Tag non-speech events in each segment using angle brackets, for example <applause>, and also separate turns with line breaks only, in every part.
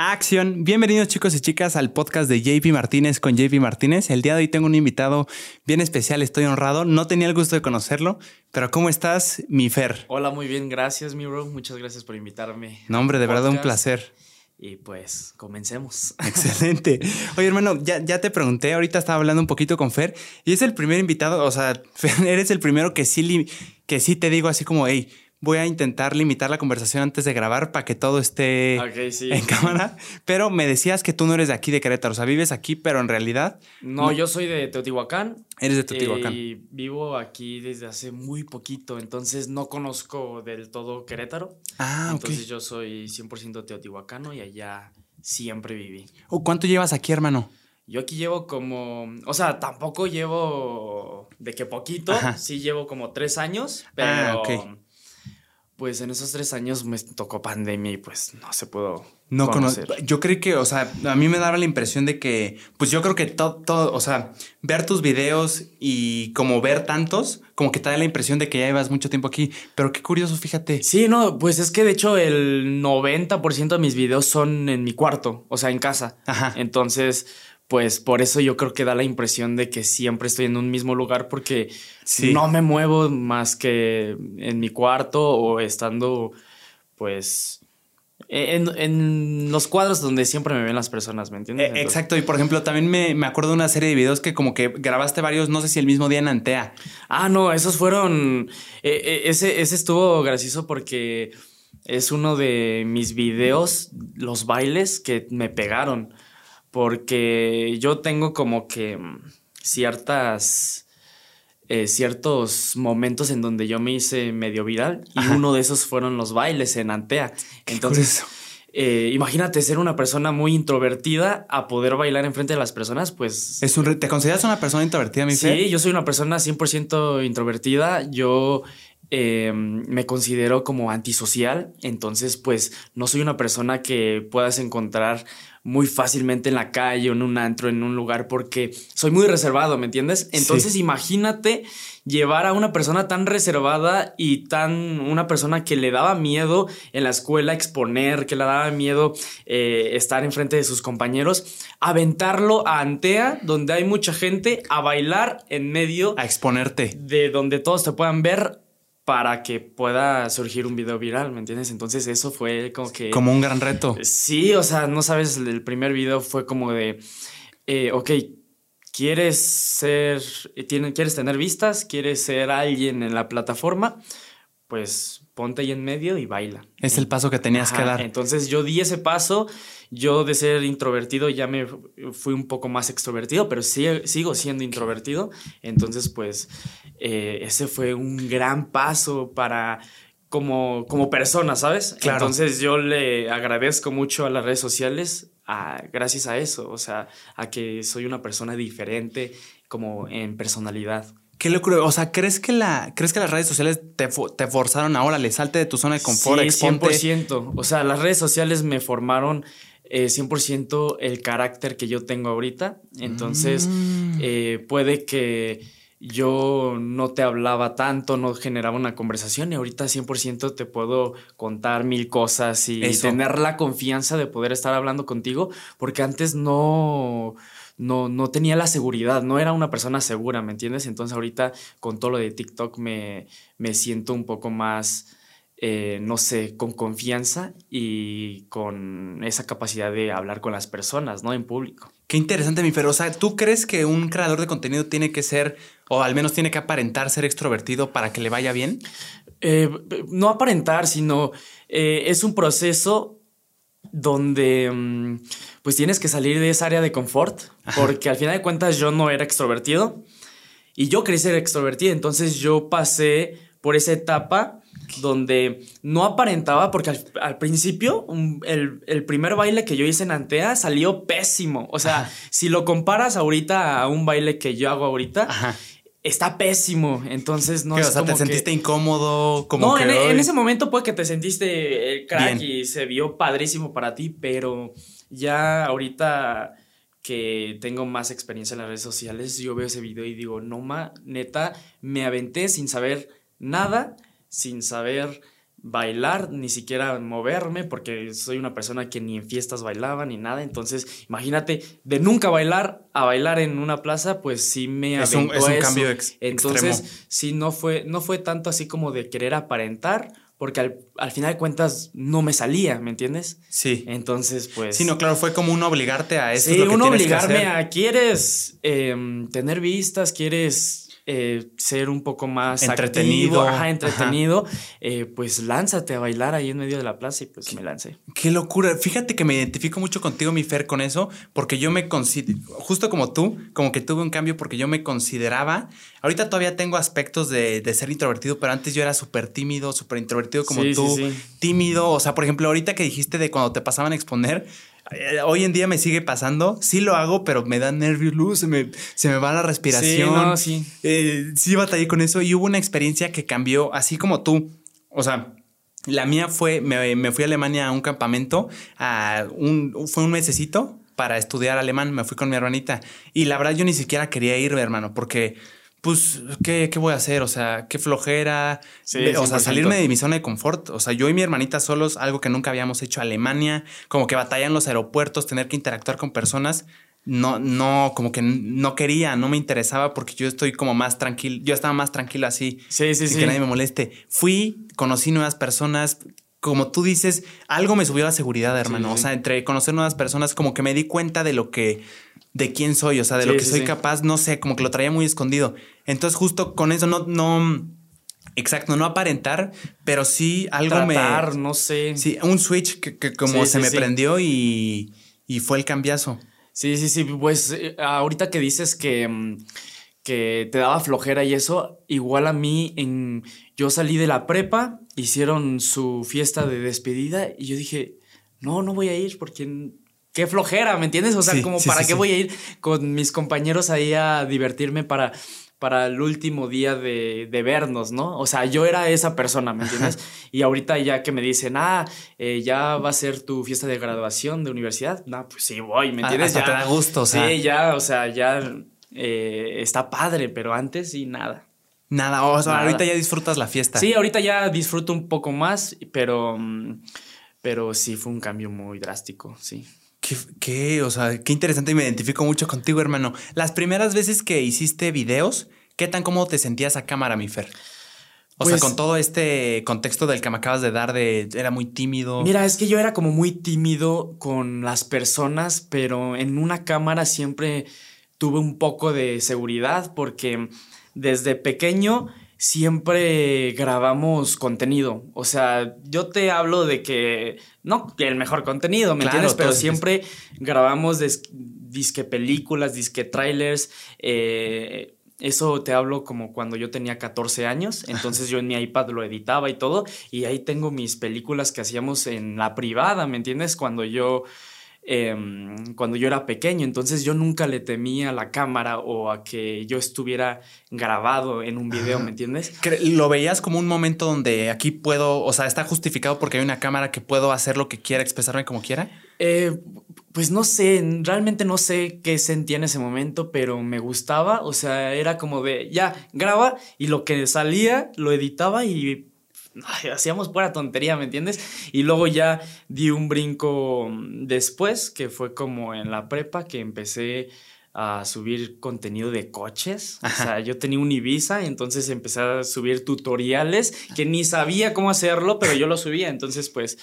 Acción. Bienvenidos chicos y chicas al podcast de JP Martínez con JP Martínez. El día de hoy tengo un invitado bien especial, estoy honrado. No tenía el gusto de conocerlo, pero ¿cómo estás, mi Fer?
Hola, muy bien, gracias, mi bro. Muchas gracias por invitarme.
No, hombre, de verdad un placer.
Y pues comencemos. <laughs>
Excelente. Oye, hermano, ya, ya te pregunté, ahorita estaba hablando un poquito con Fer y es el primer invitado, o sea, <laughs> Fer, eres el primero que sí, que sí te digo así como, hey, voy a intentar limitar la conversación antes de grabar para que todo esté en cámara. Pero me decías que tú no eres de aquí de Querétaro, o sea, vives aquí, pero en realidad.
No, yo soy de Teotihuacán.
Eres de Teotihuacán.
Y vivo aquí desde hace muy poquito, entonces no conozco del todo Querétaro. Ah, Entonces yo soy 100% teotihuacano y allá siempre viví.
¿Cuánto llevas aquí, hermano?
Yo aquí llevo como, o sea, tampoco llevo de que poquito, sí llevo como tres años, ah, pero pues en esos tres años me tocó pandemia y pues no se pudo no conocer.
yo creo que, o sea, a mí me daba la impresión de que, pues yo creo que todo, todo, o sea, ver tus videos y como ver tantos, como que te da la impresión de que ya llevas mucho tiempo aquí. Pero qué curioso, fíjate.
Sí, no, pues es que de hecho el 90% de mis videos son en mi cuarto, o sea, en casa. Ajá. Entonces pues por eso yo creo que da la impresión de que siempre estoy en un mismo lugar porque no me muevo más que en mi cuarto o estando pues en, los cuadros donde siempre me ven las personas, ¿me entiendes?
Eh, exacto, y por ejemplo, también me, acuerdo de una serie de videos que como que grabaste varios, no sé si el mismo día en Antea.
Ah, no, esos fueron, eh, ese, ese estuvo gracioso porque es uno de mis videos, los bailes que me pegaron porque yo tengo como que mm, ciertas... Eh, ciertos momentos en donde yo me hice medio viral y uno de esos fueron los bailes en Antea. Entonces, eh, imagínate ser una persona muy introvertida a poder bailar enfrente de las personas, pues...
Es un ¿Te consideras una persona introvertida, mi
Sí, yo soy una persona 100% introvertida. Yo eh, me considero como antisocial, entonces pues no soy una persona que puedas encontrar muy fácilmente en la calle o en un antro, en un lugar, porque soy muy reservado, ¿me entiendes? Entonces imagínate llevar a una persona tan reservada y tan una persona que le daba miedo en la escuela exponer, que le daba miedo eh, estar enfrente de sus compañeros, aventarlo a Antea, donde hay mucha gente, a bailar en medio.
A exponerte.
De donde todos te puedan ver para que pueda surgir un video viral, ¿me entiendes? Entonces eso fue como que...
Como un gran reto.
Sí, o sea, no sabes, el primer video fue como de, eh, ok, ¿quieres ser, quieres tener vistas? ¿Quieres ser alguien en la plataforma? Pues ponte ahí en medio y baila.
Es el paso que tenías que dar.
Entonces yo di ese paso yo de ser introvertido ya me fui un poco más extrovertido, pero sigo siendo introvertido. Entonces, pues, eh, ese fue un gran paso para como, como persona, ¿sabes? Entonces yo le agradezco mucho a las redes sociales gracias a eso, o sea, a que soy una persona diferente como en personalidad.
Qué locura. O sea, ¿crees que, la, ¿crees que las redes sociales te, te forzaron ahora? ¿Le salte de tu zona de confort?
Sí, 100%. O sea, las redes sociales me formaron 100% eh, el carácter que yo tengo ahorita. Entonces, mm. eh, puede que yo no te hablaba tanto, no generaba una conversación y ahorita 100% te puedo contar mil cosas y tener la confianza de poder estar hablando contigo, porque antes no, no, no tenía la seguridad, no era una persona segura, ¿me entiendes? Entonces ahorita con todo lo de TikTok me, me siento un poco más eh, no sé, con confianza y con esa capacidad de hablar con las personas, ¿no? En público.
Qué interesante, mi Fer. O sea, ¿tú crees que un creador de contenido tiene que ser, o al menos tiene que aparentar ser extrovertido para que le vaya bien?
Eh, no aparentar, sino eh, es un proceso donde mm, pues tienes que salir de esa área de confort, porque al final de cuentas yo no era extrovertido y yo quería ser extrovertido, entonces yo pasé por esa etapa donde no aparentaba, porque al, principio el, primer baile que yo hice en Antea salió pésimo. O sea, si lo comparas ahorita a un baile que yo hago ahorita, está pésimo. Entonces no
O sea, ¿te sentiste incómodo? Como
no, en, ese momento puede que te sentiste el crack y se vio padrísimo para ti, pero ya ahorita que tengo más experiencia en las redes sociales, yo veo ese video y digo, no ma, neta, me aventé sin saber nada sin saber bailar, ni siquiera moverme, porque soy una persona que ni en fiestas bailaba ni nada. Entonces, imagínate, de nunca bailar a bailar en una plaza, pues sí me
Es un, es un cambio ex-
Entonces,
extremo.
sí, no fue, no fue tanto así como de querer aparentar, porque al, al final de cuentas no me salía, ¿me entiendes?
Sí.
Entonces, pues.
Sí, no, claro, fue como un obligarte a eso.
Sí,
es lo que
uno
tienes que
obligarme
hacer.
a. ¿Quieres em, tener vistas? ¿Quieres eh, ser un poco más
Entretenido.
activo? Ajá,
Ajá.
entretenido. Eh, pues lánzate a bailar ahí en medio de la plaza y pues me lancé.
Qué locura. Fíjate que me identifico mucho contigo, mi Fer, con eso, porque yo me considero, justo como tú, como que tuve un cambio porque yo me consideraba, ahorita todavía tengo aspectos de, de ser introvertido, pero antes yo era súper tímido, súper introvertido como
Sí,
tú,
sí, sí.
tímido, o sea, por ejemplo, ahorita que dijiste de cuando te pasaban a exponer, hoy en día me sigue pasando, sí lo hago, pero me da nervios, luz, se me, se me va la respiración.
Sí, no, sí.
Eh, sí batallé con eso y hubo una experiencia que cambió, así como tú, o sea... La mía fue, me, me fui a Alemania a un campamento, a un, fue un mesecito para estudiar alemán, me fui con mi hermanita. Y la verdad yo ni siquiera quería ir, hermano, porque, pues, ¿qué, qué voy a hacer? O sea, qué flojera.
Sí,
o sea,
100%.
salirme de mi zona de confort. O sea, yo y mi hermanita solos, algo que nunca habíamos hecho, Alemania, como que batalla en los aeropuertos, tener que interactuar con personas. No, no, como que no quería, no me interesaba porque yo estoy como más tranquilo, yo estaba más tranquilo así
Sí, sí,
y
sí.
que nadie me moleste. Fui, conocí nuevas personas. Como tú dices, algo me subió la seguridad, hermano.
sí,
O sea, entre conocer nuevas personas, como que me di cuenta de lo que, de quién soy, o sea, de lo que
sí,
soy
sí.
capaz, no sé, como que lo traía muy escondido. Entonces, justo con eso, no, no, exacto, no aparentar, pero sí algo
Tratar,
me.
no sé.
Sí, un switch que, que como se me prendió y, y fue el cambiazo.
Sí, sí, sí. Pues eh, ahorita que dices que, mm, que te daba flojera y eso, igual a mí, en, yo salí de la prepa, hicieron su fiesta de despedida y yo dije, no, no voy a ir porque qué flojera, ¿me entiendes? O sea,
Sí,
como
sí,
para
sí,
qué voy a ir con mis compañeros ahí a divertirme para para el último día de, de vernos, ¿no? O sea, yo era esa persona, ¿me entiendes? Y ahorita ya que me dicen, ah, eh, ya va a ser tu fiesta de graduación de universidad, no, pues sí voy, ¿me
Ah,
entiendes?
hasta
Ya-
te da gusto, o sea.
Sí, ya, o sea, ya eh, está padre, pero antes sí, nada.
Nada, o sea,
Nada.
ahorita ya disfrutas la fiesta.
Sí, ahorita ya disfruto un poco más, pero, mm, pero sí fue un cambio muy drástico, sí.
Qué, qué, o sea, qué interesante y me identifico mucho contigo, hermano. Las primeras veces que hiciste videos, ¿qué tan cómodo te sentías a cámara, mi Fer? O sea,
Pues-
con todo este contexto del que me acabas de dar de era muy tímido.
Mira, es que yo era como muy tímido con las personas, pero en una cámara siempre tuve un poco de seguridad porque desde pequeño siempre grabamos contenido. O sea, yo te hablo de que no el mejor contenido, ¿me
Claro,
entiendes? Pero siempre grabamos disque películas, disque trailers. eh, eso te hablo como cuando yo tenía 14 años, entonces yo en mi iPad lo editaba y todo, y ahí tengo mis películas que hacíamos en la privada, ¿me entiendes? Cuando yo, em, cuando yo era pequeño, entonces yo nunca le temía a la cámara o a que yo estuviera grabado en un video, ¿me entiendes?
¿Lo veías como un momento donde aquí puedo, o sea, está justificado porque hay una cámara que puedo hacer lo que quiera, expresarme como quiera?
Eh, pues no sé, realmente no sé qué sentía en ese momento, pero me gustaba, o sea, era como de, ya, graba y lo que salía lo editaba y ay, <laughs> hacíamos pura tontería, ¿me entiendes? Y luego ya di un brinco después, que fue como en la prepa, que empecé a subir contenido de coches. O sea, yo tenía un Ibiza, entonces empecé a subir tutoriales que ni sabía cómo hacerlo, pero yo lo subía. Entonces, pues,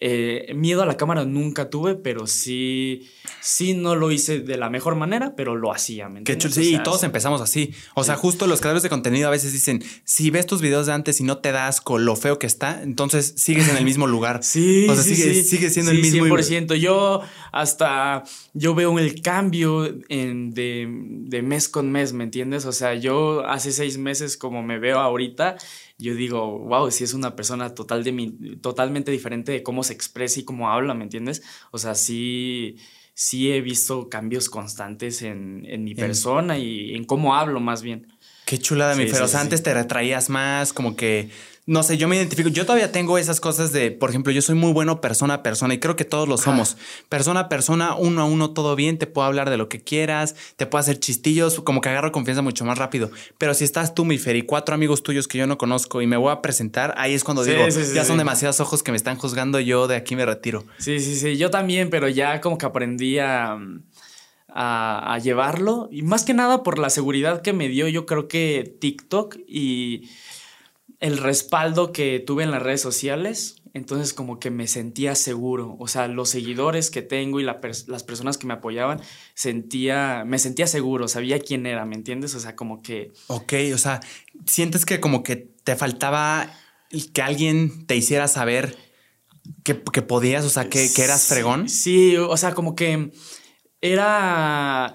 eh, miedo a la cámara nunca tuve, pero sí, sí no lo hice de la mejor manera, pero lo hacía, ¿me
Qué chulo.
O
Sí,
sea,
todos empezamos así. O sea, justo los creadores de contenido a veces dicen, si ves tus videos de antes y no te das con lo feo que está, entonces sigues en el mismo lugar. <laughs>
Sí,
O sea,
sí,
sigue,
sí.
sigue siendo
Sí,
el mismo.
100%. Yo hasta, yo veo el cambio en, de, de mes con mes, ¿me entiendes? O sea, yo hace seis meses como me veo ahorita, yo digo, wow, si es una persona total de mi- totalmente diferente de cómo se expresa y cómo habla, ¿me entiendes? O sea, sí, sí he visto cambios constantes en, en mi persona y en cómo hablo más bien.
Qué chulada, mi
Sí,
Fer.
sí,
O sea,
sí,
antes te retraías más, como que no sé, yo me identifico, yo todavía tengo esas cosas de, por ejemplo, yo soy muy bueno persona a persona y creo que todos lo somos. Persona a persona, uno a uno, todo bien, te puedo hablar de lo que quieras, te puedo hacer chistillos, como que agarro confianza mucho más rápido. Pero si estás tú, mi Fer, y cuatro amigos tuyos que yo no conozco y me voy a presentar, ahí es cuando digo, ya son demasiados ojos que me están juzgando, yo de aquí me retiro.
Sí, sí, sí, yo también, pero ya como que aprendí a... A, a, llevarlo y más que nada por la seguridad que me dio yo creo que TikTok y el respaldo que tuve en las redes sociales, entonces como que me sentía seguro, o sea, los seguidores que tengo y las personas que me apoyaban, sentía, me sentía seguro, sabía quién era, ¿me entiendes? O sea, como que...
Ok, o sea, sientes que como que te faltaba que alguien te hiciera saber que, que podías, o sea, que, que eras fregón.
Sí, o sea, como que era...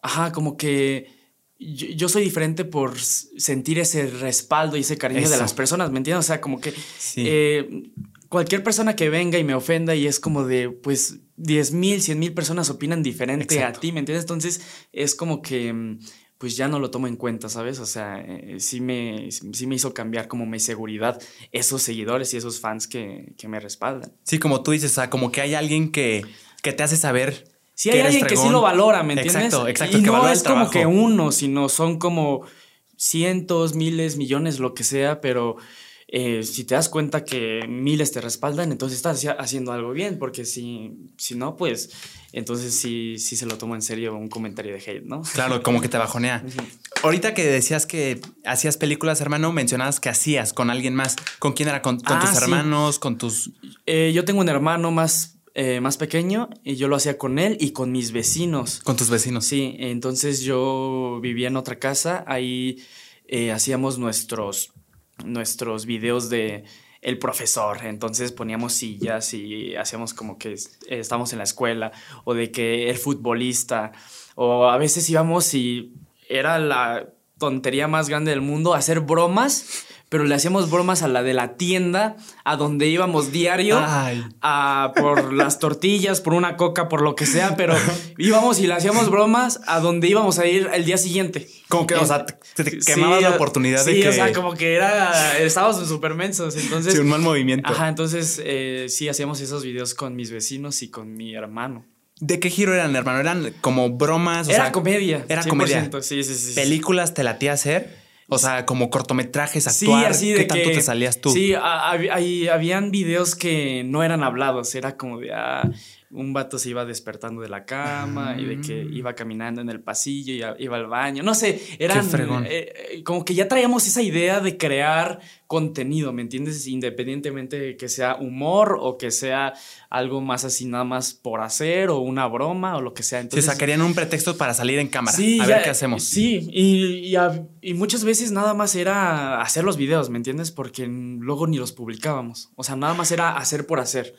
Ajá, como que yo, soy diferente por sentir ese respaldo y ese cariño de las personas, ¿me entiendes? O sea, como que eh, cualquier persona que venga y me ofenda y es como de, pues, 10 mil, 100 mil personas opinan diferente a ti, ¿me entiendes? Entonces es como que, mm, pues ya no lo tomo en cuenta, ¿sabes? O sea, eh, sí, me, sí me hizo cambiar como mi seguridad esos seguidores y esos fans que, que me respaldan.
Sí, como tú dices, o sea, como que hay alguien que, que te hace saber
si hay alguien que sí lo valora, ¿me entiendes? Exacto, exacto. Y no es como que uno, sino son como cientos, miles, millones, lo que sea, pero eh, si te das cuenta que miles te respaldan, entonces estás haciendo algo bien, porque si, si no, pues entonces sí, sí se lo tomo en serio un comentario de hate, ¿no?
Claro, como que te bajonea. <laughs> Ahorita que decías que hacías películas, hermano, mencionabas que hacías con alguien más. ¿Con quién era? ¿Con, tus ah, hermanos? ¿Con tus...?
Eh, yo tengo un hermano más eh, más pequeño y yo lo hacía con él y con mis vecinos.
¿Con tus vecinos?
Sí, entonces yo vivía en otra casa, ahí eh, hacíamos nuestros, nuestros videos de el profesor, entonces poníamos sillas y hacíamos como que estamos en la escuela o de que el futbolista o a veces íbamos y era la tontería más grande del mundo hacer bromas pero le hacíamos bromas a la de la tienda a donde íbamos diario a, por las tortillas, por una coca, por lo que sea, pero <laughs> íbamos y le hacíamos bromas a donde íbamos a ir el día siguiente.
Como que, o sea, te, quemabas la oportunidad de que...
o sea, como que era, estábamos súper mensos, entonces...
Sí, un mal movimiento.
Ajá, entonces eh, sí, hacíamos esos videos con mis vecinos y con mi hermano.
¿De qué giro eran, hermano? ¿Eran como bromas?
era comedia.
Era comedia.
Sí, sí, sí.
¿Películas te latía hacer? O sea, como cortometrajes, actuar. Sí, así de ¿Qué tanto te salías tú?
Sí, habían videos que no eran hablados. Era como de, ah, un vato se iba despertando de la cama y de que ah. iba caminando en el pasillo y iba al baño. No sé, eran eh, eh, como que ya traíamos esa idea de crear contenido, ¿me entiendes? Independientemente de que sea humor o que sea algo más así nada más por hacer o una broma o lo que sea.
Entonces, sacarían un pretexto para salir en cámara. Sí, a ver qué hacemos.
Sí, y, y, muchas veces nada más era hacer los videos, ¿me entiendes? Porque luego ni los publicábamos. O sea, nada más era hacer por hacer.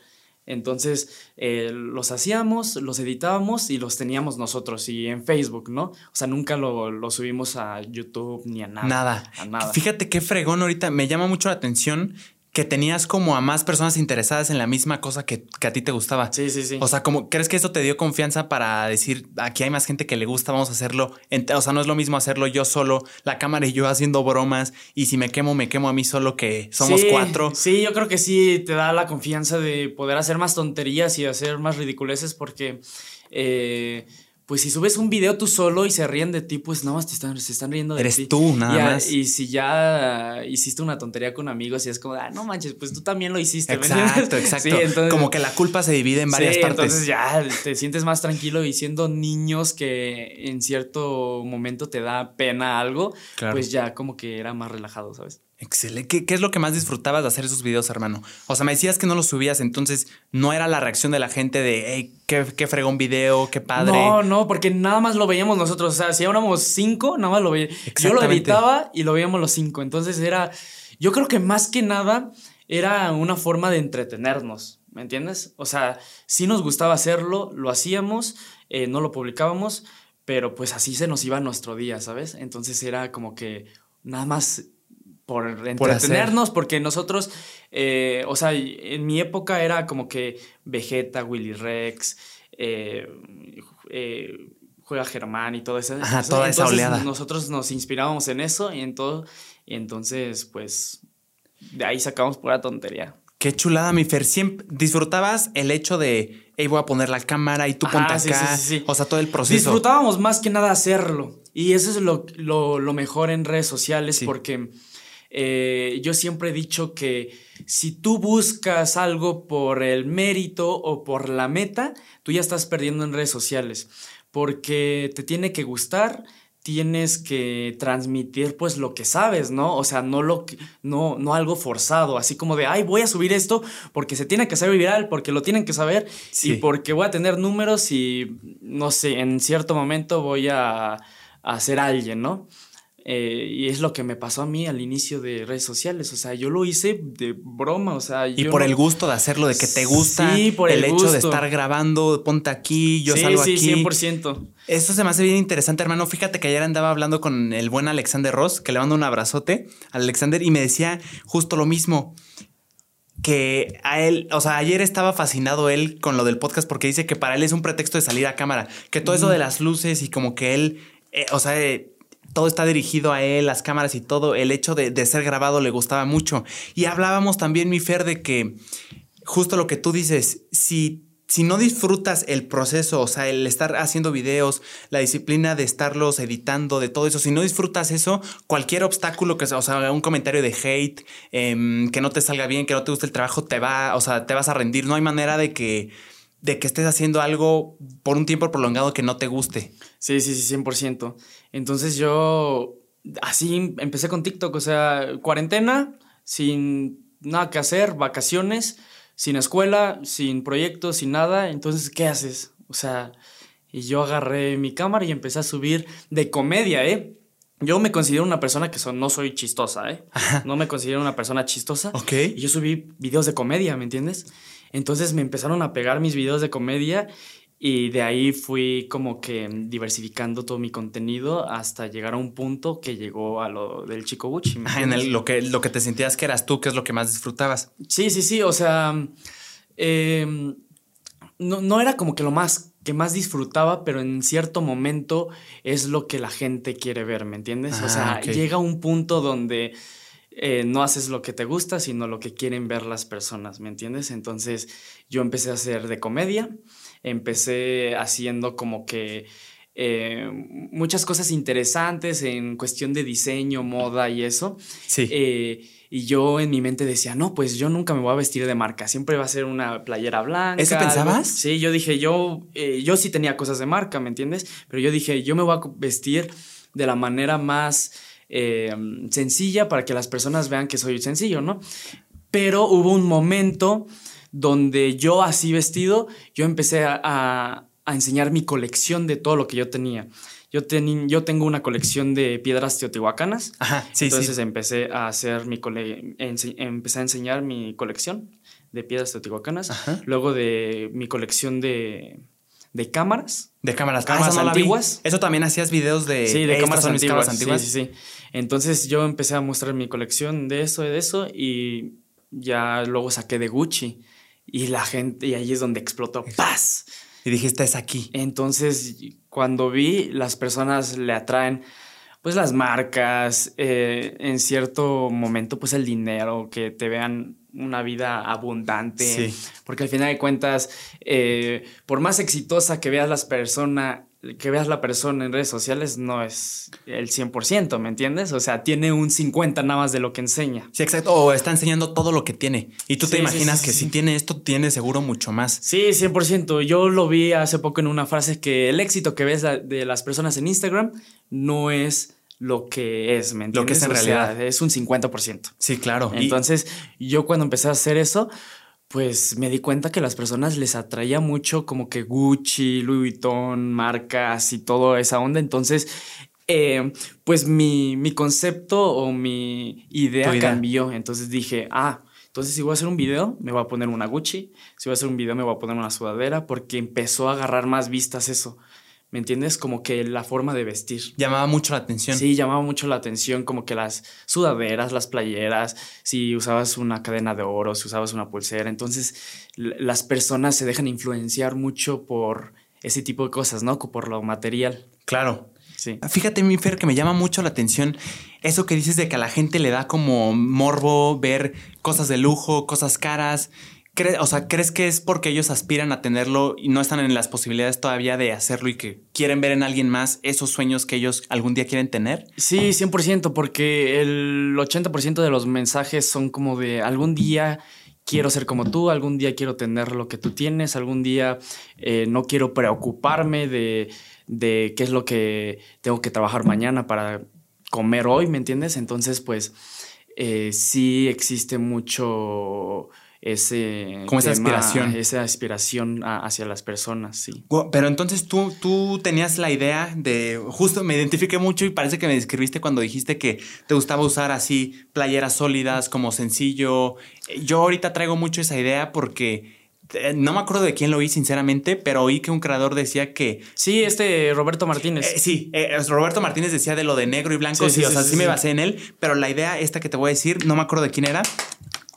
Entonces eh, los hacíamos, los editábamos y los teníamos nosotros y en Facebook, ¿no? O sea, nunca lo, subimos a YouTube ni a nada.
Nada.
A nada.
Fíjate qué fregón ahorita. Me llama mucho la atención que tenías como a más personas interesadas en la misma cosa que, a ti te gustaba.
Sí, sí, sí.
O sea, como crees que eso te dio confianza para decir, aquí hay más gente que le gusta, vamos a hacerlo. O sea, no es lo mismo hacerlo yo solo, la cámara y yo haciendo bromas, y si me quemo, me quemo a mí solo que somos cuatro.
Sí, yo creo que sí te da la confianza de poder hacer más tonterías y hacer más ridiculeces porque... Eh, pues si subes un video tú solo y se ríen de ti, pues nada más te están, se están riendo de
ti. Eres tú, nada más.
Y si ya hiciste una tontería con amigos y es como, ah, no manches, pues tú también lo hiciste.
Exacto, <laughs> exacto. como que la culpa se divide en varias partes.
Entonces ya te sientes más tranquilo y siendo niños que en cierto momento te da pena algo, pues ya como que era más relajado, ¿sabes?
Excelente. ¿Qué, es lo que más disfrutabas de hacer esos videos, hermano? O sea, me decías que no los subías, entonces no era la reacción de la gente de, hey, qué, qué fregón video, qué padre.
No, no, porque nada más lo veíamos nosotros. O sea, si éramos cinco, nada más lo veíamos. Yo lo editaba y lo veíamos los cinco. Entonces era, yo creo que más que nada era una forma de entretenernos, ¿me entiendes? O sea, sí nos gustaba hacerlo, lo hacíamos, eh, no lo publicábamos, pero pues así se nos iba nuestro día, ¿sabes? Entonces era como que nada más por entretenernos, porque nosotros, eh, o sea, en mi época era como que Vegeta, Willy Rex, eh, eh, juega Germán y todo eso.
Ajá, toda esa oleada.
Nosotros nos inspirábamos en eso y en todo, y entonces, pues, de ahí sacamos pura tontería.
Qué chulada, mi Fer. Siempre disfrutabas el hecho de, hey, voy a poner la cámara y tú ponte acá. o sea, todo el proceso.
Disfrutábamos más que nada hacerlo. Y eso es lo, lo, mejor en redes sociales porque eh, yo siempre he dicho que si tú buscas algo por el mérito o por la meta, tú ya estás perdiendo en redes sociales. Porque te tiene que gustar, tienes que transmitir pues lo que sabes, ¿no? O sea, no lo no no algo forzado, así como de, "Ay, voy a subir esto porque se tiene que hacer viral, porque lo tienen que saber y porque voy a tener números y no sé, en cierto momento voy a, a ser alguien, ¿no?" Eh, y es lo que me pasó a mí al inicio de redes sociales. O sea, yo lo hice de broma. O sea,
y por el gusto de hacerlo, de que te gusta. Sí, por el, hecho de estar grabando, ponte aquí, yo salgo aquí. Sí, 100%. Eso se me hace bien interesante, hermano. Fíjate que ayer andaba hablando con el buen Alexander Ross, que le mando un abrazote al Alexander, y me decía justo lo mismo que a él, o sea, ayer estaba fascinado él con lo del podcast porque dice que para él es un pretexto de salir a cámara, que todo eso de las luces y como que él, eh, o sea, eh, todo está dirigido a él, las cámaras y todo, el hecho de, ser grabado le gustaba mucho. Y hablábamos también, mi Fer, de que justo lo que tú dices, si, si no disfrutas el proceso, o sea, el estar haciendo videos, la disciplina de estarlos editando, de todo eso, si no disfrutas eso, cualquier obstáculo que sea, o sea, un comentario de hate, em, que no te salga bien, que no te guste el trabajo, te va, o sea, te vas a rendir. No hay manera de que de que estés haciendo algo por un tiempo prolongado que no te guste.
Sí, sí, sí, 100%. Entonces yo así empecé con TikTok, o sea, cuarentena, sin nada que hacer, vacaciones, sin escuela, sin proyectos, sin nada. Entonces, ¿qué haces? O sea, y yo agarré mi cámara y empecé a subir de comedia, ¿eh? Yo me considero una persona que no soy chistosa, ¿eh? No me considero una persona chistosa.
Ok.
Y yo subí videos de comedia, ¿me entiendes? Entonces me empezaron a pegar mis videos de comedia y de ahí fui como que diversificando todo mi contenido hasta llegar a un punto que llegó a lo del Chico Gucci.
en lo, que, lo que te sentías que eras tú, que es lo que más disfrutabas.
Sí, sí, sí. O sea, em, no, era como que lo más que más disfrutaba, pero en cierto momento es lo que la gente quiere ver, ¿me entiendes? o sea, ah, llega un punto donde eh, no haces lo que te gusta, sino lo que quieren ver las personas, ¿me entiendes? Entonces yo empecé a hacer de comedia, empecé haciendo como que eh, muchas cosas interesantes en cuestión de diseño, moda y eso.
Sí.
Eh, y yo en mi mente decía, no, pues yo nunca me voy a vestir de marca, siempre va a ser una playera blanca.
¿Eso pensabas?
Sí, yo dije, yo, yo sí tenía cosas de marca, ¿me entiendes? Pero yo dije, yo me voy a vestir de la manera más eh, sencilla para que las personas vean que soy sencillo, ¿no? Pero hubo un momento donde yo así vestido, yo empecé a, enseñar mi colección de todo lo que yo tenía. Yo, yo tengo una colección de piedras teotihuacanas.
Ajá, sí,
entonces empecé a hacer mi empecé a enseñar mi colección de piedras teotihuacanas. Luego de mi colección de de cámaras.
De cámaras,
ah, cámaras antiguas.
Eso también hacías videos de,
sí, de cámaras antiguas. antiguas. Sí, sí, sí. Entonces yo empecé a mostrar mi colección de eso y de eso y ya luego saqué de Gucci y la gente, y ahí es donde explotó, ¡paz!
Y dijiste, es aquí.
Entonces cuando vi, las personas le atraen pues las marcas, eh, en cierto momento pues el dinero, que te vean una vida abundante. Porque al final de cuentas, eh, por más exitosa que veas las personas, que veas la persona en redes sociales, no es el 100%, ¿me entiendes? O sea, tiene un 50 nada más de lo que enseña.
Sí, exacto. O está enseñando todo lo que tiene. Y tú te imaginas que si tiene esto, tiene seguro mucho más.
Sí, 100%. Yo lo vi hace poco en una frase que el éxito que ves de las personas en Instagram no es lo que es, ¿me entiendes?
Lo que es en realidad.
es un 50%.
Sí, claro.
Entonces, yo cuando empecé a hacer eso, pues me di cuenta que a las personas les atraía mucho como que Gucci, Louis Vuitton, marcas y toda esa onda. Entonces, eh, pues mi, mi, concepto o mi idea, cambió. Entonces dije, ah, entonces si voy a hacer un video, me voy a poner una Gucci. Si voy a hacer un video, me voy a poner una sudadera porque empezó a agarrar más vistas eso. ¿Me entiendes? Como que la forma de vestir.
Llamaba mucho la atención.
Sí, llamaba mucho la atención, como que las sudaderas, las playeras, si usabas una cadena de oro, si usabas una pulsera. Entonces, las personas se dejan influenciar mucho por ese tipo de cosas, ¿no? Por lo material.
Claro.
Sí.
Fíjate, mi Fer, que me llama mucho la atención eso que dices de que a la gente le da como morbo ver cosas de lujo, cosas caras. O sea, ¿crees que es porque ellos aspiran a tenerlo y no están en las posibilidades todavía de hacerlo y que quieren ver en alguien más esos sueños que ellos algún día quieren tener?
Sí, 100%, porque el 80% de los mensajes son como de algún día quiero ser como tú, algún día quiero tener lo que tú tienes, algún día eh, no quiero preocuparme de, de qué es lo que tengo que trabajar mañana para comer hoy, ¿me entiendes? Entonces, pues eh, sí existe mucho ese
como esa aspiración
esa aspiración hacia las personas sí
pero entonces tú tú tenías la idea de justo me identifiqué mucho y parece que me describiste cuando dijiste que te gustaba usar así playeras sólidas como sencillo yo ahorita traigo mucho esa idea porque eh, no me acuerdo de quién lo oí, sinceramente, pero oí que un creador decía que.
Sí, este Roberto Martínez.
Eh, sí, eh, Roberto Martínez decía de lo de negro y blanco. Sí, o sea, sí, me basé en él, pero la idea esta que te voy a decir, no me acuerdo de quién era,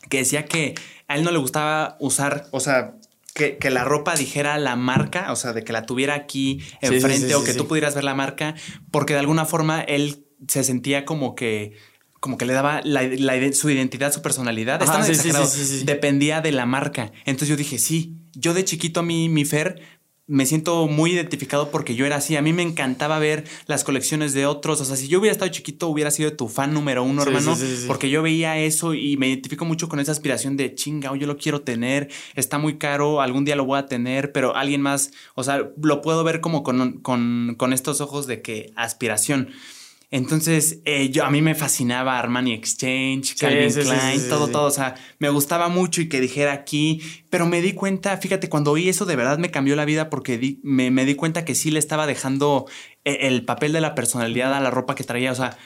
que decía que a él no le gustaba usar, o sea, que, la ropa dijera la marca, o sea, de que la tuviera aquí enfrente o que tú pudieras ver la marca, porque de alguna forma él se sentía como que como que le daba la, su identidad, su personalidad. Dependía de la marca. Entonces yo dije, sí, yo de chiquito a mí, mi Fer, me siento muy identificado porque yo era así. A mí me encantaba ver las colecciones de otros. O sea, si yo hubiera estado chiquito, hubiera sido tu fan número uno, hermano. porque yo veía eso y me identifico mucho con esa aspiración de chinga, yo lo quiero tener. Está muy caro, algún día lo voy a tener, pero alguien más, o sea, lo puedo ver como con, con, con estos ojos de que aspiración. Entonces, eh, yo, a mí me fascinaba Armani Exchange, Calvin Klein, todo, todo. O sea, me gustaba mucho y que dijera aquí. Pero me di cuenta, fíjate, cuando oí eso de verdad me cambió la vida porque me, me, di cuenta que sí le estaba dejando eh, el papel de la personalidad a la ropa que traía. O sea,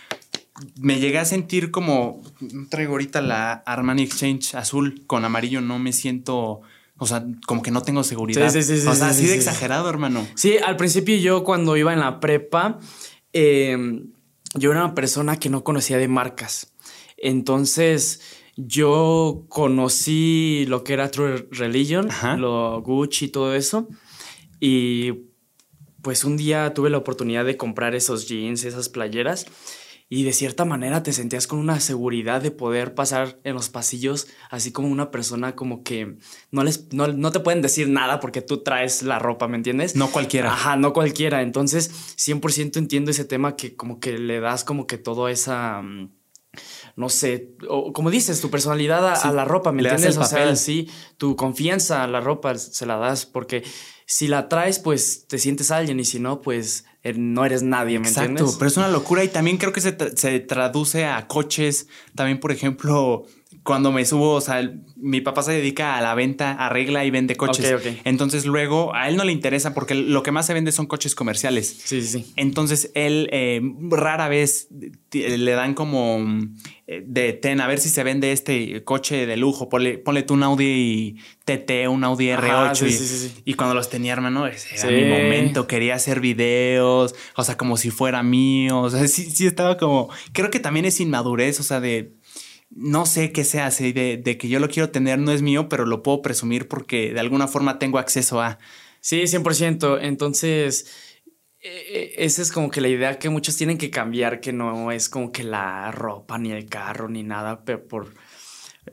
me llegué a sentir como. Traigo ahorita la Armani Exchange azul con amarillo, no me siento. O sea, como que no tengo seguridad. Sí, sí, sí. O sea, así de exagerado, hermano.
Sí, al principio yo cuando iba en la prepa. Eh, yo era una persona que no conocía de marcas. Entonces, yo conocí lo que era True Religion, lo Gucci y todo eso. Y pues un día tuve la oportunidad de comprar esos jeans, esas playeras y de cierta manera te sentías con una seguridad de poder pasar en los pasillos así como una persona como que no les no, te pueden decir nada porque tú traes la ropa, ¿me entiendes?
No cualquiera.
Ajá, no cualquiera. Entonces, 100% entiendo ese tema que como que le das como que todo esa mm, no sé, o como dices, tu personalidad a, la ropa, ¿me entiendes? O sea, sí, tu confianza a la ropa se la das porque si la traes, pues te sientes alguien y si no, pues eh, no eres nadie, ¿me Exacto,
pero es una locura y también creo que se, se traduce a coches. También, por ejemplo, cuando me subo, o sea, mi papá se dedica a la venta, arregla y vende coches. Entonces luego a él no le interesa porque lo que más se vende son coches comerciales.
Sí, sí, sí.
Entonces él eh, rara vez le dan como eh, de ten, a ver si se vende este coche de lujo. Ponle, ponle tú un Audi TT, un Audi R8. y, cuando los tenía, hermano, era mi momento. Quería hacer videos, o sea, como si fuera mío. O sea, sí, sí estaba como. Creo que también es inmadurez, o sea, de no sé qué se hace, de, de, que yo lo quiero tener no es mío, pero lo puedo presumir porque de alguna forma tengo acceso a.
Sí, 100%. Entonces, esa es como que la idea que muchos tienen que cambiar, que no es como que la ropa, ni el carro, ni nada, pero por...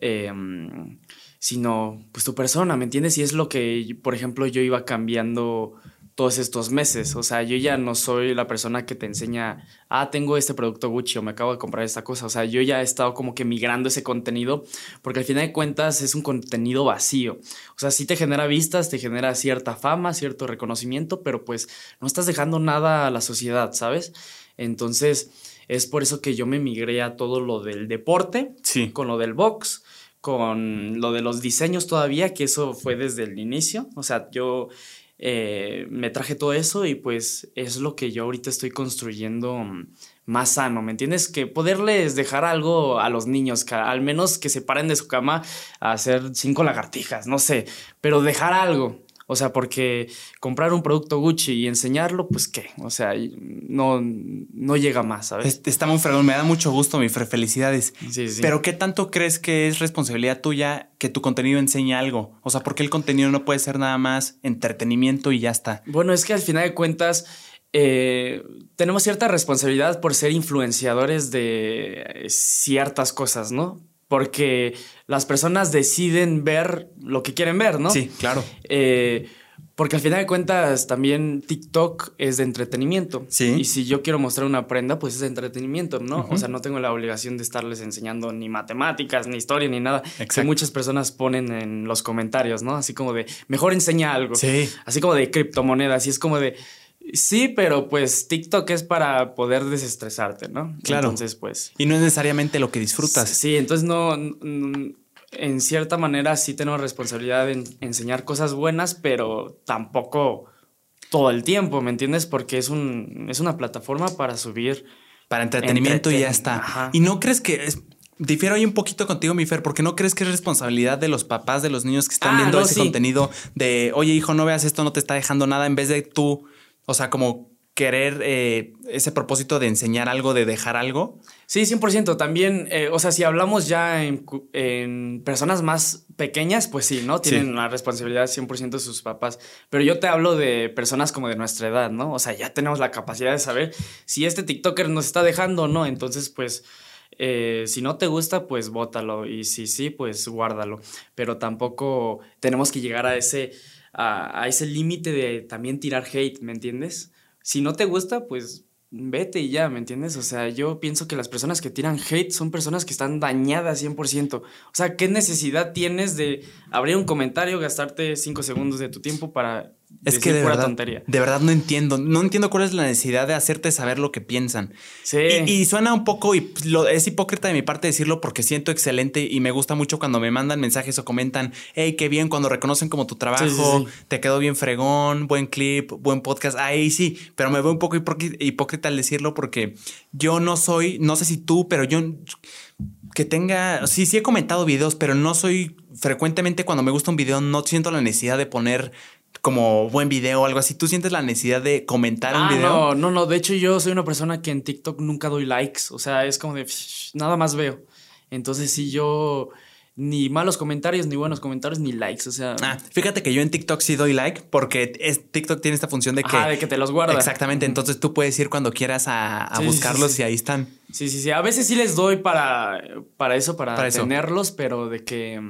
Em, sino pues tu persona, ¿me entiendes? Y es lo que, por ejemplo, yo iba cambiando todos estos meses. O sea, yo ya no soy la persona que te enseña, ah, tengo este producto Gucci o me acabo de comprar esta cosa. O sea, yo ya he estado como que migrando ese contenido porque al final de cuentas es un contenido vacío. O sea, sí te genera vistas, te genera cierta fama, cierto reconocimiento, pero pues no estás dejando nada a la sociedad, ¿sabes? Entonces, es por eso que yo me migré a todo lo del deporte,
sí.
con lo del box con lo de los diseños todavía, que eso fue desde el inicio. O sea, yo eh, me traje todo eso y pues es lo que yo ahorita estoy construyendo mm, más sano, ¿me entiendes? Que poderles dejar algo a los niños, que al menos que se paren de su cama a hacer cinco lagartijas, no sé, pero dejar algo, o sea, porque comprar un producto Gucci y enseñarlo, pues qué, o sea, no, no llega más, ¿sabes?
Está muy fregón, me da mucho gusto, mi Fre, felicidades. Sí, sí. Pero ¿qué tanto crees que es responsabilidad tuya que tu contenido enseñe algo? O sea, ¿por qué el contenido no puede ser nada más entretenimiento y ya está?
Bueno, es que al final de cuentas eh, tenemos cierta responsabilidad por ser influenciadores de ciertas cosas, ¿no? Porque las personas deciden ver lo que quieren ver, ¿no?
Sí, claro.
Eh, porque al final de cuentas también TikTok es de entretenimiento.
Sí.
Y si yo quiero mostrar una prenda, pues es de entretenimiento, ¿no? O sea, no tengo la obligación de estarles enseñando ni matemáticas, ni historia, ni nada. Que muchas personas ponen en los comentarios, ¿no? Así como de, mejor enseña algo.
Sí.
Así como de criptomonedas. Y es como de, Sí, pero pues TikTok es para poder desestresarte, ¿no?
Claro.
Entonces, pues.
Y no es necesariamente lo que disfrutas.
Sí, entonces no. En cierta manera sí tenemos responsabilidad en enseñar cosas buenas, pero tampoco todo el tiempo, ¿me entiendes? Porque es, un, es una plataforma para subir.
Para entretenimiento y ya está. Y no crees que. Es, difiero ahí un poquito contigo, mi Fer, porque no crees que es responsabilidad de los papás, de los niños que están ah, viendo ese contenido de, oye, hijo, no veas esto, no te está dejando nada, en vez de tú o sea, como querer eh, ese propósito de enseñar algo, de dejar algo.
Sí, 100%. También, eh, o sea, si hablamos ya en, personas más pequeñas, pues sí, ¿no? Tienen la responsabilidad 100% de sus papás. Pero yo te hablo de personas como de nuestra edad, ¿no? O sea, ya tenemos la capacidad de saber si este TikToker nos está dejando o no. Entonces, pues... Eh, si no te gusta, pues bótalo. Y si sí, pues guárdalo. Pero tampoco tenemos que llegar a ese a, ese límite de también tirar hate, ¿me entiendes? Si no te gusta, pues vete y ya, ¿me entiendes? O sea, yo pienso que las personas que tiran hate son personas que están dañadas 100%. O sea, ¿qué necesidad tienes de abrir un comentario, gastarte cinco segundos de tu tiempo para
es que de verdad, de verdad no entiendo. No entiendo cuál es la necesidad de hacerte saber lo que piensan.
Sí.
Y, suena un poco, y lo, es hipócrita de mi parte decirlo porque siento excelente y me gusta mucho cuando me mandan mensajes o comentan, hey, qué bien, cuando reconocen como tu trabajo, te quedó bien fregón, buen clip, buen podcast. Ahí sí, pero me veo un poco hipócrita al decirlo porque yo no soy, no sé si tú, pero yo que tenga, sí, sí he comentado videos, pero no soy frecuentemente cuando me gusta un video, no siento la necesidad de poner como buen video o algo así, ¿tú sientes la necesidad de comentar un ah, video?
No, no, no. De hecho, yo soy una persona que en TikTok nunca doy likes. O sea, es como de nada más veo. Entonces, sí, yo ni malos comentarios, ni buenos comentarios, ni likes. O sea.
Ah, fíjate que yo en TikTok sí doy like porque es, TikTok tiene esta función de que.
Ah, de que te los guarda.
Exactamente. Entonces tú puedes ir cuando quieras a, buscarlos y ahí están.
Sí, sí, sí. A veces sí les doy para, para eso, para, tenerlos, pero de que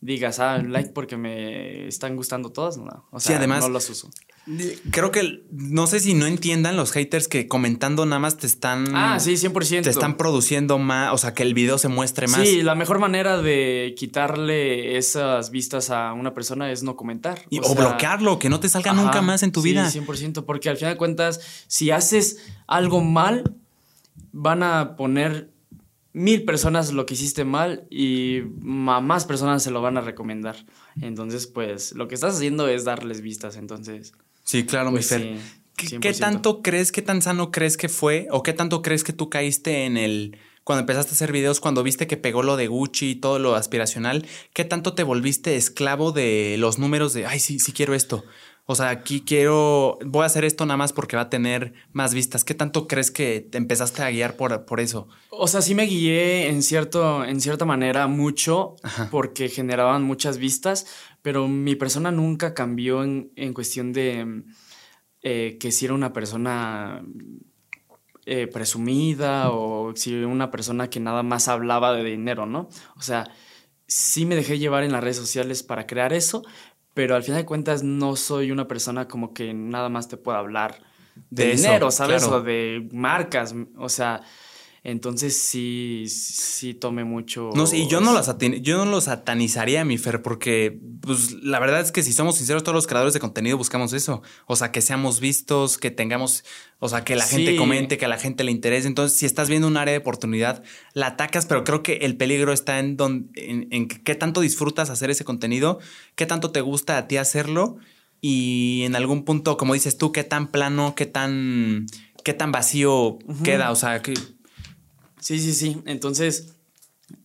digas, ah, like porque me están gustando todas, no. O sea, además, no los uso.
Creo que no sé si no entiendan los haters que comentando nada más te están.
Ah, sí, 100%.
Te están produciendo más, o sea, que el video se muestre más.
Sí, la mejor manera de quitarle esas vistas a una persona es no comentar.
o, bloquearlo, que no te salga nunca más en tu vida.
Sí, 100%, porque al final de cuentas, si haces algo mal, van a poner mil personas lo que hiciste mal y más personas se lo van a recomendar. Entonces, pues lo que estás haciendo es darles vistas, entonces.
Sí, claro, mi pues Fer. ¿Qué, tanto crees, qué tan sano crees que fue o qué tanto crees que tú caíste en el cuando empezaste a hacer videos, cuando viste que pegó lo de Gucci y todo lo aspiracional, ¿qué tanto te volviste esclavo de los números de, ay, sí, sí quiero esto? O sea, aquí quiero, voy a hacer esto nada más porque va a tener más vistas. ¿Qué tanto crees que te empezaste a guiar por, por eso?
O sea, sí me guié en, cierto, en cierta manera mucho porque generaban muchas vistas, pero mi persona nunca cambió en, cuestión de eh, que si era una persona eh, presumida o si era una persona que nada más hablaba de dinero, ¿no? O sea, sí me dejé llevar en las redes sociales para crear eso, pero al final de cuentas no soy una persona como que nada más te pueda hablar de, dinero, ¿sabes? O de marcas, o sea, entonces sí, sí tomé mucho.
No sé, yo no, lo yo no lo satanizaría, mi Fer, porque pues, la verdad es que si somos sinceros, todos los creadores de contenido buscamos eso. O sea, que seamos vistos, que tengamos, o sea, que la gente comente, que a la gente le interese. Entonces, si estás viendo un área de oportunidad, la atacas, pero creo que el peligro está en, don, en, en qué tanto disfrutas hacer ese contenido, qué tanto te gusta a ti hacerlo y en algún punto, como dices tú, qué tan plano, qué tan, qué tan vacío queda. O sea, que
Sí, sí, sí. Entonces,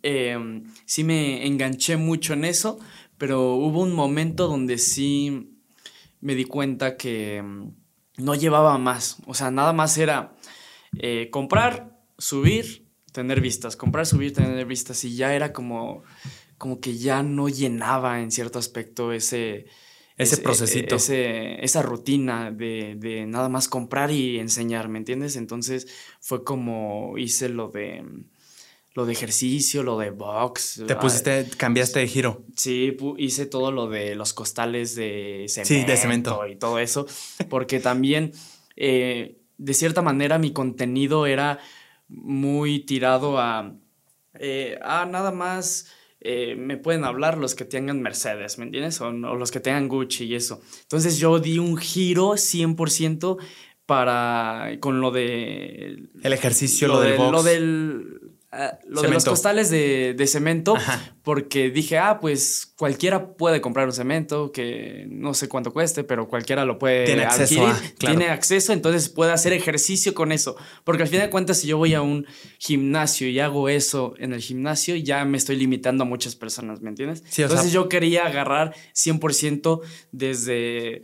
em, sí me enganché mucho en eso, pero hubo un momento donde sí me di cuenta que em, no llevaba más. O sea, nada más era eh, comprar, subir, tener vistas, comprar, subir, tener vistas. Y ya era como, como que ya no llenaba en cierto aspecto ese,
Ese procesito.
Ese, esa rutina de, de, nada más comprar y enseñar, ¿me entiendes? Entonces fue como hice lo de lo de ejercicio, lo de box.
Te pusiste, cambiaste de giro.
Sí, hice todo lo de los costales de cemento. Sí, de cemento. Y todo eso, porque también, eh, de cierta manera, mi contenido era muy tirado a, eh, a nada más eh, me pueden hablar los que tengan Mercedes, ¿me entiendes? O, los que tengan Gucci y eso. Entonces yo di un giro 100% para, con lo de...
El ejercicio, lo, del box.
Lo del Ah, lo de los costales de, cemento, porque dije, ah, pues cualquiera puede comprar un cemento que no sé cuánto cueste, pero cualquiera lo puede tiene acceso tiene acceso, entonces puede hacer ejercicio con eso, porque al fin de cuentas si yo voy a un gimnasio y hago eso en el gimnasio, ya me estoy limitando a muchas personas, ¿me entiendes? entonces yo quería agarrar 100% desde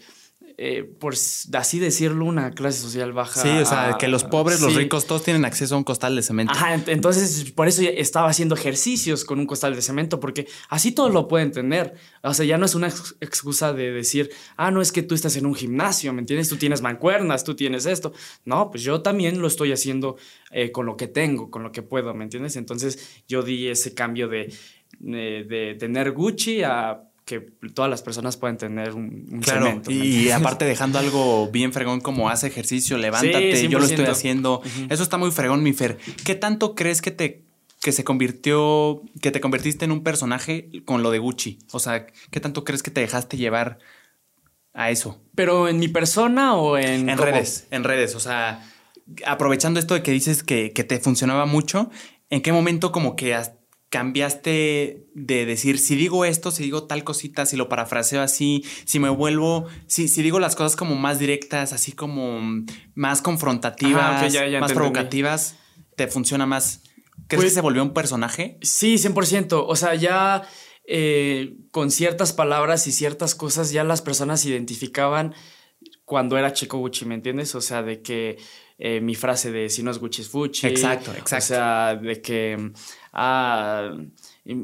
eh, por así decirlo, una clase social baja.
Sí, o sea, que los pobres, los ricos, todos tienen acceso a un costal de cemento.
Ajá, entonces por eso estaba haciendo ejercicios con un costal de cemento, porque así todos lo pueden tener. O sea, ya no es una excusa de decir, ah, no es que tú estás en un gimnasio, ¿me entiendes? Tú tienes mancuernas, tú tienes esto. No, pues yo también lo estoy haciendo eh, con lo que tengo, con lo que puedo, ¿me entiendes? Entonces yo di ese cambio de, de, de tener Gucci a que todas las personas pueden tener un,
claro, Y <laughs> aparte dejando algo bien fregón como hace ejercicio, levántate, yo lo estoy haciendo. Eso está muy fregón, mi Fer. ¿Qué tanto crees que te que se convirtió, que te convertiste en un personaje con lo de Gucci? O sea, ¿qué tanto crees que te dejaste llevar a eso?
¿Pero en mi persona o en...?
En redes, en redes. O sea, aprovechando esto de que dices que, que te funcionaba mucho, ¿en qué momento como que cambiaste de decir, si digo esto, si digo tal cosita, si lo parafraseo así, si me vuelvo, si, si digo las cosas como más directas, así como más confrontativas, más provocativas, te funciona más. ¿Crees que pues se volvió un personaje?
Sí, 100%. O sea, ya eh, con ciertas palabras y ciertas cosas ya las personas identificaban cuando era Chico Gucci, ¿me entiendes? O sea, de que eh, mi frase de si no es Gucci es Fucci.
Exacto, exacto. O
sea, de que ah, eh,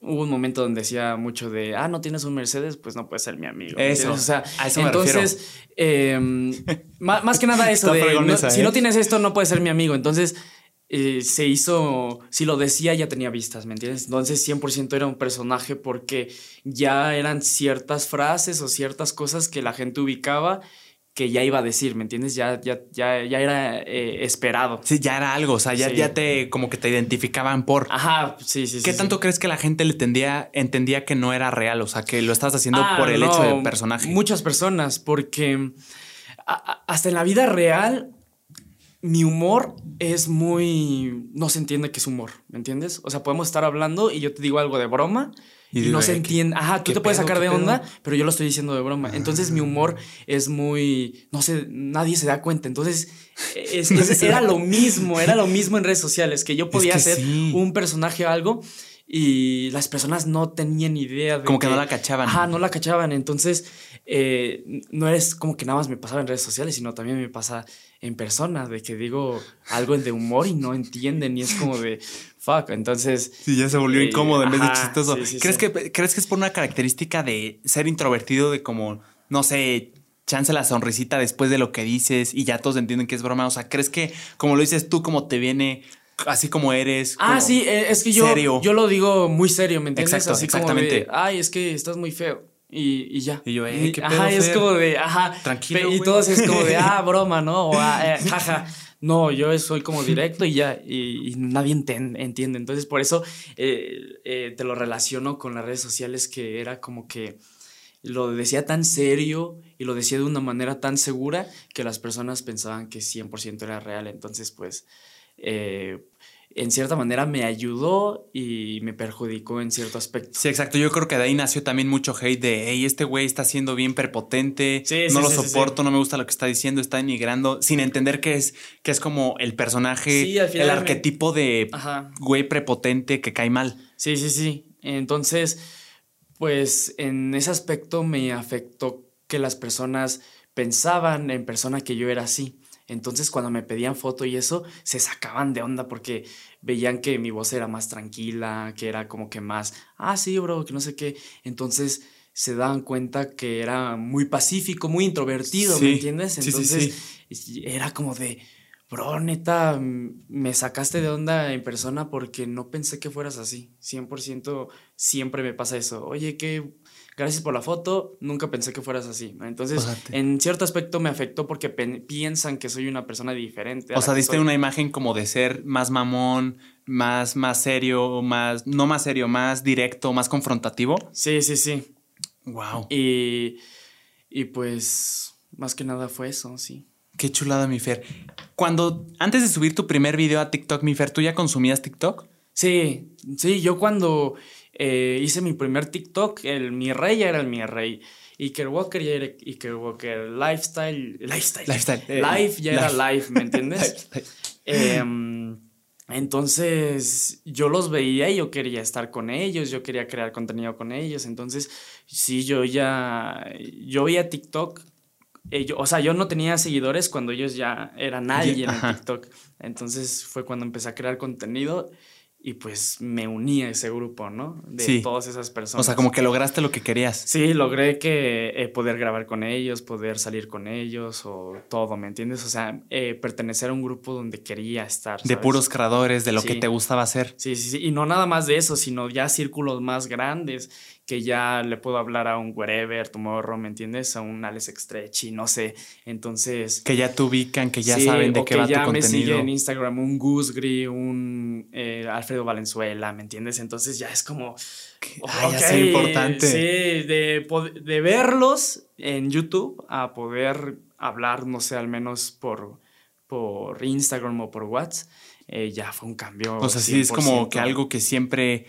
hubo un momento donde decía mucho de, ah, no tienes un Mercedes, pues no puedes ser mi amigo.
Eso, o sea, a eso
entonces, em, más, que nada <laughs> eso de, si no ¿eh? tienes esto, no puedes ser mi amigo. Entonces, se hizo, si lo decía ya tenía vistas, ¿me entiendes? Entonces 100% era un personaje porque ya eran ciertas frases o ciertas cosas que la gente ubicaba que ya iba a decir, ¿me entiendes? Ya, ya, ya, ya era eh, esperado.
Sí, ya era algo, o sea, ya, ya te, como que te identificaban por.
Ajá, sí, sí,
¿Qué tanto crees que la gente le tendía, entendía que no era real? O sea, que lo estás haciendo ah, por el hecho del personaje.
Muchas personas, porque hasta en la vida real, mi humor es muy. No se entiende que es humor, ¿me entiendes? O sea, podemos estar hablando y yo te digo algo de broma y, no se entiende. Ajá, tú te puedes sacar de onda, pero yo lo estoy diciendo de broma. Entonces mi humor es muy. No sé, nadie se da cuenta. Entonces era lo mismo, era lo mismo en redes sociales, que yo podía hacer un personaje o algo y las personas no tenían idea de.
Como que, no la cachaban.
Ajá, no la cachaban. Entonces, eh, no es como que nada más me pasaba en redes sociales, sino también me pasa en persona, de que digo algo de humor y no entienden y es como de fuck. Entonces.
Sí, ya se volvió eh, incómodo en vez de chistoso. ¿Crees, Que, ¿Crees que es por una característica de ser introvertido, de como, no sé, chance la sonrisita después de lo que dices y ya todos entienden que es broma? O sea, ¿crees que, como lo dices tú, como te viene así como eres.
ah, sí, eh, es que yo, yo lo digo muy serio, ¿me entiendes? Exacto, así exactamente. Ay, es que estás muy feo. Y, ya.
Y yo, eh, ¿qué pedo,
Ajá, es como de, ajá.
Tranquilo.
Y todos es como de, <laughs> ah, broma, ¿no? O, ah, eh, <laughs> jaja. No, yo soy como directo y ya, y, nadie entiende. Entonces, por eso eh, te lo relaciono con las redes sociales, que era como que lo decía tan serio y lo decía de una manera tan segura que las personas pensaban que 100% era real. Entonces, pues, en cierta manera me ayudó y me perjudicó en cierto aspecto.
Sí, exacto. Yo creo que de ahí nació también mucho hate de, hey, este güey está siendo bien prepotente, no lo soporto, no me gusta lo que está diciendo, está emigrando, sin entender que es, que es como el personaje, el arquetipo de güey prepotente que cae mal.
Sí, sí, sí. Entonces, pues en ese aspecto me afectó que las personas pensaban en persona que yo era así. Entonces cuando me pedían foto y eso, se sacaban de onda porque veían que mi voz era más tranquila, que era como que más, ah, sí, bro, que no sé qué. Entonces se daban cuenta que era muy pacífico, muy introvertido, ¿me entiendes? Entonces era como de, bro, neta, me sacaste de onda en persona porque no pensé que fueras así. 100% siempre me pasa eso. Oye, qué gracias por la foto, nunca pensé que fueras así. Entonces, en cierto aspecto me afectó porque piensan que soy una persona diferente.
O sea, diste una imagen como de ser más mamón, más, más serio, más, no más serio, más directo, más confrontativo.
Sí, sí, sí.
Wow.
Y, y pues, más que nada fue eso, sí.
Qué chulada, mi Fer. Cuando, antes de subir tu primer video a TikTok, mi Fer, ¿tú ya consumías TikTok?
Sí, sí, yo cuando eh, hice mi primer TikTok, el mi rey ya era el mi rey. Iker Walker ya era Iker Walker. Lifestyle, lifestyle.
Lifestyle.
Eh, life ya era life, ¿me entiendes? <laughs> Em, entonces yo los veía y yo quería estar con ellos, yo quería crear contenido con ellos. Entonces, sí, yo ya, yo veía TikTok. Eh, o sea, yo no tenía seguidores cuando ellos ya eran alguien en TikTok. Entonces fue cuando empecé a crear contenido y pues me uní a ese grupo, ¿no? De todas esas personas.
O sea, como que lograste lo que querías.
Sí, logré que eh, poder grabar con ellos, poder salir con ellos o todo, ¿me entiendes? O sea, eh, pertenecer a un grupo donde quería estar.
De puros creadores, de lo que te gustaba hacer.
Sí, sí, sí. Y no nada más de eso, sino ya círculos más grandes que ya le puedo hablar a un Wherever, Tomorrow, ¿me entiendes? A un Alex Stretchy, no sé. Entonces.
Que ya te ubican, que ya saben de qué va tu contenido.
que ya me sigue en Instagram un Gusgri, un eh, Alfredo Valenzuela, ¿me entiendes? Entonces ya es como.
Ay, importante.
Sí, de, de verlos en YouTube a poder hablar, no sé, al menos por, por Instagram o por WhatsApp, eh, ya fue un cambio.
O sea, sí, es como que algo que siempre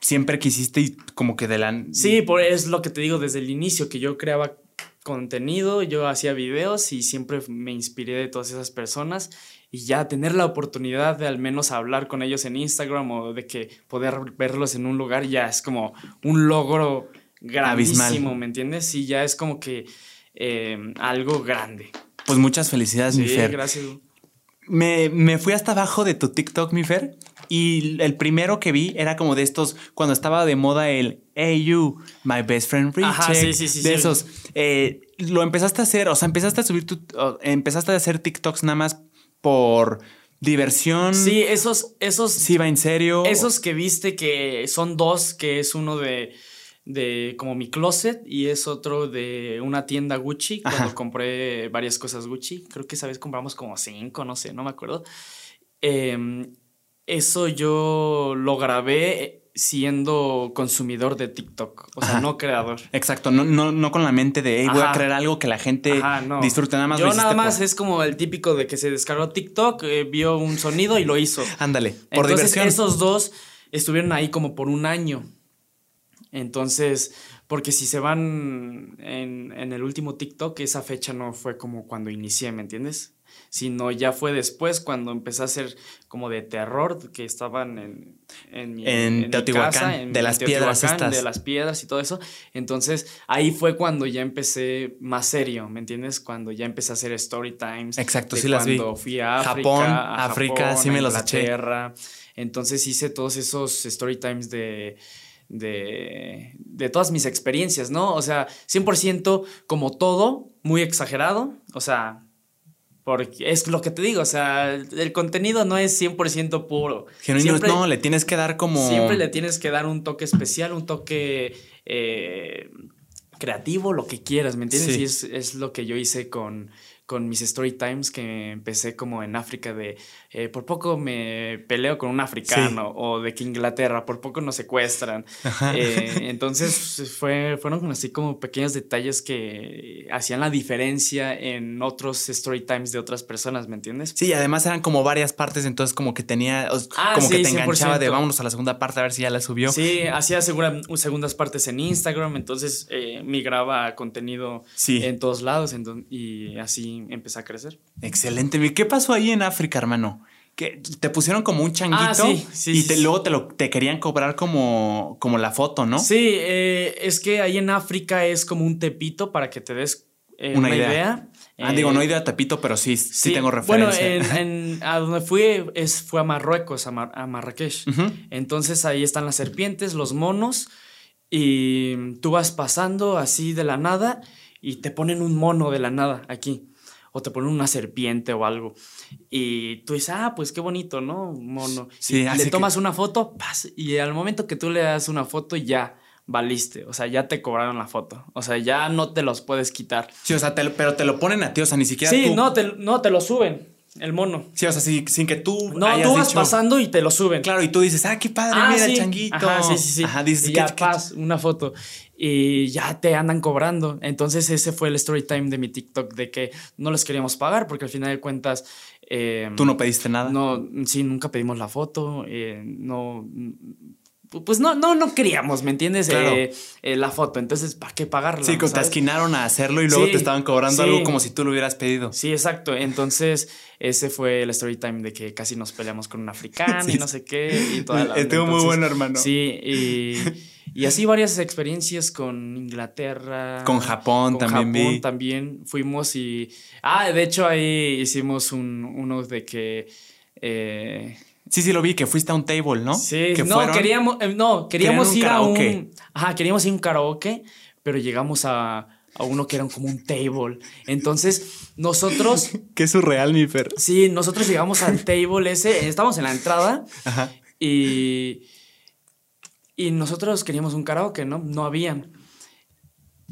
siempre quisiste y como que de la...
Sí, por, es lo que te digo desde el inicio, que yo creaba contenido, yo hacía videos y siempre me inspiré de todas esas personas y ya tener la oportunidad de al menos hablar con ellos en Instagram o de que poder verlos en un lugar ya es como un logro gravísimo, ¿me entiendes? Y ya es como que eh, algo grande.
Pues muchas felicidades, mi Fer.
gracias.
Me, me fui hasta abajo de tu TikTok, mi Fer, y el primero que vi era como de estos, cuando estaba de moda el Hey You, My Best Friend Richie. de esos. Eh, lo empezaste a hacer, o sea, empezaste a subir tu. Empezaste a hacer TikToks nada más por diversión.
Sí, esos. esos
sí, va en serio.
Esos que viste que son dos, que es uno de de como mi closet y es otro de una tienda Gucci cuando compré varias cosas Gucci. Creo que esa vez compramos como cinco, no sé, no me acuerdo. Eh, eso yo lo grabé siendo consumidor de TikTok, o sea, no creador.
Exacto, no, no, no con la mente de, hey, voy a crear algo que la gente disfrute nada más.
Yo nada más es como el típico de que se descargó TikTok, eh, vio un sonido y lo hizo.
Ándale, por
Entonces, Esos dos estuvieron ahí como por un año. Entonces, porque si se van en, en el último TikTok, esa fecha no fue como cuando inicié, ¿me entiendes? Sino ya fue después cuando empecé a hacer como de terror, que estaban en, en, mi,
en, Teotihuacán, de las piedras estas.
De las piedras y todo eso. Entonces ahí fue cuando ya empecé más serio, ¿me entiendes? Cuando ya empecé a hacer story times.
Exacto, sí las vi.
Cuando fui a África,
Japón,
a
África, sí me los eché.
Entonces hice todos esos story times de... De, de, todas mis experiencias, ¿no? O sea, 100% como todo, muy exagerado, o sea, porque es lo que te digo, o sea, el contenido no es 100% puro.
Siempre, no, le tienes que dar como...
Siempre le tienes que dar un toque especial, un toque eh, creativo, lo que quieras, ¿me entiendes? Y es, es, lo que yo hice con, con mis story times que empecé como en África de eh, por poco me peleo con un africano o de que Inglaterra por poco nos secuestran. Eh, <laughs> entonces fue, fueron así como pequeños detalles que hacían la diferencia en otros story times de otras personas, ¿me entiendes?
Sí, además eran como varias partes, entonces como que tenía, ah, como que te enganchaba de vámonos a la segunda parte a ver si ya la subió.
Sí, hacía segura, segundas partes en Instagram, entonces eh, migraba contenido en todos lados y así empecé a crecer.
Excelente. ¿Qué pasó ahí en África, hermano? Que te pusieron como un changuito ah, y luego te lo te querían cobrar como, como la foto, ¿no?
Sí, eh, es que ahí en África es como un tepito para que te des eh, una, idea.
Ah, digo, no eh, idea tepito, pero sí, sí, tengo referencia.
Bueno, a donde fui es, fue a Marruecos, a, Marrakech. Entonces ahí están las serpientes, los monos y tú vas pasando así de la nada y te ponen un mono de la nada aquí. O te ponen una serpiente o algo. Y tú dices, ah, pues qué bonito, ¿no? Mono.
Sí,
y le
que-
tomas una foto, ¡pas! y al momento que tú le das una foto, ya valiste. O sea, ya te cobraron la foto. O sea, ya no te los puedes quitar.
Sí, o sea, te pero te lo ponen a ti, o sea, ni siquiera
Sí,
tú.
no te, no, te lo suben, el mono.
Sí, o sea, sí, sin que tú.
No,
hayas
tú vas
dicho-
pasando y te lo suben.
Claro, y tú dices, ah, qué padre,
Ah,
mira
sí.
el changuito.
Ajá, sí, sí, sí.
Ajá, dices,
y
¿qué-
ya
qué-
pas, una foto. Y ya te andan cobrando. Entonces ese fue el story time de mi TikTok, de que no les queríamos pagar porque al final de cuentas... eh,
Tú no pediste nada.
No, sí, nunca pedimos la foto. eh, no... Pues no, no, no queríamos, ¿me entiendes?
Claro.
Eh, eh, la foto. Entonces, ¿para qué pagarla?
Sí, te
¿sabes?
esquinaron a hacerlo y luego
Sí,
te estaban cobrando
sí.
algo como si tú lo hubieras pedido.
Sí, exacto. Entonces, ese fue el story time de que casi nos peleamos con un africano
Sí.
y no sé qué. Y toda la onda.
Estuvo muy bueno, hermano.
Sí, y, y así varias experiencias con Inglaterra.
Con Japón
con
también
Japón
vi.
también fuimos y... Ah, de hecho ahí hicimos un, uno de que... eh,
Sí, sí, lo vi, que fuiste a un table, ¿no?
Sí,
que
no,
fueron-
queríamos, eh, no, queríamos ir a un...
karaoke.
Ajá, queríamos ir a un karaoke, pero llegamos a, a uno que era como un table. Entonces, nosotros... <laughs>
Qué surreal, mi Fer.
Sí, nosotros llegamos al table ese, estábamos en la entrada
Ajá.
y, y nosotros queríamos un karaoke, ¿no? No habían.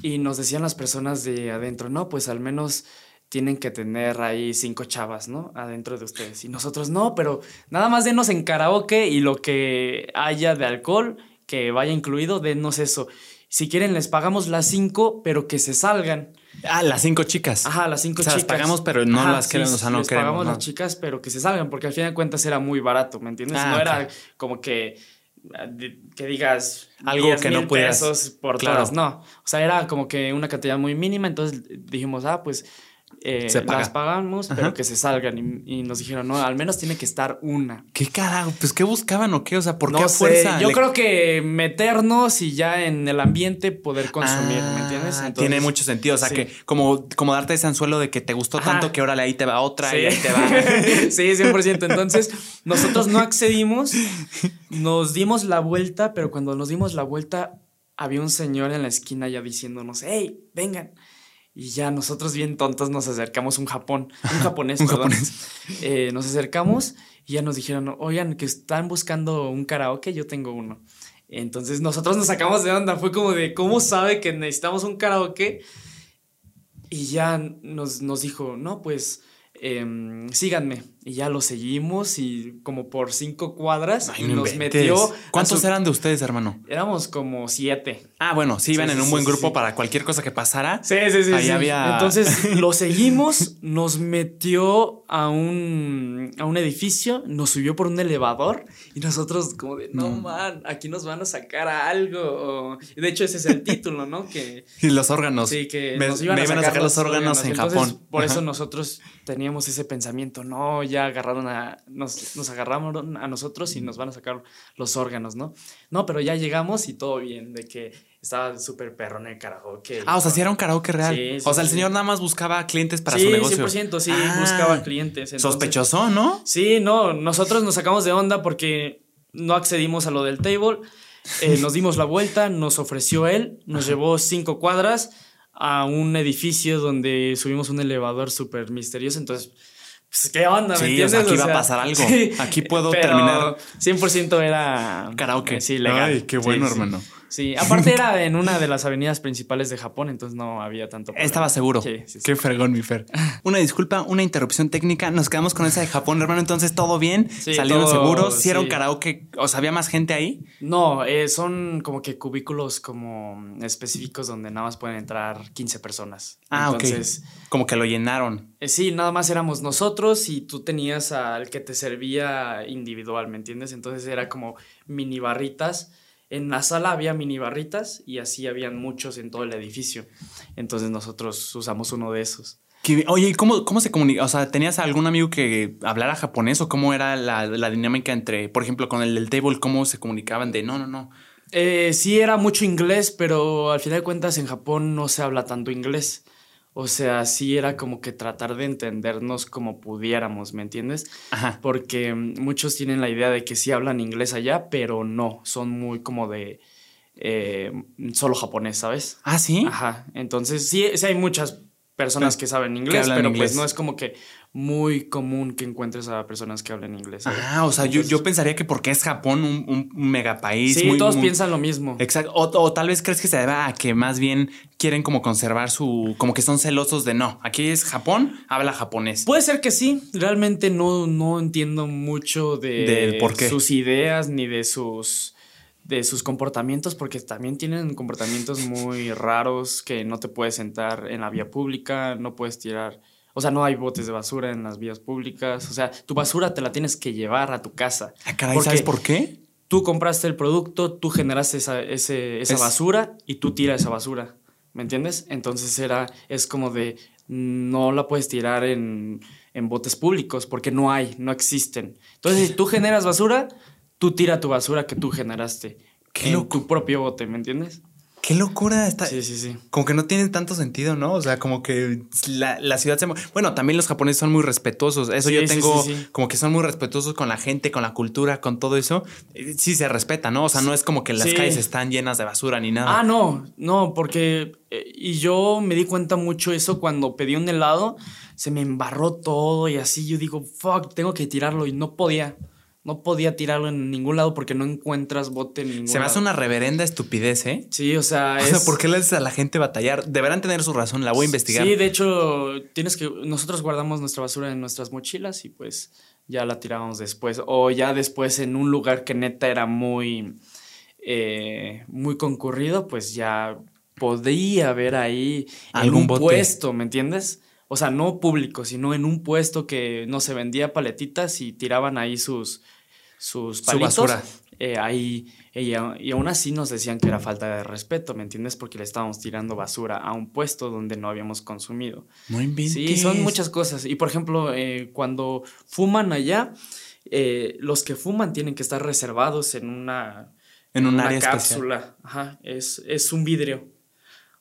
Y nos decían las personas de adentro, no, pues al menos tienen que tener ahí cinco chavas, ¿no? Adentro de ustedes. Y nosotros, no, pero nada más denos en karaoke y lo que haya de alcohol, que vaya incluido, denos eso. Si quieren, les pagamos las cinco, pero que se salgan.
Ah, las cinco chicas.
Ajá, las cinco
O sea, las
chicas.
pagamos, pero no las queremos, o sea, no
les
queremos,
pagamos
no.
las chicas, pero que se salgan, porque al fin de cuentas era muy barato, ¿me entiendes?
Ah,
no era como que, ah, que digas
Algo
10
que no
por
claro.
todas, no. O sea, era como que una cantidad muy mínima, entonces dijimos, ah, pues eh,
Se paga.
las pagamos,
Ajá.
pero que se salgan. Y, y nos dijeron, no, al menos tiene que estar una.
¿Qué carajo? Pues, ¿qué buscaban o qué? O sea, ¿por qué a fuerza?
yo
le-
creo que meternos y ya en el ambiente poder consumir, ¿me
Ah,
entiendes?
tiene mucho sentido. O sea,
sí.
que como, como darte ese anzuelo de que te gustó
Ajá.
tanto que órale, ahí te va otra y ahí
Sí.
te va. <laughs>
sí, 100%. Entonces, nosotros no accedimos, nos dimos la vuelta, pero cuando nos dimos la vuelta, había un señor en la esquina ya diciéndonos, hey, vengan. Y ya nosotros bien tontos nos acercamos, un Japón, un japonés, <laughs>
Un
perdón.
japonés.
Eh, nos acercamos y ya nos dijeron, oigan, que están buscando un karaoke, yo tengo uno. Entonces nosotros nos sacamos de onda, fue como de, ¿cómo sabe que necesitamos un karaoke? Y ya nos, nos dijo, no, pues em, síganme. Y ya lo seguimos y como por cinco cuadras
Ay,
nos
inventes.
metió.
¿Cuántos
su-
eran de ustedes, hermano?
Éramos como siete.
Ah, bueno, sí iban
Sí,
en un buen
sí,
grupo
sí.
para cualquier cosa que pasara.
Sí, sí, sí.
Ahí
sí.
había-
Entonces <laughs> lo seguimos, nos metió a un, a un edificio, nos subió por un elevador y nosotros como de, no,
No.
man, aquí nos van a sacar a algo. De hecho ese es el título, ¿no? Que, <laughs>
Y los órganos.
sí, que
me,
nos iban,
me
a, sacar
los órganos, en
Entonces,
Japón.
Por eso nosotros teníamos ese pensamiento, no, ya agarraron a, nos, nos agarraron a nosotros y nos van a sacar los órganos, ¿no? No, pero ya llegamos y todo bien, de que estaba súper perro en el karaoke.
Ah, o sea, sí era un karaoke real.
Sí, sí,
o sea, el
sí.
señor nada más buscaba clientes para
sí,
su negocio.
100%, sí,
Ah,
buscaba clientes. entonces-
Sospechoso, ¿no?
Sí, no, nosotros nos sacamos de onda porque no accedimos a lo del table, eh, nos dimos la vuelta, nos ofreció él, nos llevó cinco cuadras a un edificio donde subimos un elevador súper misterioso, entonces... Pues, ¿Qué onda? ¿Me
Sí, o
entiendes?
sea, aquí va a pasar algo. Aquí puedo terminar.
100% era.
Karaoke.
Sí, legal.
Ay, qué
Sí,
bueno,
sí.
hermano.
Sí, aparte era <laughs> en una de las avenidas principales de Japón, entonces no había tanto. problema.
Estaba seguro.
Sí, sí, sí.
Qué fregón, mi Fer. Una disculpa, una interrupción técnica. Nos quedamos con esa de Japón, hermano. Entonces, ¿todo bien?
Sí,
¿Salieron
todo-
seguros? ¿Si era un karaoke? O sea, ¿había más gente ahí?
No, eh, son como que cubículos como específicos donde nada más pueden entrar 15 personas.
Ah,
Entonces,
ok. Como que lo llenaron.
eh, sí, nada más éramos nosotros y tú tenías al que te servía individual, ¿me entiendes? Entonces era como mini barritas. En la sala había mini barritas y así habían muchos en todo el edificio. Entonces nosotros usamos uno de esos.
Que- Oye, ¿y cómo, cómo se comunica? O sea, ¿tenías algún amigo que hablara japonés o cómo era la, la dinámica entre, por ejemplo, con el del table, cómo se comunicaban de no, no, no?
Eh, sí, era mucho inglés, pero al final de cuentas en Japón no se habla tanto inglés. O sea, sí era como que tratar de entendernos como pudiéramos, ¿me entiendes?
Ajá.
Porque mm, muchos tienen la idea de que sí hablan inglés allá, pero no, son muy como de eh, solo japonés, ¿sabes?
Ah, sí.
Ajá. Entonces, sí, sí hay muchas personas que saben inglés, pero
inglés.
pues no es como que muy común que encuentres a personas que hablen inglés. ¿sabes?
Ah, o sea, yo, yo pensaría que porque es Japón un, un, un megapaís.
Sí,
muy-
todos
muy-
piensan lo mismo.
Exacto. O, o tal vez crees que se deba a que más bien quieren como conservar su. como que son celosos de no. Aquí es Japón, habla japonés.
Puede ser que sí. Realmente no, no entiendo mucho de
Del por qué.
sus ideas ni de sus de sus comportamientos, porque también tienen comportamientos muy raros que no te puedes sentar en la vía pública, no puedes tirar, o sea, no hay botes de basura en las vías públicas, o sea, tu basura te la tienes que llevar a tu casa.
Ah, caray, ¿sabes por qué?
Tú compraste el producto, tú generaste esa, ese- esa
Es-
basura y tú tiras esa basura. ¿Me entiendes? Entonces era, es como de, no la puedes tirar en, en botes públicos porque no hay, no existen. Entonces, si tú generas basura, tú tira tu basura que tú generaste
Qué
en
loco.
tu propio bote, ¿me entiendes?
Qué locura está.
Sí, sí, sí.
Como que no tiene tanto sentido, ¿no? O sea, como que la, la ciudad se... Bueno, también los japoneses son muy respetuosos. Eso
Sí,
yo tengo
sí, sí.
como que son muy respetuosos con la gente, con la cultura, con todo eso. Eh, Sí se respeta, ¿no? O sea, no es como que las calles están llenas de basura ni nada.
Ah, no, no, porque eh, y yo me di cuenta mucho eso cuando pedí un helado, se me embarró todo y así yo digo, fuck, tengo que tirarlo y no podía. No podía tirarlo en ningún lado porque no encuentras bote en ningún
se me hace una reverenda estupidez, ¿eh?
Sí, o sea, <laughs>
O sea, ¿por qué le haces a la gente batallar? Deberán tener su razón, la voy a investigar.
Sí, de hecho, tienes que. Nosotros guardamos nuestra basura en nuestras mochilas y pues ya la tirábamos después. O ya después en un lugar que neta era muy. eh, muy concurrido, pues ya podría haber ahí en
Algún
un
bote.
puesto, ¿me entiendes? O sea, no público, sino en un puesto que no se vendía paletitas y tiraban ahí sus, sus
Su
palitos.
basura.
Eh, ahí, y, aún así nos decían que era falta de respeto, ¿me entiendes? Porque le estábamos tirando basura a un puesto donde no habíamos consumido.
No inventes.
Sí, son muchas cosas. Y por ejemplo, eh, cuando fuman allá, eh, los que fuman tienen que estar reservados en una,
En un
una
área especial.
cápsula. Ajá, es, es un vidrio.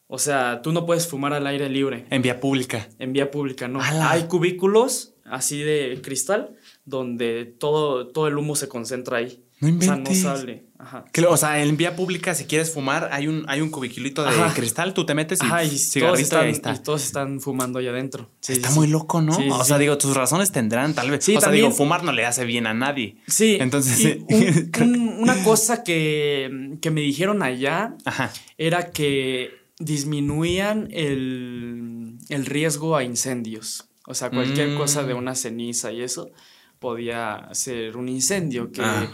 O sea, tú no puedes fumar al aire libre
En vía pública.
en vía pública, ¿no? Hay cubículos así de cristal donde todo, todo el humo se concentra ahí.
No
O sea, no
inventes.
sale. Ajá.
Que o sea, en vía pública, si quieres fumar, hay un, hay un cubiculito de
Ajá.
cristal, tú te metes y,
Ajá, y todos, están,
ahí está.
y todos están fumando allá adentro. Sí,
está
sí, sí.
muy loco, ¿no? O sea, digo, tus razones tendrán, tal vez.
Sí,
o sea,
también-
digo, fumar no le hace bien a nadie.
Sí,
Entonces,
y un- <laughs> un- una cosa que, que me dijeron allá
Ajá.
era que disminuían el, el riesgo a incendios. O sea, cualquier
Mm.
cosa de una ceniza y eso podía ser un incendio que
Ah,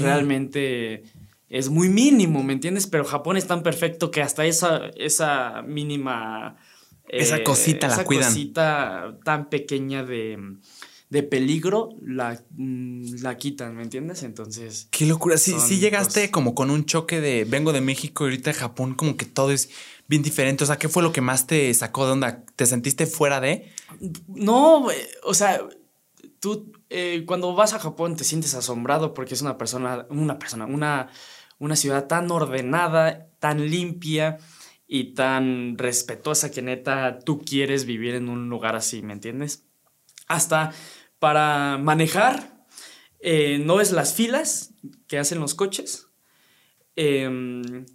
realmente es muy mínimo, ¿me entiendes? Pero Japón es tan perfecto que hasta esa, esa mínima... eh,
Esa cosita la
esa
cuidan.
cosita tan pequeña de, de peligro la, mm, la quitan, ¿me entiendes? Entonces...
Qué locura. Sí, sí llegaste como con un choque de vengo de México y ahorita de Japón, como que todo es bien diferente. O sea, ¿qué fue lo que más te sacó de onda? ¿Te sentiste fuera de?
No, güey, o sea, tú eh, cuando vas a Japón te sientes asombrado porque es una persona, una persona, una, una ciudad tan ordenada, tan limpia y tan respetuosa que neta tú quieres vivir en un lugar así, ¿me entiendes? Hasta para manejar, eh, no ves las filas que hacen los coches. Em,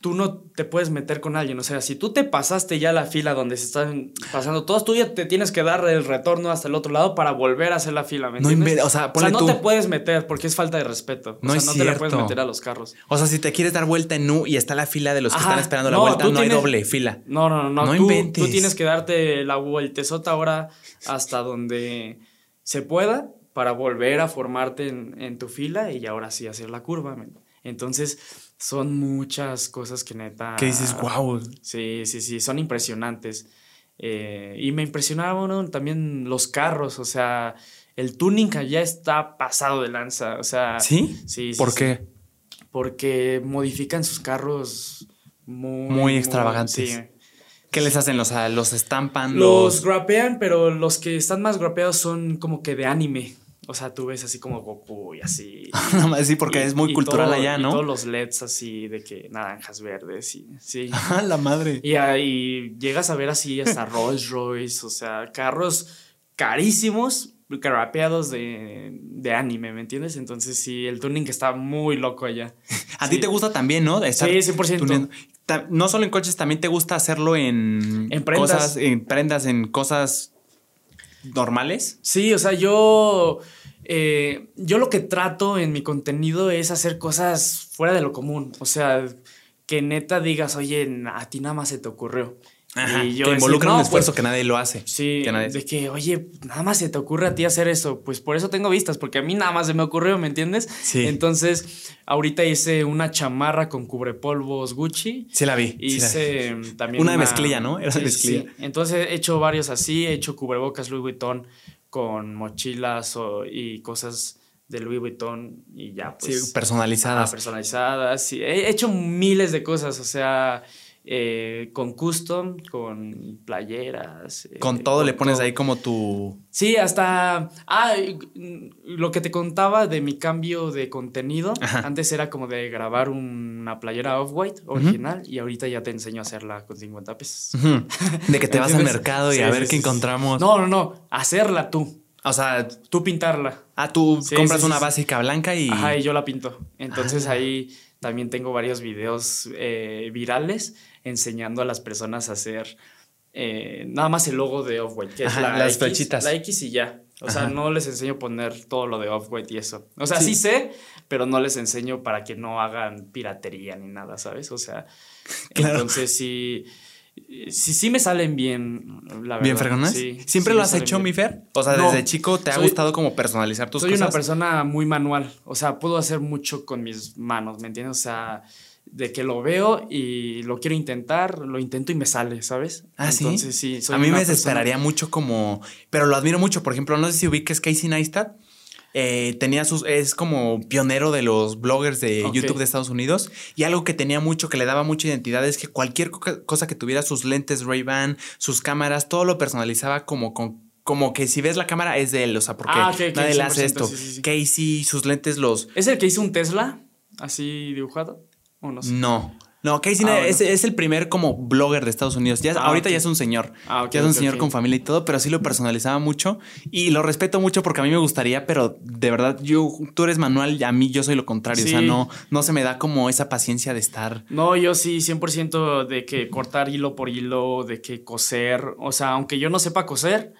tú no te puedes meter con alguien. O sea, si tú te pasaste ya la fila donde se están pasando todos, tú ya te tienes que dar el retorno hasta el otro lado para volver a hacer la fila. ¿me
No
entiendes?
o sea,
no
tú.
te puedes meter porque es falta de respeto. O
No
sea,
es
no te la puedes meter a los carros.
O sea, si te quieres dar vuelta en U y está la fila de los que
Ajá.
están esperando la
No,
vuelta, no hay doble fila.
No, no, no.
No
tú,
inventes.
tú tienes que darte la vueltezota ahora hasta donde se pueda para volver a formarte en, en tu fila y ahora sí hacer la curva. Entonces, son muchas cosas que neta.
Que dices, wow.
Sí, sí, sí, son impresionantes. Eh, y me impresionaron también los carros, o sea, el tuning allá está pasado de lanza, o sea.
¿Sí?
Sí, sí,
¿Por
sí.
qué?
Porque modifican sus carros muy.
Muy extravagantes.
sí.
¿Qué les hacen? Los, ah, los estampan,
Los
los...
grapean, pero los que están más grapeados son como que de anime. O sea, tú ves así como Goku y así. <laughs>
No más, sí, porque
Y-
es muy cultural
todo-
allá,
y
¿no?
todos los LEDs así de que naranjas verdes y sí. <laughs>
Ah, la madre.
Y ahí llegas a ver así hasta <laughs> Rolls Royce, o sea, carros carísimos, grapeados de, de anime, ¿me entiendes? Entonces sí, el tuning está muy loco allá.
A ti te gusta también, ¿no?
sí, 100%.
No solo en coches, también te gusta hacerlo en,
en prendas.
cosas, en prendas, en cosas normales.
Sí, o sea, yo... Eh, yo lo que trato en mi contenido es hacer cosas fuera de lo común. O sea, que neta digas, oye, a ti nada más se te ocurrió.
Ajá, y yo que involucra un esfuerzo pues, que nadie lo hace.
Sí, de que, oye, nada más se te ocurre a ti hacer eso. Pues por eso tengo vistas, porque a mí nada más se me ocurrió, ¿me entiendes? Sí. Entonces, ahorita hice una chamarra con cubrepolvos Gucci.
Sí, la vi.
Hice también.
Una, mezclilla, ¿no?
Era mezclilla. Entonces, he hecho varios así. He hecho cubrebocas Louis Vuitton con mochilas y cosas de Louis Vuitton y ya,
pues. Sí, personalizadas.
personalizadas. Sí. He hecho miles de cosas, o sea. Eh, con custom, con playeras.
Eh, con todo le pones ahí como tu...
Sí, hasta... Ah, lo que te contaba de mi cambio de contenido. Antes era como de grabar una playera off-white original y ahorita ya te enseño a hacerla con 50 pesos. <laughs>
De que te vas al mercado y a ver qué encontramos.
No, no, no, hacerla tú.
O sea,
tú pintarla.
Ah, tú compras una básica blanca y...
Ajá, y yo la pinto. Entonces ah. ahí también tengo varios videos eh, virales enseñando a las personas a hacer eh, nada más el logo de Off-White, que es la
las
X,
flechitas.
La X y ya. O sea, no les enseño a poner todo lo de Off-White y eso. O sea, sí. sé, pero no les enseño para que no hagan piratería ni nada, ¿sabes? O sea, <laughs> entonces sí sí, sí me salen bien, la verdad.
¿Bien fregonas? Sí. ¿Siempre lo has hecho, mi Fer? O sea, desde chico te ha gustado como personalizar tus
soy
cosas.
Soy una persona muy manual. O sea, puedo hacer mucho con mis manos, ¿me entiendes? O sea, de que lo veo y lo quiero intentar, lo intento y me sale, ¿sabes?
Ah,
Entonces, sí.
a mí me desesperaría mucho como. Pero lo admiro mucho. Por ejemplo, no sé si ubiques Casey Neistat. Eh, tenía sus, es como pionero de los bloggers de YouTube de Estados Unidos y algo que tenía mucho, que le daba mucha identidad es que cualquier cosa que tuviera sus lentes Ray-Ban, sus cámaras, todo lo personalizaba como con como que si ves la cámara es de él, o sea, porque ah, nadie le hace esto. Casey, sus lentes los...
¿Es el que hizo un Tesla así dibujado? ¿O no sé?
No. No, Casey ah, es, el primer como blogger de Estados Unidos. Ya, ah, ahorita ya es un señor. Ah, ya es un señor con familia y todo, pero sí lo personalizaba mucho y lo respeto mucho porque a mí me gustaría, pero de verdad, yo, tú eres manual y a mí yo soy lo contrario. O sea, no, no se me da como esa paciencia de estar.
No, yo sí, 100% de que cortar hilo por hilo, de que coser. O sea, aunque yo no sepa coser,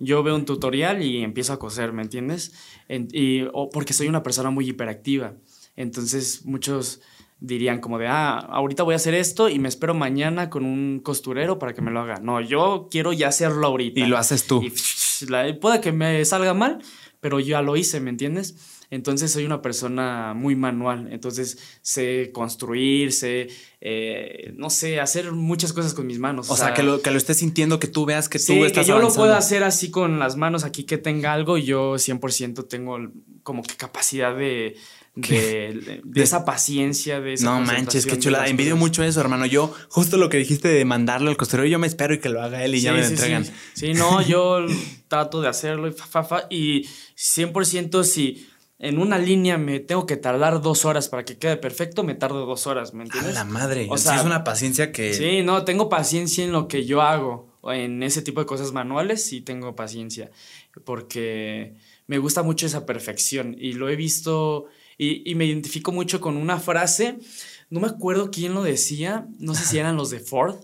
yo veo un tutorial y empiezo a coser, ¿me entiendes? y, porque soy una persona muy hiperactiva. Entonces, muchos dirían como de, ah, ahorita voy a hacer esto y me espero mañana con un costurero para que me lo haga. No, yo quiero ya hacerlo ahorita.
Y lo haces tú. <laughs>
puede que me salga mal, pero ya lo hice, ¿me entiendes? Entonces soy una persona muy manual, entonces sé construir, sé, eh, no sé, hacer muchas cosas con mis manos.
O, sea, que, lo, que lo estés sintiendo, que tú veas que tú estás
que yo lo puedo hacer así con las manos aquí, que tenga algo, y yo 100% tengo como que capacidad de, de, esa paciencia, de esa
No manches, qué chula. Envidio mucho eso, hermano. Yo, justo lo que dijiste de mandarlo al costurero, yo me espero y que lo haga él y ya me lo entregan.
Sí. no, yo <laughs> trato de hacerlo y fa, fa, y 100% si en una línea me tengo que tardar dos horas para que quede perfecto, me tardo dos horas, ¿me entiendes?
A la madre. O sea, es una paciencia que.
Sí, no, tengo paciencia en lo que yo hago. En ese tipo de cosas manuales sí tengo paciencia. Porque me gusta mucho esa perfección. Y lo he visto y, me identifico mucho con una frase, no me acuerdo quién lo decía, no sé si eran los de Ford.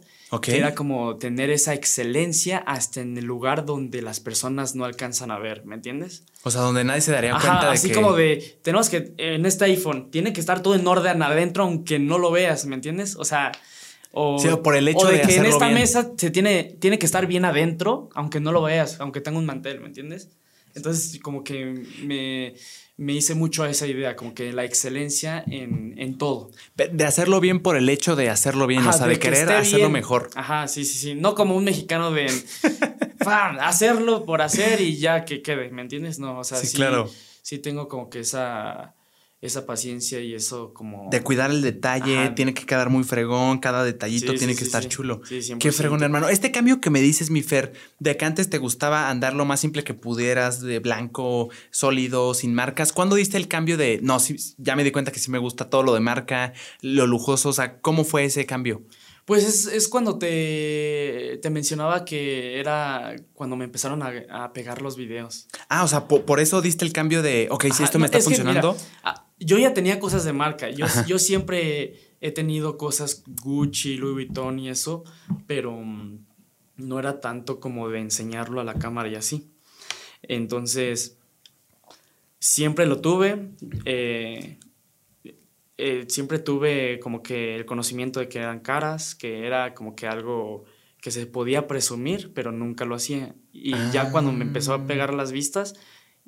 Que era como tener esa excelencia hasta en el lugar donde las personas no alcanzan a ver, ¿me entiendes?
O sea, donde nadie se daría cuenta de
así como de, tenemos que, en este iPhone, tiene que estar todo en orden adentro aunque no lo veas, ¿me entiendes? O sea, o,
por el hecho de,
que
en
esta mesa se tiene, tiene que estar bien adentro, aunque no lo veas, aunque tenga un mantel, ¿me entiendes? Entonces, como que me, me hice mucho a esa idea, como que la excelencia en, en todo.
De hacerlo bien por el hecho de hacerlo bien, o sea, de, querer hacerlo mejor.
Ajá, sí, sí, sí. No como un mexicano de <laughs> hacerlo por hacer y ya que quede, ¿me entiendes? No, o sea, sí, claro. sí tengo como que esa esa paciencia y eso como...
De cuidar el detalle, tiene que quedar muy fregón, cada detallito tiene que estar chulo. Qué fregón, hermano. Este cambio que me dices, mi Fer, de que antes te gustaba andar lo más simple que pudieras, de blanco, sólido, sin marcas, ¿cuándo diste el cambio de, no, sí, ya me di cuenta que sí me gusta todo lo de marca, lo lujoso, o sea, ¿cómo fue ese cambio?
Pues es, es cuando te, te, mencionaba que era cuando me empezaron a, a pegar los videos.
Ah, o sea, por, por, eso diste el cambio de, ok, si esto me está funcionando.
Que, mira, yo ya tenía cosas de marca. Yo, yo siempre he tenido cosas Gucci, Louis Vuitton y eso, pero mm, no era tanto como de enseñarlo a la cámara y así. Entonces, siempre lo tuve. Eh, eh, siempre tuve como que el conocimiento de que eran caras, que era como que algo que se podía presumir, pero nunca lo hacía. Y ya cuando me empezó a pegar las vistas,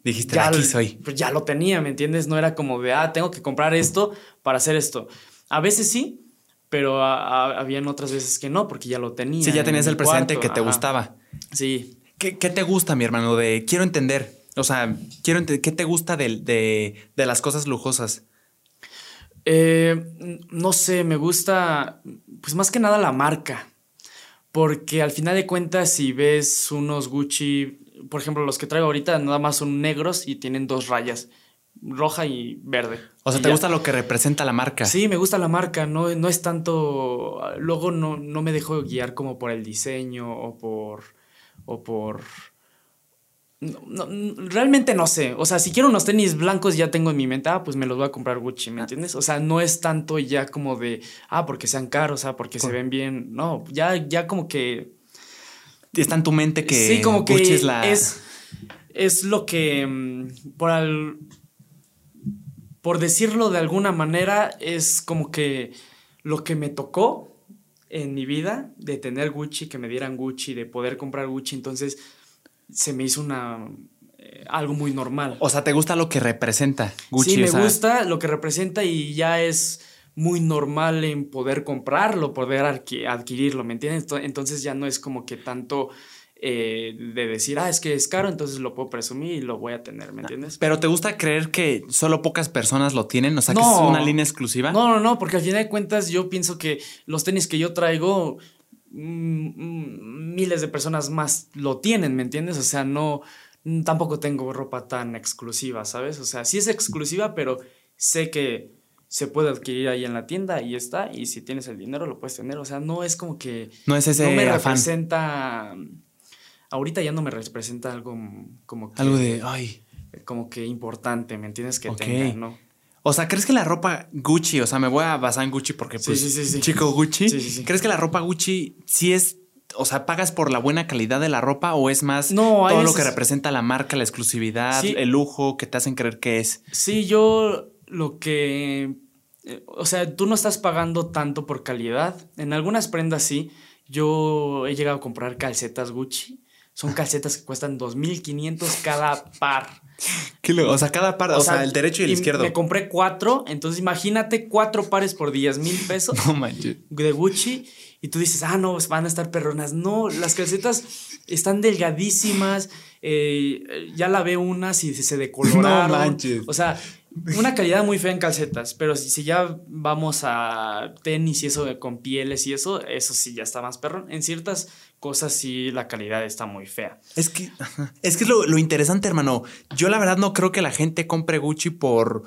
dijiste, ya, aquí soy.
Pues ya lo tenía, ¿me entiendes? No era como de, ah, tengo que comprar esto para hacer esto. A veces sí, pero habían otras veces que no, porque ya lo tenía.
Sí, ya tenías el presente que te gustaba.
Sí.
¿Qué, ¿Qué, te gusta, mi hermano? De quiero entender. O sea, quiero entender. ¿Qué te gusta de, de, de las cosas lujosas?
Eh, no sé, me gusta, pues más que nada la marca. Porque al final de cuentas, si ves unos Gucci, por ejemplo, los que traigo ahorita, nada más son negros y tienen dos rayas, roja y verde.
O sea, ¿te gusta lo que representa la marca?
Sí, me gusta la marca, no, no es tanto, luego no, no me dejo guiar como por el diseño o por, o por no, realmente no sé. O sea, si quiero unos tenis blancos ya tengo en mi mente, ah, pues me los voy a comprar Gucci, ¿me ah. entiendes? O sea, no es tanto ya como de, ah, porque sean caros, ah, porque se ven bien. No, ya, ya como que.
Está en tu mente que, sí, como que es la.
Es, lo que. Mm, por al, Por decirlo de alguna manera, es como que lo que me tocó en mi vida de tener Gucci, que me dieran Gucci, de poder comprar Gucci. Entonces se me hizo una eh, algo muy normal.
O sea, ¿te gusta lo que representa Gucci?
Sí, me gusta lo que representa y ya es muy normal en poder comprarlo, poder adquirirlo, ¿me entiendes? Entonces ya no es como que tanto eh, de decir, ah, es que es caro, entonces lo puedo presumir y lo voy a tener, ¿me ah, entiendes?
Pero ¿te gusta creer que solo pocas personas lo tienen? O sea, que es una línea exclusiva.
No, no, no, porque al final de cuentas yo pienso que los tenis que yo traigo Mm, mm, miles de personas más lo tienen, ¿me entiendes? O sea, no, tampoco tengo ropa tan exclusiva, ¿sabes? O sea, sí es exclusiva, pero sé que se puede adquirir ahí en la tienda y está, y si tienes el dinero lo puedes tener, o sea, no es como que...
No es ese
No me representa... Ahorita ya no me representa algo como
Algo de, ay...
Como que importante, ¿me entiendes? Que tenga, ¿no?
O sea, ¿crees que la ropa Gucci, o sea, me voy a basar en Gucci porque pues sí, sí, sí, chico Gucci, ¿crees que la ropa Gucci sí es, o sea, pagas por la buena calidad de la ropa o es más todo lo que representa la marca, la exclusividad, el lujo que te hacen creer que es?
Sí, yo lo que, eh, o sea, tú no estás pagando tanto por calidad. En algunas prendas sí. Yo he llegado a comprar calcetas Gucci. Son <laughs> calcetas que cuestan 2.500 cada par.
o sea, cada par, o, sea, el derecho y el izquierdo.
Me compré cuatro, entonces imagínate cuatro pares por 10 mil pesos <laughs>
no manches.
de Gucci. Y tú dices, ah, no, van a estar perronas. No, las calcetas están delgadísimas. Eh, ya la veo unas y se <laughs> decoloraron. No manches. O sea, una <laughs> calidad muy fea en calcetas, pero si, ya vamos a tenis y eso con pieles y eso, eso sí ya está más perrón. En ciertas cosas sí la calidad está muy fea.
Es que <laughs> es que lo, lo interesante, hermano. Yo la verdad no creo que la gente compre Gucci por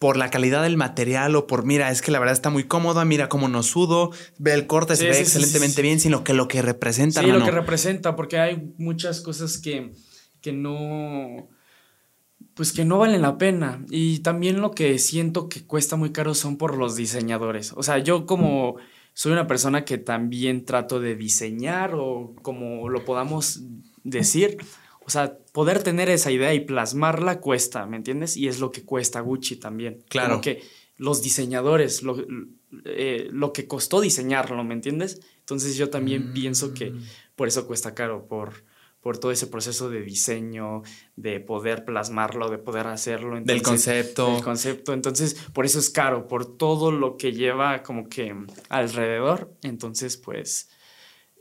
por la calidad del material o por, mira, es que la verdad está muy cómoda, mira cómo no sudo, ve el corte, se ve excelentemente bien, sino que lo que representa.
Sí, lo que representa, porque hay muchas cosas que, que no, pues que no valen la pena. Y también lo que siento que cuesta muy caro son por los diseñadores. O sea, yo como soy una persona que también trato de diseñar o como lo podamos decir. O sea, poder tener esa idea y plasmarla cuesta, ¿me entiendes? Y es lo que cuesta Gucci también.
Claro.
Como que los diseñadores, lo, eh, lo que costó diseñarlo, ¿me entiendes? Entonces yo también pienso que mm. por eso cuesta caro, por, por todo ese proceso de diseño, de poder plasmarlo, de poder hacerlo.
del concepto.
Del concepto. Entonces, por eso es caro, por todo lo que lleva como que alrededor. Entonces, pues...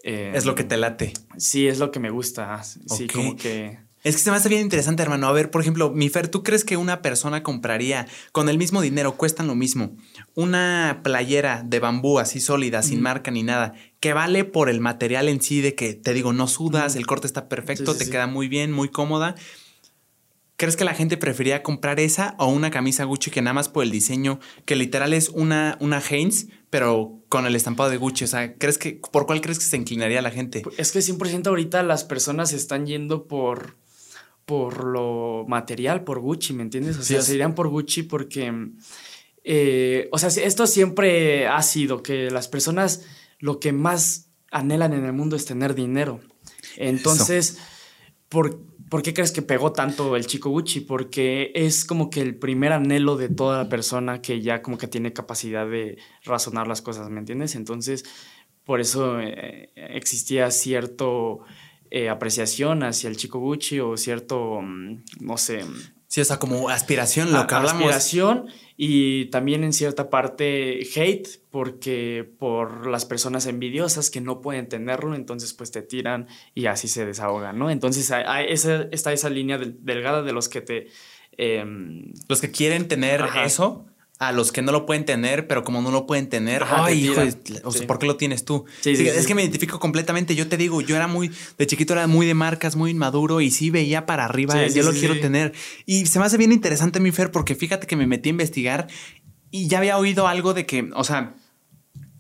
Eh, es lo que te late.
Sí, es lo que me gusta. Sí, como que...
Es que se me hace bien interesante, hermano. A ver, por ejemplo, mi Fer, ¿tú crees que una persona compraría con el mismo dinero, cuestan lo mismo, una playera de bambú así sólida, sin marca ni nada, que vale por el material en sí de que, te digo, no sudas, el corte está perfecto, te queda muy bien, muy cómoda? ¿Crees que la gente preferiría comprar esa o una camisa Gucci que nada más por el diseño, que literal es una, una Hanes, pero con el estampado de Gucci. O sea, ¿crees que, ¿por cuál crees que se inclinaría la gente?
Es que 100% ahorita las personas están yendo por, por lo material, por Gucci, ¿me entiendes? O sea, se irían por Gucci porque, eh, o sea, esto siempre ha sido que las personas lo que más anhelan en el mundo es tener dinero. Entonces, ¿por, ¿por, qué crees que pegó tanto el chico Gucci? Porque es como que el primer anhelo de toda la persona que ya como que tiene capacidad de razonar las cosas, ¿me entiendes? Entonces, por eso eh, existía cierto eh, apreciación hacia el chico Gucci o cierto, mm, no sé.
Sí, o sea, como aspiración, lo que hablamos.
Aspiración y también en cierta parte hate, porque por las personas envidiosas que no pueden tenerlo, entonces pues te tiran y así se desahogan, ¿no? Entonces hay, esa, está esa línea delgada de los que te... Em,
los que quieren tener eso a los que no lo pueden tener, pero como no lo pueden tener, ay, hijo, o sea, ¿por qué lo tienes tú? Sí, es que me identifico completamente. Yo te digo, yo era muy, de chiquito era muy de marcas, muy inmaduro y sí veía para arriba, yo lo quiero tener. Y se me hace bien interesante mi Fer, porque fíjate que me metí a investigar y ya había oído algo de que, o sea,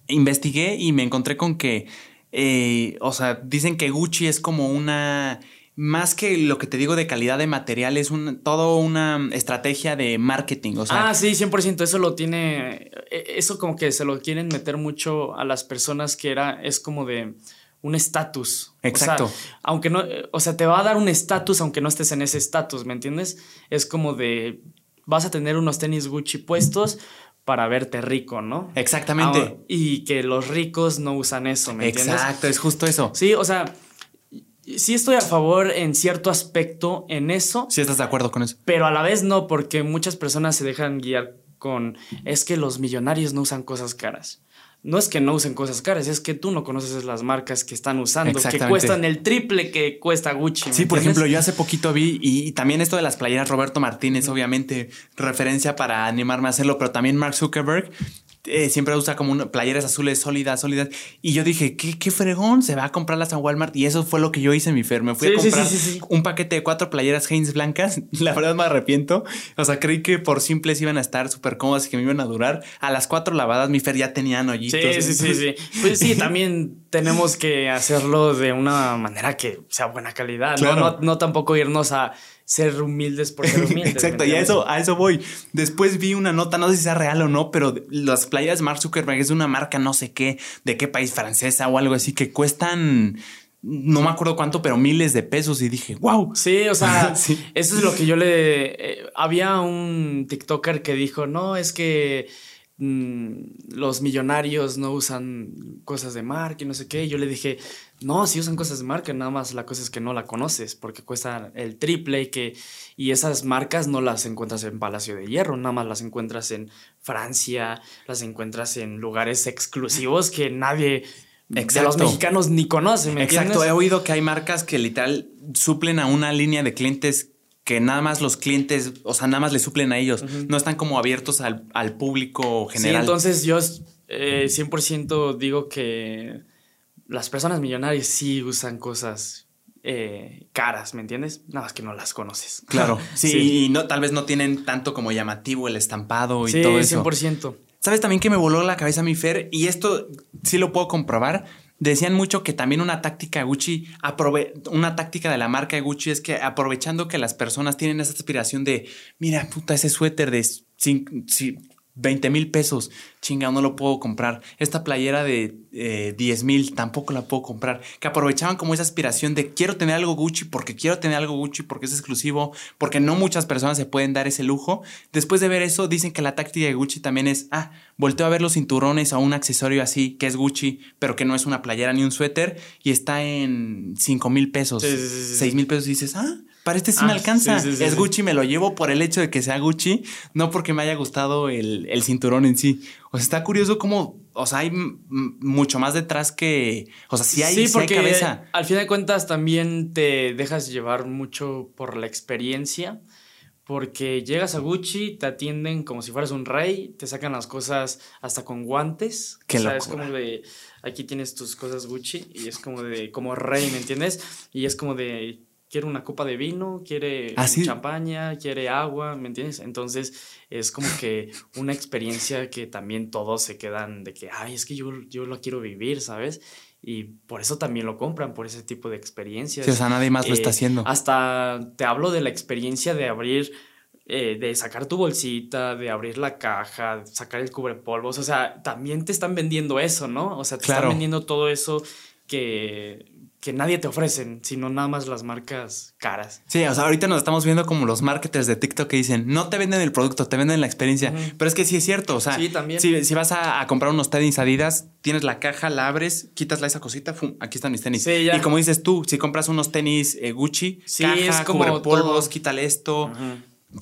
investigué y me encontré con que, eh, o sea, dicen que Gucci es como una más que lo que te digo de calidad de material, es un, todo una estrategia de marketing. O sea,
ah, sí, 100%. Eso lo tiene. E, eso como que se lo quieren meter mucho a las personas que era. Es como de un estatus. Exacto. aunque no. O sea, te va a dar un estatus aunque no estés en ese estatus, ¿me entiendes? Es como de. Vas a tener unos tenis Gucci puestos para verte rico, ¿no?
Exactamente. Ah,
y que los ricos no usan eso, ¿me entiendes?
Exacto, es justo eso.
Sí, o sea sí estoy a favor en cierto aspecto en eso.
Sí estás de acuerdo con eso.
Pero a la vez no, porque muchas personas se dejan guiar con es que los millonarios no usan cosas caras. No es que no usen cosas caras, es que tú no conoces las marcas que están usando, que cuestan el triple que cuesta Gucci.
Sí, por ejemplo, yo hace poquito vi, y, también esto de las playeras, Roberto Martínez, obviamente, referencia para animarme a hacerlo, pero también Mark Zuckerberg eh, siempre usa como una, playeras azules sólidas, sólidas. Y yo dije, ¿qué, qué fregón, se va a comprarlas a Walmart. Y eso fue lo que yo hice, mi Fer. Me fui a comprar un paquete de cuatro playeras Heinz blancas. <laughs> La verdad me arrepiento. O sea, creí que por simples iban a estar súper cómodas y que me iban a durar. A las cuatro lavadas, mi Fer ya tenían hoyitos.
Sí, sí, sí, sí. Pues sí, <laughs> también tenemos que hacerlo de una manera que sea buena calidad. no, no tampoco irnos a ser humildes por <laughs> ser humildes.
Exacto, y a eso, a eso voy. Después vi una nota, no sé si sea real o no, pero las playas Mark Zuckerberg es de una marca no sé qué, de qué país francesa o algo así, que cuestan no me acuerdo cuánto, pero miles de pesos y dije, wow.
Sí, o sea, <laughs> eso es lo que yo le... Eh, había un TikToker que dijo, no, es que los millonarios no usan cosas de marca y no sé qué. Y yo le dije, no, sí usan cosas de marca, nada más la cosa es que no la conoces porque cuesta el triple y que y esas marcas no las encuentras en Palacio de Hierro, nada más las encuentras en Francia, las encuentras en lugares exclusivos que nadie de los mexicanos ni conoce, ¿me Exacto,
he oído que hay marcas que literal suplen a una línea de clientes que nada más los clientes, o sea, nada más le suplen a ellos, no están como abiertos al, público general.
Sí, entonces yo eh, 100% digo que las personas millonarias sí usan cosas eh, caras, ¿me entiendes? Nada más que no las conoces. <laughs>
Claro, sí, y no, tal vez no tienen tanto como llamativo el estampado y todo eso.
100%.
¿Sabes también que me voló la cabeza mi Fer? Y esto sí lo puedo comprobar. Decían mucho que también una táctica Gucci, una táctica de la marca Gucci es que aprovechando que las personas tienen esa aspiración de, mira, puta, ese suéter de 20 mil pesos, chinga, no lo puedo comprar. Esta playera de eh, 10 mil, tampoco la puedo comprar. Que aprovechaban como esa aspiración de quiero tener algo Gucci porque quiero tener algo Gucci porque es exclusivo, porque no muchas personas se pueden dar ese lujo. Después de ver eso, dicen que la táctica de Gucci también es, ah, volteo a ver los cinturones o un accesorio así, que es Gucci, pero que no es una playera ni un suéter, y está en 5 mil pesos, 6 mil pesos, y dices, ah, para este sí me ah, alcanza. es Gucci, me lo llevo por el hecho de que sea Gucci, no porque me haya gustado el, cinturón en sí. O sea, está curioso cómo, o sea, hay mucho más detrás que, o sea, sí hay, sí, porque cabeza.
Al fin de cuentas también te dejas llevar mucho por la experiencia. Porque llegas a Gucci, te atienden como si fueras un rey, te sacan las cosas hasta con guantes. Qué o sea, es como de, aquí tienes tus cosas Gucci y es como de, como rey, ¿me entiendes? Y es como de, quiere una copa de vino, quiere
¿Ah, sí?
champaña, quiere agua, ¿me entiendes? Entonces es como que una experiencia que también todos se quedan de que, ay, es que yo, yo lo quiero vivir, ¿sabes? Y por eso también lo compran, por ese tipo de experiencias.
Sí, o sea, nadie más lo
Eh,
está haciendo.
Hasta te hablo de la experiencia de abrir, eh, de sacar tu bolsita, de abrir la caja, sacar el cubrepolvos. O sea, también te están vendiendo eso, ¿no? O sea, te
Claro.
están vendiendo todo eso que, que nadie te ofrecen, sino nada más las marcas caras.
Sí, o sea, ahorita nos estamos viendo como los marketers de TikTok que dicen, no te venden el producto, te venden la experiencia. Pero es que sí es cierto, o sea,
Sí, también.
Si, si vas a, a comprar unos tenis Adidas, tienes la caja, la abres, quitas esa cosita, ¡fum! aquí están mis tenis.
Sí, ya.
Y como dices tú, si compras unos tenis eh, Gucci,
Sí,
caja,
es como
polvos, quítale esto.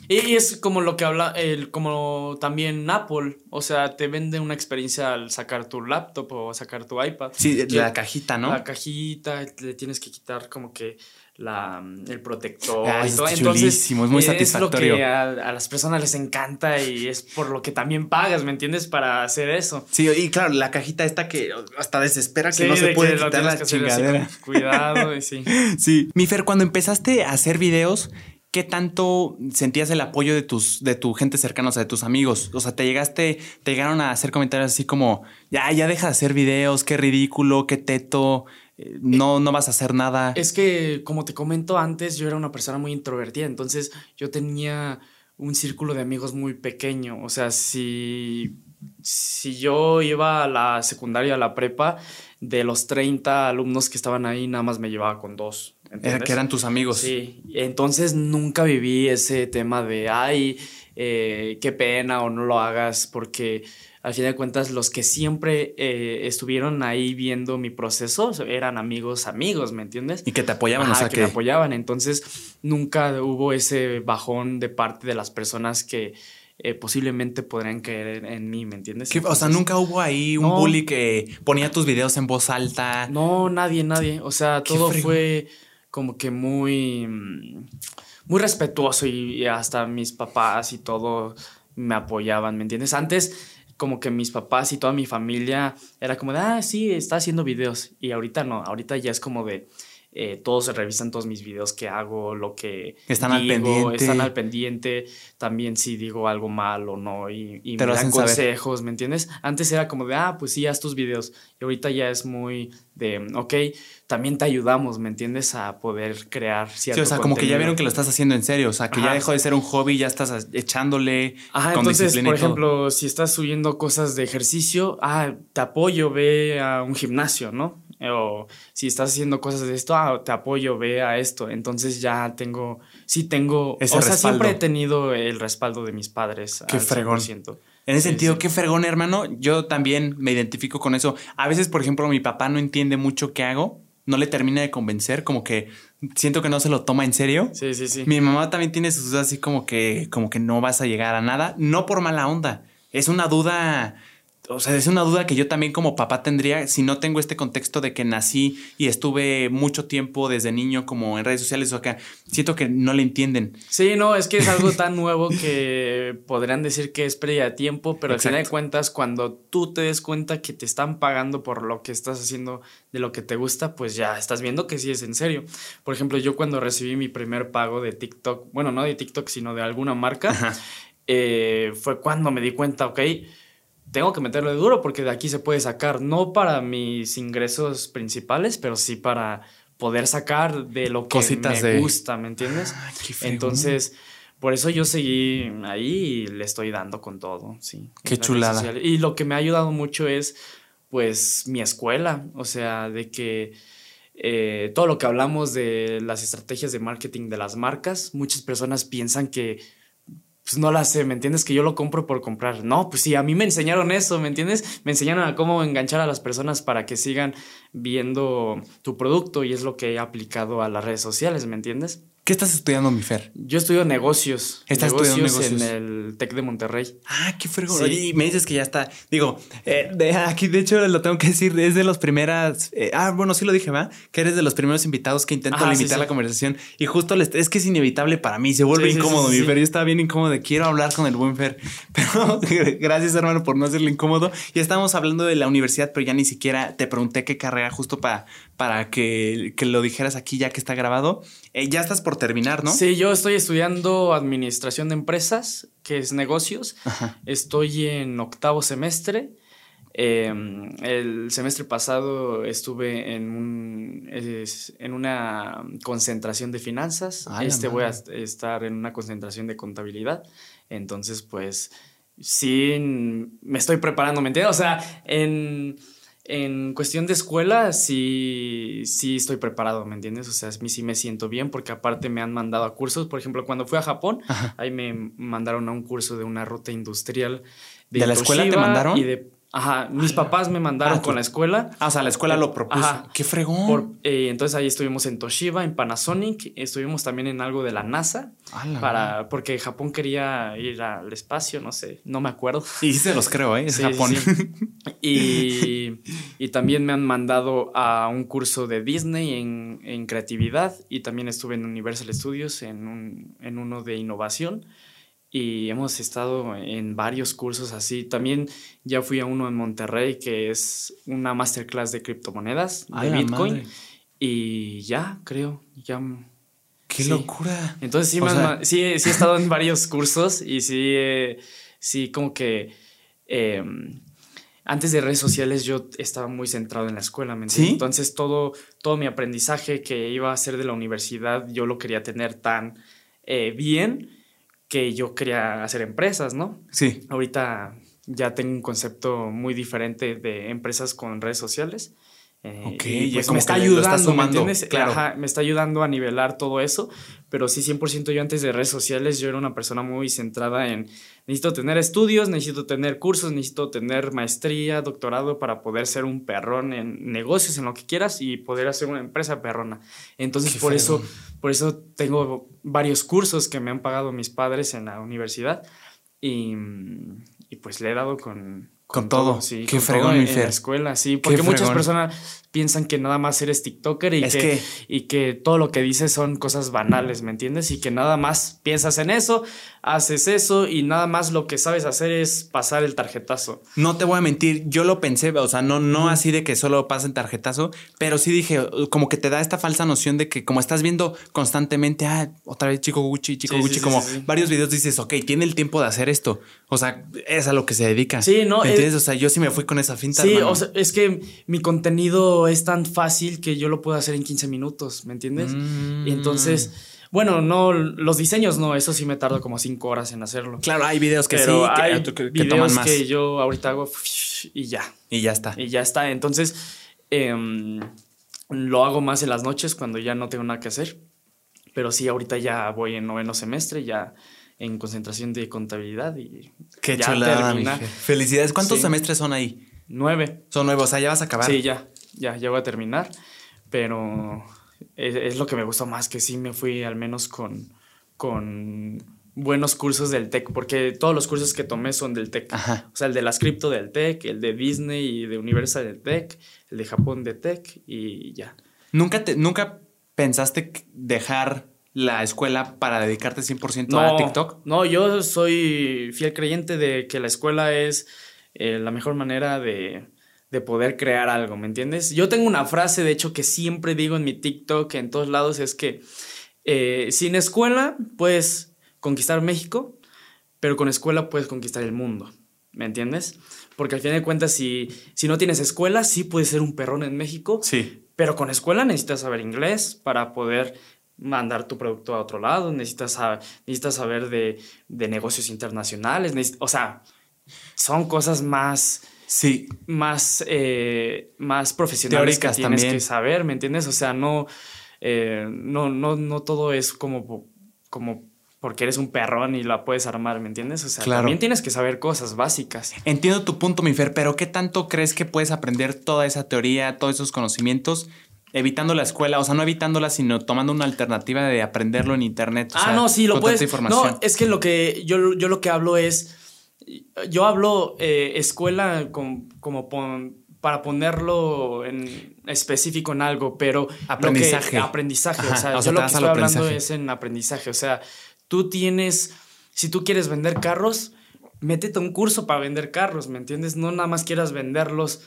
Y es como lo que habla, el, como también Apple, o sea, te vende una experiencia al sacar tu laptop o sacar tu iPad.
Sí,
Que-
la cajita, ¿no?
La cajita, le tienes que quitar como que la, el protector
Ah,
y
es chulísimo, es muy
Es
satisfactorio.
lo que a, a las personas les encanta y es por lo que también pagas, ¿me entiendes? Para hacer eso.
Sí, y claro, la cajita esta que hasta desespera que
Sí,
no se
de
puede quitar la
así
chingadera.
Cuidado y sí. <laughs>
Sí. Mi Fer, cuando empezaste a hacer videos, ¿qué tanto sentías el apoyo de tus, de tu gente cercana, o sea, de tus amigos? O sea, te llegaste, te llegaron a hacer comentarios así como, ya, ya deja de hacer videos, qué ridículo, qué teto, eh, no, no vas a hacer nada.
Es que, como te comento antes, yo era una persona muy introvertida, entonces yo tenía un círculo de amigos muy pequeño. O sea, si, si yo iba a la secundaria, a la prepa, de los 30 alumnos que estaban ahí, nada más me llevaba con dos.
Era
¿entiendes?
que eran tus amigos.
Sí, entonces nunca viví ese tema de, ay, eh, qué pena o no lo hagas, porque al fin de cuentas los que siempre eh, estuvieron ahí viendo mi proceso eran amigos, amigos, ¿me entiendes?
Y que te apoyaban, o
Ajá,
sea,
que,
que...
me apoyaban, entonces nunca hubo ese bajón de parte de las personas que eh, posiblemente podrían creer en mí, ¿me entiendes?
o sea, nunca hubo ahí un
No.
bully que ponía tus videos en voz alta.
No, nadie, nadie. O sea, todo fue como que muy, mm, muy respetuoso y, y hasta mis papás y todo me apoyaban, ¿me entiendes? Antes como que mis papás y toda mi familia era como de, ah, sí, está haciendo videos. Y ahorita no, ahorita ya es como de, eh, todos se revisan todos mis videos que hago, lo que
Están al
digo,
pendiente.
están al pendiente, también si digo algo mal o no, y, y
Te
me dan
saber.
consejos, ¿me entiendes? Antes era como de, ah, pues sí, haz tus videos, y ahorita ya es muy de, ok, también te ayudamos, ¿me entiendes? A poder crear
Sí,
cierto
o sea, como que ya vieron que lo estás haciendo en serio, o sea, que ya dejó de ser un hobby, ya estás echándole
Ajá,
con
entonces,
disciplina
por
y todo.
ejemplo, si estás subiendo cosas de ejercicio, ah, te apoyo, ve a un gimnasio, ¿no? O si estás haciendo cosas de esto, ah, te apoyo, ve a esto. Entonces ya tengo, sí tengo,
Ese
o sea,
respaldo.
siempre he tenido el respaldo de mis padres.
Qué
al
fregón.
100%.
En ese
Sí,
sentido,
sí.
qué fregón, hermano. Yo también me identifico con eso. A veces, por ejemplo, mi papá no entiende mucho qué hago, no le termina de convencer, como que siento que no se lo toma en serio.
Sí, sí, sí.
Mi mamá también tiene sus dudas así como que, como que no vas a llegar a nada, no por mala onda. Es una duda, o sea, es una duda que yo también como papá tendría si no tengo este contexto de que nací y estuve mucho tiempo desde niño como en redes sociales o acá. Siento que no le entienden.
Sí, no, es que es algo <laughs> tan nuevo que podrían decir que es pérdida de tiempo, pero al final de cuentas, cuando tú te des cuenta que te están pagando por lo que estás haciendo de lo que te gusta, pues ya estás viendo que sí es en serio. Por ejemplo, yo cuando recibí mi primer pago de TikTok, bueno, no de TikTok, sino de alguna marca, eh, fue cuando me di cuenta, ok, tengo que meterlo de duro porque de aquí se puede sacar, no para mis ingresos principales, pero sí para poder sacar de lo que
Cositas
me
de-
gusta, ¿me entiendes?
Ah, qué.
Entonces, por eso yo seguí ahí y le estoy dando con todo, sí.
Qué chulada.
Y lo que me ha ayudado mucho es, pues, mi escuela, o sea, de que eh, todo lo que hablamos de las estrategias de marketing de las marcas, muchas personas piensan que pues no las sé, ¿me entiendes? Que yo lo compro por comprar. No, pues sí, a mí me enseñaron eso, ¿me entiendes? Me enseñaron a cómo enganchar a las personas para que sigan viendo tu producto y es lo que he aplicado a las redes sociales, ¿me entiendes?
¿Qué estás estudiando, mi Fer?
Yo estudio negocios.
Estás estudiando
en
negocios.
el TEC de Monterrey.
Ah, qué fregón.
Sí.
Y me dices que ya está. Digo, eh, de- aquí de hecho lo tengo que decir, es de los primeras. eh, ah, bueno, sí lo dije, ¿va? Que eres de los primeros invitados que intento
Ajá, sí,
limitar
sí.
la conversación. Y justo les- es que es inevitable para mí, se vuelve
Sí,
incómodo, mi. Fer. Yo estaba bien incómodo, quiero hablar con el buen Fer. <laughs> Pero <laughs> gracias, hermano, por no hacerlo incómodo. Y estábamos hablando de la universidad, pero ya ni siquiera te pregunté qué carrera, justo para, para que, que lo dijeras aquí ya que está grabado. Eh, ya estás por terminar, ¿no?
Sí, yo estoy estudiando administración de empresas, que es negocios. Estoy en octavo semestre. Em, el semestre pasado estuve en, un, en una concentración de finanzas. este voy a estar en una concentración de contabilidad. Entonces, pues sí, me estoy preparando, ¿me entiendes? O sea, en, cuestión de escuela, sí, sí estoy preparado, ¿me entiendes? O sea, a mí sí me siento bien porque aparte me han mandado a cursos. Por ejemplo, cuando fui a Japón, ahí me mandaron a un curso de una ruta industrial.
¿De, la escuela te mandaron?
Y de Ajá, mis papás me mandaron ah, con la escuela.
Ah, o sea, la escuela lo propuso. Ajá. Qué fregón.
Eh, entonces ahí estuvimos en Toshiba, en Panasonic, estuvimos también en algo de la NASA. para, porque Japón quería ir al espacio, no sé, no me acuerdo.
Y se los creo, ¿eh? <laughs> Es Japón.
Y, y, también me han mandado a un curso de Disney en, en creatividad y también estuve en Universal Studios en, un, en uno de innovación y hemos estado en varios cursos así. También ya fui a uno en Monterrey que es una masterclass de criptomonedas, de Bitcoin. Y ya, creo, ya.
¡Qué locura!
Entonces sí, sí, he estado en varios cursos y sí, sí, como que em, antes de redes sociales yo estaba muy centrado en la escuela, ¿me Entonces todo, todo mi aprendizaje que iba a hacer de la universidad yo lo quería tener tan eh, bien que yo quería hacer empresas, ¿no?
Sí.
Ahorita ya tengo un concepto muy diferente de empresas con redes sociales.
Eh, ok, y pues me está ayudando, ¿me entiendes?
Claro. me está ayudando a nivelar todo eso, pero sí, 100% yo antes de redes sociales, yo era una persona muy centrada en, necesito tener estudios, necesito tener cursos, necesito tener maestría, doctorado para poder ser un perrón en negocios, en lo que quieras y poder hacer una empresa perrona. Entonces, por eso, por eso tengo varios cursos que me han pagado mis padres en la universidad y, y pues le he dado con,
con, todo.
sí. Qué fregón, en, la escuela, sí. Porque muchas personas piensan que nada más eres TikToker y, que, y que todo lo que dices son cosas banales, ¿me entiendes? Y que nada más piensas en eso, haces eso y nada más lo que sabes hacer es pasar el tarjetazo.
No te voy a mentir, yo lo pensé, o sea, no, no así de que solo pasen tarjetazo, pero sí dije, como que te da esta falsa noción de que como estás viendo constantemente, ah, otra vez chico Gucci, chico Gucci, como varios videos dices, ok, tiene el tiempo de hacer esto. O sea, es a lo que se dedica.
Sí, no.
¿Me entiendes? o sea, yo sí me fui con esa finta.
Sí, o sea, es que mi contenido es tan fácil que yo lo puedo hacer en 15 minutos, ¿me entiendes? Y entonces bueno, no, los diseños no, eso sí me tardo como cinco horas en hacerlo.
Claro, hay videos que sí,
hay que, toman más. que yo ahorita hago y ya.
Y ya está.
Y ya está. Entonces, em, lo hago más en las noches cuando ya no tengo nada que hacer. Pero sí, ahorita ya voy en noveno semestre, ya en concentración de contabilidad y
Qué chulada, Felicidades. ¿Cuántos semestres son ahí?
Nueve.
Son nueve, o sea, ya vas a acabar.
Sí, ya, ya, ya voy a terminar. Pero es, lo que me gustó más, que sí me fui al menos con, con buenos cursos del TEC, porque todos los cursos que tomé son del TEC. O sea, el de las cripto del TEC, el de Disney y de Universal del TEC, el de Japón de TEC y ya.
¿Nunca, te, ¿Nunca pensaste dejar la escuela para dedicarte 100% a TikTok?
No, yo soy fiel creyente de que la escuela es eh, la mejor manera de de poder crear algo, ¿me entiendes? Yo tengo una frase, de hecho, que siempre digo en mi TikTok, en todos lados, es que eh, sin escuela puedes conquistar México, pero con escuela puedes conquistar el mundo, ¿me entiendes? Porque al fin de cuentas, si, si no tienes escuela, sí puedes ser un perrón en México,
sí.
pero con escuela necesitas saber inglés para poder mandar tu producto a otro lado, necesitas, necesitas saber de, de negocios internacionales, o sea, son cosas más
sí.
más, eh, más profesionales que tienes que saber, ¿me entiendes? O sea, no, eh, no, no, no todo es como, como porque eres un perrón y la puedes armar, ¿me entiendes? O sea, también tienes que saber cosas básicas.
Entiendo tu punto, mi Fer, pero ¿qué tanto crees que puedes aprender toda esa teoría, todos esos conocimientos evitando la escuela, o sea, no evitándola, sino tomando una alternativa de aprenderlo en internet.
ah, no, sí, lo puedes. No, es que lo que yo, yo lo que hablo es yo hablo eh, escuela como para ponerlo en específico en algo, pero
aprendizaje.
aprendizaje. o sea, yo lo que estoy hablando es en aprendizaje. O sea, tú tienes, si tú quieres vender carros, métete un curso para vender carros, ¿me entiendes? No nada más quieras venderlos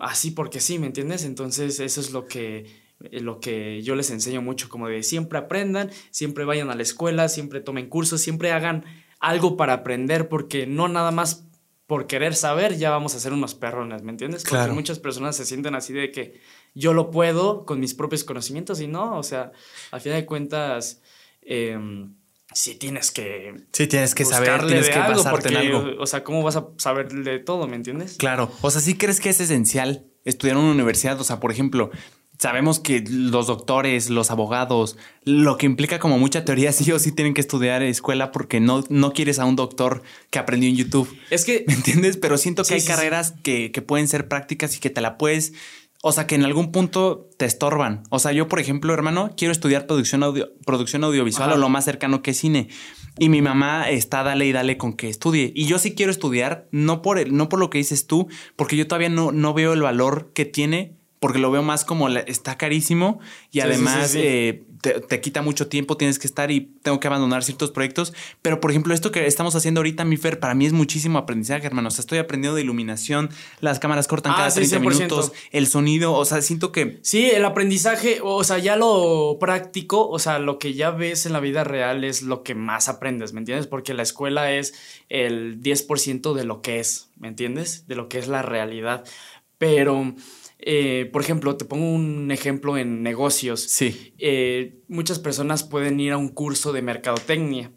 así porque sí, ¿me entiendes? Entonces, eso es lo que eh, lo que yo les enseño mucho, como de siempre aprendan, siempre vayan a la escuela, siempre tomen cursos, siempre hagan algo para aprender, porque no nada más por querer saber ya vamos a ser unos perrones, ¿me entiendes? Porque muchas personas se sienten así de que yo lo puedo con mis propios conocimientos y no, o sea, al final de cuentas... Eh, sí tienes que.
Sí, tienes que saber, tienes que basarte en algo.
O sea, ¿cómo vas a saber de todo, me entiendes?
Claro. O sea, ¿sí crees que es esencial estudiar en una universidad? O sea, por ejemplo, sabemos que los doctores, los abogados, lo que implica como mucha teoría, <laughs> sí o sí tienen que estudiar escuela porque no, no quieres a un doctor que aprendió en YouTube.
Es que.
¿Me entiendes? Pero siento que hay carreras que, que pueden ser prácticas y que te la puedes o sea, que en algún punto te estorban. O sea, yo, por ejemplo, hermano, quiero estudiar producción, audio, producción audiovisual o lo más cercano que cine. Y mi mamá está dale y dale con que estudie. Y yo sí quiero estudiar, no por, el, no por lo que dices tú, porque yo todavía no, no veo el valor que tiene, porque lo veo más como está carísimo y además eh, te, quita mucho tiempo, tienes que estar y tengo que abandonar ciertos proyectos. Pero, por ejemplo, esto que estamos haciendo ahorita, mi Fer, para mí es muchísimo aprendizaje, hermano. O sea, estoy aprendiendo de iluminación, las cámaras cortan ah, cada 30 minutos, el sonido, o sea, siento que...
Sí, el aprendizaje, o sea, ya lo práctico, o sea, lo que ya ves en la vida real es lo que más aprendes, ¿me entiendes? Porque la escuela es el 10% de lo que es, ¿me entiendes? De lo que es la realidad. Pero eh, por ejemplo, te pongo un ejemplo en negocios.
Sí.
Eh, muchas personas pueden ir a un curso de mercadotecnia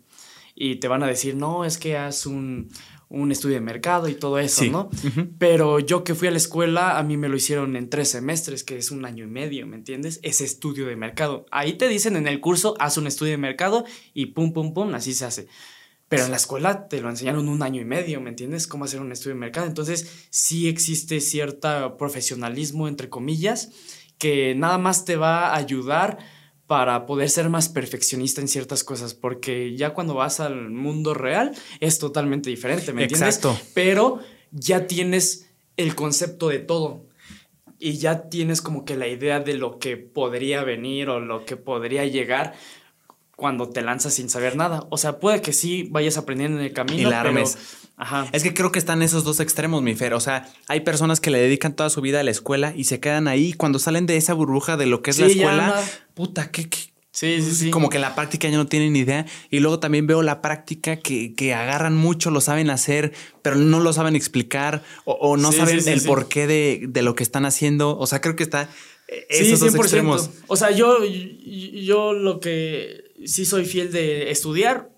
y te van a decir, no, es que haz un, estudio de mercado y todo eso, ¿no? Pero yo que fui a la escuela, a mí me lo hicieron en tres semestres, que es un año y medio, ¿me entiendes? Ese estudio de mercado. Ahí te dicen en el curso, haz un estudio de mercado y pum, pum, pum, así se hace. Pero en la escuela te lo enseñaron un año y medio, ¿me entiendes? Cómo hacer un estudio de mercado. Entonces, sí existe cierto profesionalismo, entre comillas, que nada más te va a ayudar para poder ser más perfeccionista en ciertas cosas, porque ya cuando vas al mundo real es totalmente diferente, ¿me entiendes? Exacto. Pero ya tienes el concepto de todo y ya tienes como que la idea de lo que podría venir o lo que podría llegar cuando te lanzas sin saber nada. O sea, puede que sí vayas aprendiendo en el camino. Y la Pero,
ajá. Es que creo que están esos dos extremos, mi Fer. O sea, hay personas que le dedican toda su vida a la escuela y se quedan ahí. Cuando salen de esa burbuja de lo que es la escuela, puta, ¿qué, qué?
Sí, sí, sí.
Como que la práctica ya no tienen idea. Y luego también veo la práctica que, que agarran mucho, lo saben hacer, pero no lo saben explicar o, no saben el porqué de, de, lo que están haciendo. O sea, creo que está
eh, esos dos extremos. O sea, yo, yo lo que sí soy fiel de estudiar.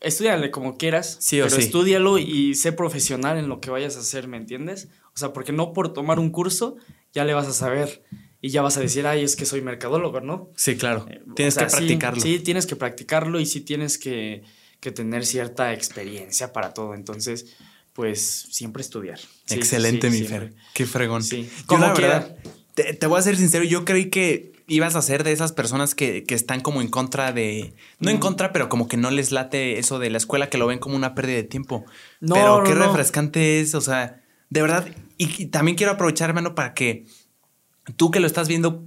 Estudiale como quieras, sí, o pero estudialo y sé profesional en lo que vayas a hacer, ¿me entiendes? O sea, porque no por tomar un curso ya le vas a saber y ya vas a decir, ay, es que soy mercadólogo, ¿no?
Sí, claro. Eh, tienes que practicarlo.
Sí, tienes que practicarlo y sí tienes que, tener cierta experiencia para todo. Entonces, pues siempre estudiar.
Excelente, mi Fer. Qué fregón. Sí, como quiera. Te, te, voy a ser sincero, yo creí que ibas a ser de esas personas que, están como en contra de. No en contra, pero como que no les late eso de la escuela, que lo ven como una pérdida de tiempo. No. Pero qué refrescante es, o sea, de verdad. Y, también quiero aprovechar, hermano, para que tú que lo estás viendo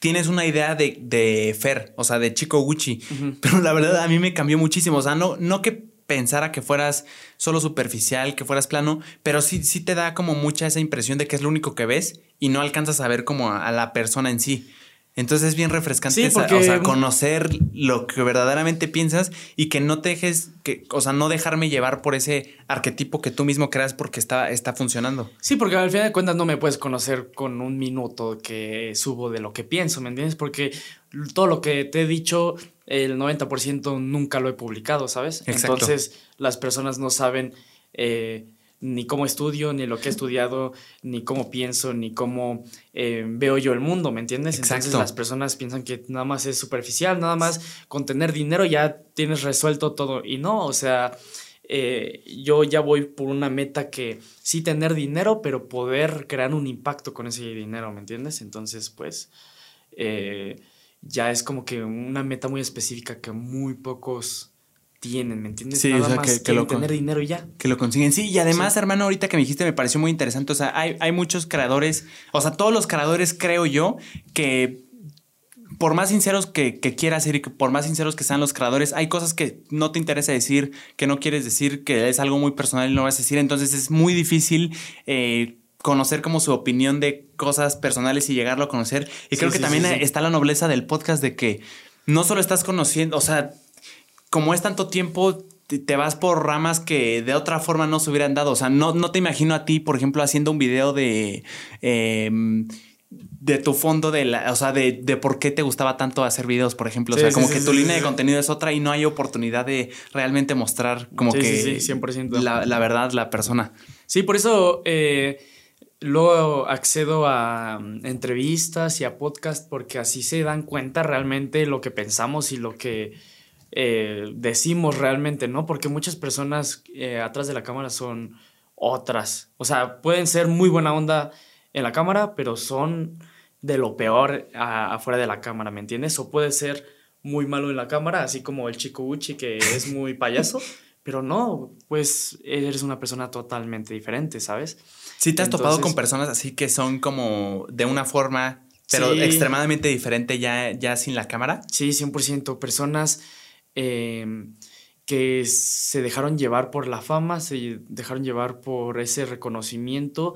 tienes una idea de, de Fer, o sea, de Chico Gucci. <laughs> Pero la verdad a mí me cambió muchísimo. O sea, no, no que pensara que fueras solo superficial, que fueras plano, pero sí, sí te da como mucha esa impresión de que es lo único que ves y no alcanzas a ver como a la persona en sí. Entonces es bien refrescante o sea, conocer lo que verdaderamente piensas y que no te dejes, que, o sea, no dejarme llevar por ese arquetipo que tú mismo creas porque está, está funcionando.
Sí, porque al final de cuentas no me puedes conocer con un minuto que subo de lo que pienso, ¿me entiendes? Porque todo lo que te he dicho, el 90% nunca lo he publicado, ¿sabes? Entonces las personas no saben... Eh, ni cómo estudio, ni lo que he estudiado, ni cómo pienso, ni cómo eh, veo yo el mundo, ¿me entiendes? Entonces las personas piensan que nada más es superficial, nada más con tener dinero ya tienes resuelto todo. Y no, o sea, eh, yo ya voy por una meta que sí tener dinero, pero poder crear un impacto con ese dinero, ¿me entiendes? Entonces, pues, eh, ya es como que una meta muy específica que muy pocos tienen, ¿me entiendes? Sí, Nada más que, lo tener dinero ya.
Que lo consiguen. Sí, y además, hermano, ahorita que me dijiste me pareció muy interesante. O sea, hay, hay muchos creadores, o sea, todos los creadores creo yo que por más sinceros que, que, quieras ser y que por más sinceros que sean los creadores, hay cosas que no te interesa decir, que no quieres decir, que es algo muy personal y no vas a decir. Entonces es muy difícil eh, conocer como su opinión de cosas personales y llegarlo a conocer. Y creo que
sí,
también está la nobleza del podcast de que no solo estás conociendo, o sea, como es tanto tiempo, te, vas por ramas que de otra forma no se hubieran dado. O sea, no, no te imagino a ti, por ejemplo, haciendo un video de... em, de tu fondo de la, o sea, de, de por qué te gustaba tanto hacer videos, por ejemplo. O sea,
sí,
como
sí,
que tu línea de contenido es otra y no hay oportunidad de realmente mostrar como que
sí, sí, 100%.
La, la verdad, la persona.
Sí, por eso eh, luego accedo a mm, entrevistas y a podcast porque así se dan cuenta realmente lo que pensamos y lo que eh, decimos realmente, ¿no? Porque muchas personas eh, atrás de la cámara son otras. O sea, pueden ser muy buena onda en la cámara, pero son de lo peor a- afuera de la cámara, ¿me entiendes? O puede ser muy malo en la cámara, así como el chico Uchi que es muy payaso, <laughs> pero no, pues eres una persona totalmente diferente, ¿sabes?
Sí, te has topado con personas así que son como de una forma, pero
Sí.
extremadamente diferente ya, ya sin la cámara.
Sí, 100%. Personas eh, que se dejaron llevar por la fama, se dejaron llevar por ese reconocimiento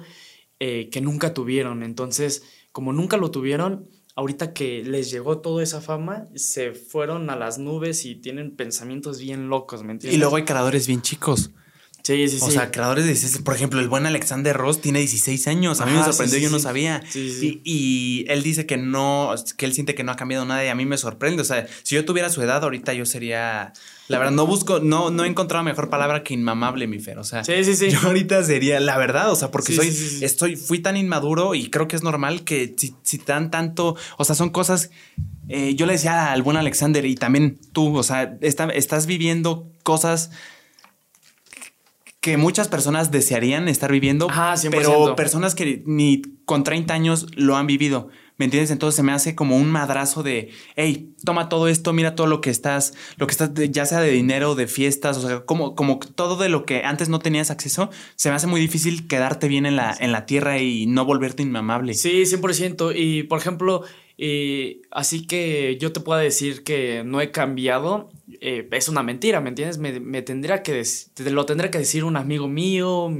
eh, que nunca tuvieron. Entonces, como nunca lo tuvieron, ahorita que les llegó toda esa fama, se fueron a las nubes y tienen pensamientos bien locos, ¿me entiendes?
Y luego hay creadores bien chicos.
Sí, sí, sí.
O sea, creadores de 16, por ejemplo, el buen Alexander Ross tiene 16 años. A mí me
Ajá,
sorprendió,
sí,
yo no sabía.
Sí.
Y, y él dice que no, que él siente que no ha cambiado nada y a mí me sorprende. O sea, si yo tuviera su edad, ahorita yo sería. La verdad, no busco, no, no he encontrado mejor palabra que inmamable, mi Fer. O sea,
Sí, sí, sí.
yo ahorita sería la verdad. O sea, porque soy, estoy, fui tan inmaduro y creo que es normal que si, si tan tanto, o sea, son cosas. eh, yo le decía al buen Alexander y también tú, o sea, está- estás viviendo cosas que muchas personas desearían estar viviendo,
Ajá, 100%.
pero personas que ni con 30 años lo han vivido. ¿Me entiendes? Entonces se me hace como un madrazo de, hey, toma todo esto, mira todo lo que estás, lo que estás, ya sea de dinero, de fiestas, o sea, como, como todo de lo que antes no tenías acceso, se me hace muy difícil quedarte bien en la, en la tierra y no volverte inmamable.
Sí, 100%. Y por ejemplo, eh, así que yo te puedo decir que no he cambiado, eh, es una mentira, ¿me entiendes? Me, me tendría que te lo tendría que decir un amigo mío,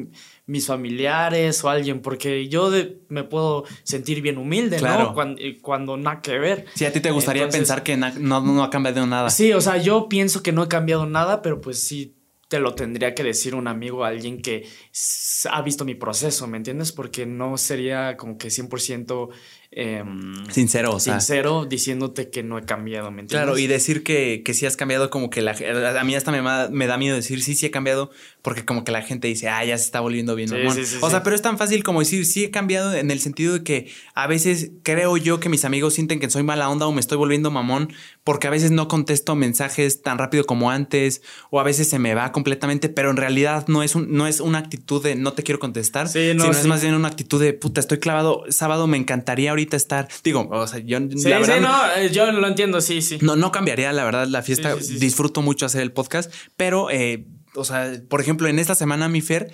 mis familiares o alguien, porque yo de- me puedo sentir bien humilde,
Claro.
¿no? Cuando, cuando nada que ver.
Si a ti te gustaría
Entonces-
pensar que na- no, no ha cambiado nada.
Sí, o sea, yo pienso que no he cambiado nada, pero pues sí te lo tendría que decir un amigo, alguien que ha visto mi proceso, ¿me entiendes? Porque no sería como que 100% em,
Sincero, o sea.
sincero diciéndote que no he cambiado, ¿me entiendes?
Claro, y decir que, que sí has cambiado, como que la a mí hasta me, me da miedo decir sí, sí he cambiado, porque como que la gente dice, ah, ya se está volviendo bien
Sí,
mamón.
sí, sí,
o sea, pero es tan fácil como decir sí he cambiado en el sentido de que a veces creo yo que mis amigos sienten que soy mala onda o me estoy volviendo mamón, porque a veces no contesto mensajes tan rápido como antes, o a veces se me va completamente, pero en realidad no es, un, no es una actitud de no te quiero contestar,
no,
sino es más bien una actitud de puta, estoy clavado, sábado me encantaría ahorita estar, digo, o sea, yo
Sí,
la verdad
sí, no, eh, yo lo entiendo, sí, sí.
no, no cambiaría, la verdad, la fiesta. Disfruto mucho hacer el podcast, pero, eh, o sea, por ejemplo, en esta semana, mi Fer,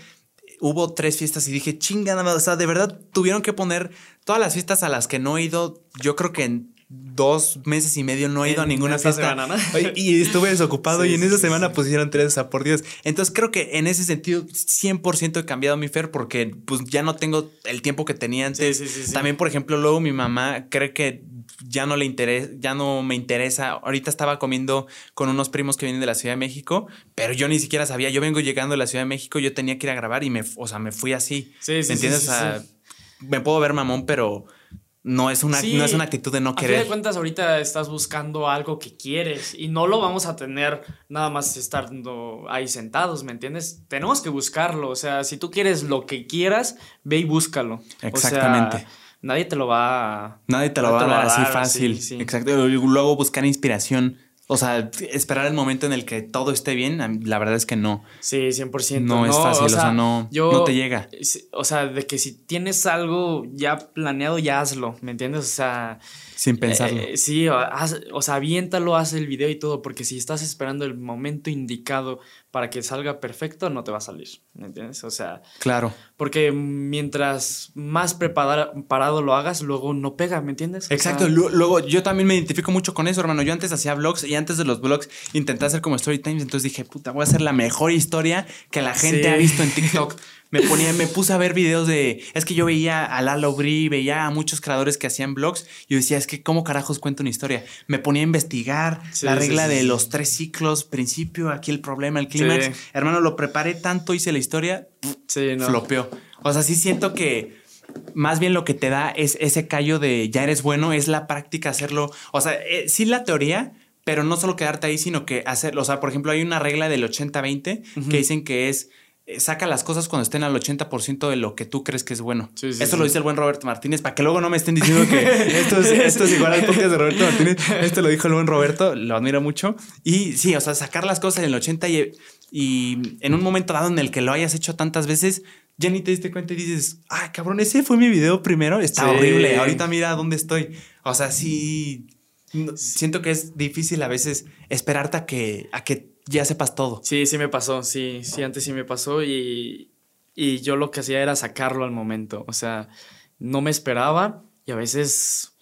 hubo tres fiestas y dije, chinga, nada más, o sea, de verdad tuvieron que poner todas las fiestas a las que no he ido, yo creo que en dos meses y medio no he ido a ninguna
esta
fiesta
semana, ¿no? <laughs>
Oye, y estuve desocupado <laughs>
Sí,
y en esa
sí,
semana
sí.
pusieron tres, o sea, por Dios. Entonces creo que en ese sentido 100% he cambiado mi Fer porque pues ya no tengo el tiempo que tenía antes.
Sí, sí, sí.
También, por ejemplo, luego mi mamá cree que ya no le interesa, ya no me interesa. Ahorita estaba comiendo con unos primos que vienen de la Ciudad de México, pero yo ni siquiera sabía. Yo vengo llegando de la Ciudad de México, yo tenía que ir a grabar y me, o sea, me fui así.
Sí, sí,
¿Me entiendes? o sea, me puedo ver mamón, pero no es una,
Sí,
no es una actitud de no
A fin
querer.
de cuentas, ahorita estás buscando algo que quieres y no lo vamos a tener nada más estando ahí sentados, ¿me entiendes? Tenemos que buscarlo. O sea, si tú quieres lo que quieras, ve y búscalo.
Exactamente.
O sea, nadie te lo va a.
Nadie te lo
nadie
va a dar así
sí,
fácil.
sí.
Exacto. Y Luego buscar inspiración. O sea, esperar el momento en el que todo esté bien, la verdad es que no.
Sí, 100%.
No es fácil, o sea, no- no te llega.
O sea, de que si tienes algo ya planeado, ya hazlo, ¿me entiendes? O sea,
Sin pensarlo.
Eh, sí, haz- o sea, aviéntalo, haz el video y todo, porque si estás esperando el momento indicado para que salga perfecto, no te va a salir, ¿me entiendes? O sea,
claro.
porque mientras más preparado lo hagas, luego no pega, ¿me entiendes? O
Exacto.
sea,
Luego, yo también me identifico mucho con eso, hermano. Yo antes hacía vlogs y antes de los blogs intenté hacer como story times, entonces dije, puta, voy a hacer la mejor historia que la gente ha visto en TikTok. <laughs> Me ponía, me puse a ver videos de. Es que yo veía a Lalo Bri, veía a muchos creadores que hacían blogs. Y yo decía, es que, ¿cómo carajos cuento una historia? Me ponía a investigar la regla de los tres ciclos, principio, aquí el problema, el clímax. Hermano, lo preparé tanto, hice la historia, sí, no. flopeó. O sea, sí siento que más bien lo que te da es ese callo de ya eres bueno, es la práctica hacerlo. O sea, eh, sí la teoría, pero no solo quedarte ahí, sino que hacerlo. O sea, por ejemplo, hay una regla del 80-20 que dicen que es saca las cosas cuando estén al 80% de lo que tú crees que es bueno. Eso lo dice el buen Roberto Martínez, para que luego no me estén diciendo que <laughs> esto es, igual al podcast de Roberto Martínez. Esto lo dijo el buen Roberto, lo admiro mucho. Y sí, o sea, sacar las cosas en el 80 y, y en un momento dado en el que lo hayas hecho tantas veces, ya ni te diste cuenta y dices, ay, cabrón, ese fue mi video primero, está horrible, ahorita mira dónde estoy. O sea, sí, siento que es difícil a veces esperarte a que, a que ya sepas todo.
Sí, sí me pasó, sí, sí, antes sí me pasó y, y yo lo que hacía era sacarlo al momento, o sea, no me esperaba y a veces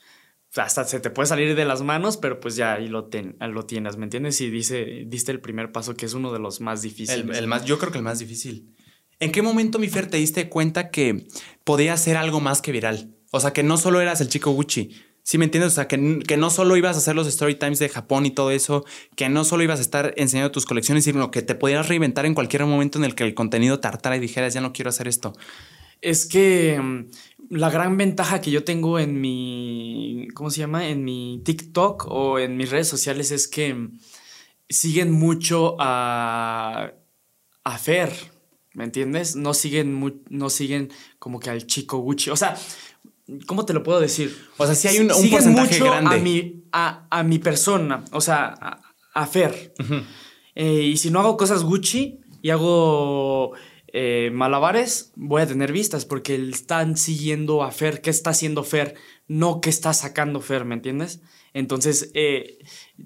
hasta se te puede salir de las manos, pero pues ya ahí lo, lo tienes, ¿me entiendes? Y dice, diste el primer paso que es uno de los más difíciles.
El, más, yo creo que el más difícil. ¿En qué momento, mi Fer, te diste cuenta que podía ser algo más que viral? O sea, que no solo eras el chico Gucci, ¿Sí me entiendes? O sea, que, no solo ibas a hacer los story times de Japón y todo eso, que no solo ibas a estar enseñando tus colecciones, sino que te pudieras reinventar en cualquier momento en el que el contenido tartara y dijeras, ya no quiero hacer esto.
Es que mm, la gran ventaja que yo tengo en mi, ¿cómo se llama? En mi TikTok o en mis redes sociales es que mm, siguen mucho a, a Fer, ¿me entiendes? No siguen, no siguen como que al chico Gucci. O sea, ¿Cómo te lo puedo decir?
O sea, si hay un, porcentaje grande.
A mi, a, mi persona, o sea, a, Fer. Eh, y si no hago cosas Gucci y hago eh, malabares, voy a tener vistas porque están siguiendo a Fer. ¿Qué está haciendo Fer? No qué está sacando Fer, ¿me entiendes? Entonces, eh,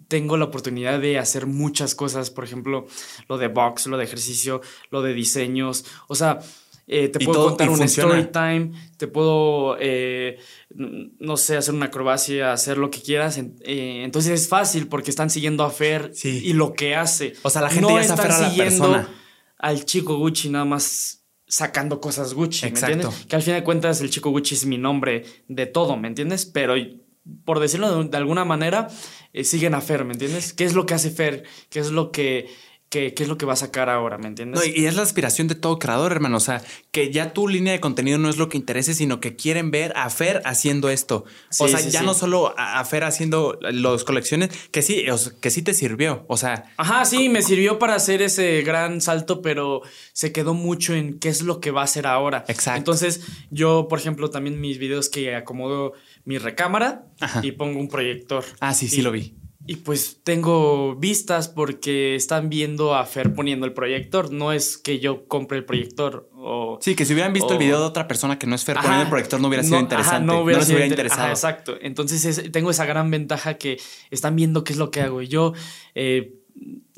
tengo la oportunidad de hacer muchas cosas, por ejemplo, lo de box, lo de ejercicio, lo de diseños. O sea, eh, te puedo contar un story time, te puedo, eh, no sé, hacer una acrobacia, hacer lo que quieras. Eh, entonces es fácil porque están siguiendo a Fer y lo que hace.
O sea, la gente ya está a la persona.
al chico Gucci nada más sacando cosas Gucci, ¿me entiendes? Que al fin de cuentas el chico Gucci es mi nombre de todo, ¿me entiendes? Pero por decirlo de, alguna manera, siguen a Fer, ¿me entiendes? ¿Qué es lo que hace Fer? ¿Qué es lo que qué, es lo que va a sacar ahora, ¿me entiendes?
No, y es la aspiración de todo creador, hermano. O sea, que ya tu línea de contenido no es lo que interese, sino que quieren ver a Fer haciendo esto. o sea, ya no solo a Fer haciendo las colecciones, que sí, que sí te sirvió. O sea.
Ajá, sí, me sirvió para hacer ese gran salto, pero se quedó mucho en qué es lo que va a hacer ahora. Exacto. Entonces, yo, por ejemplo, también mis videos que acomodo mi recámara y pongo un proyector.
Ah, sí, sí lo vi.
Y pues tengo vistas porque están viendo a Fer poniendo el proyector. No es que yo compre el proyector o.
Sí, que si hubieran visto el video de otra persona que no es Fer poniendo el proyector, no hubiera sido interesante. no, hubiera les hubiera interesado.
exacto. Entonces tengo esa gran ventaja que están viendo qué es lo que hago. Y yo. Eh,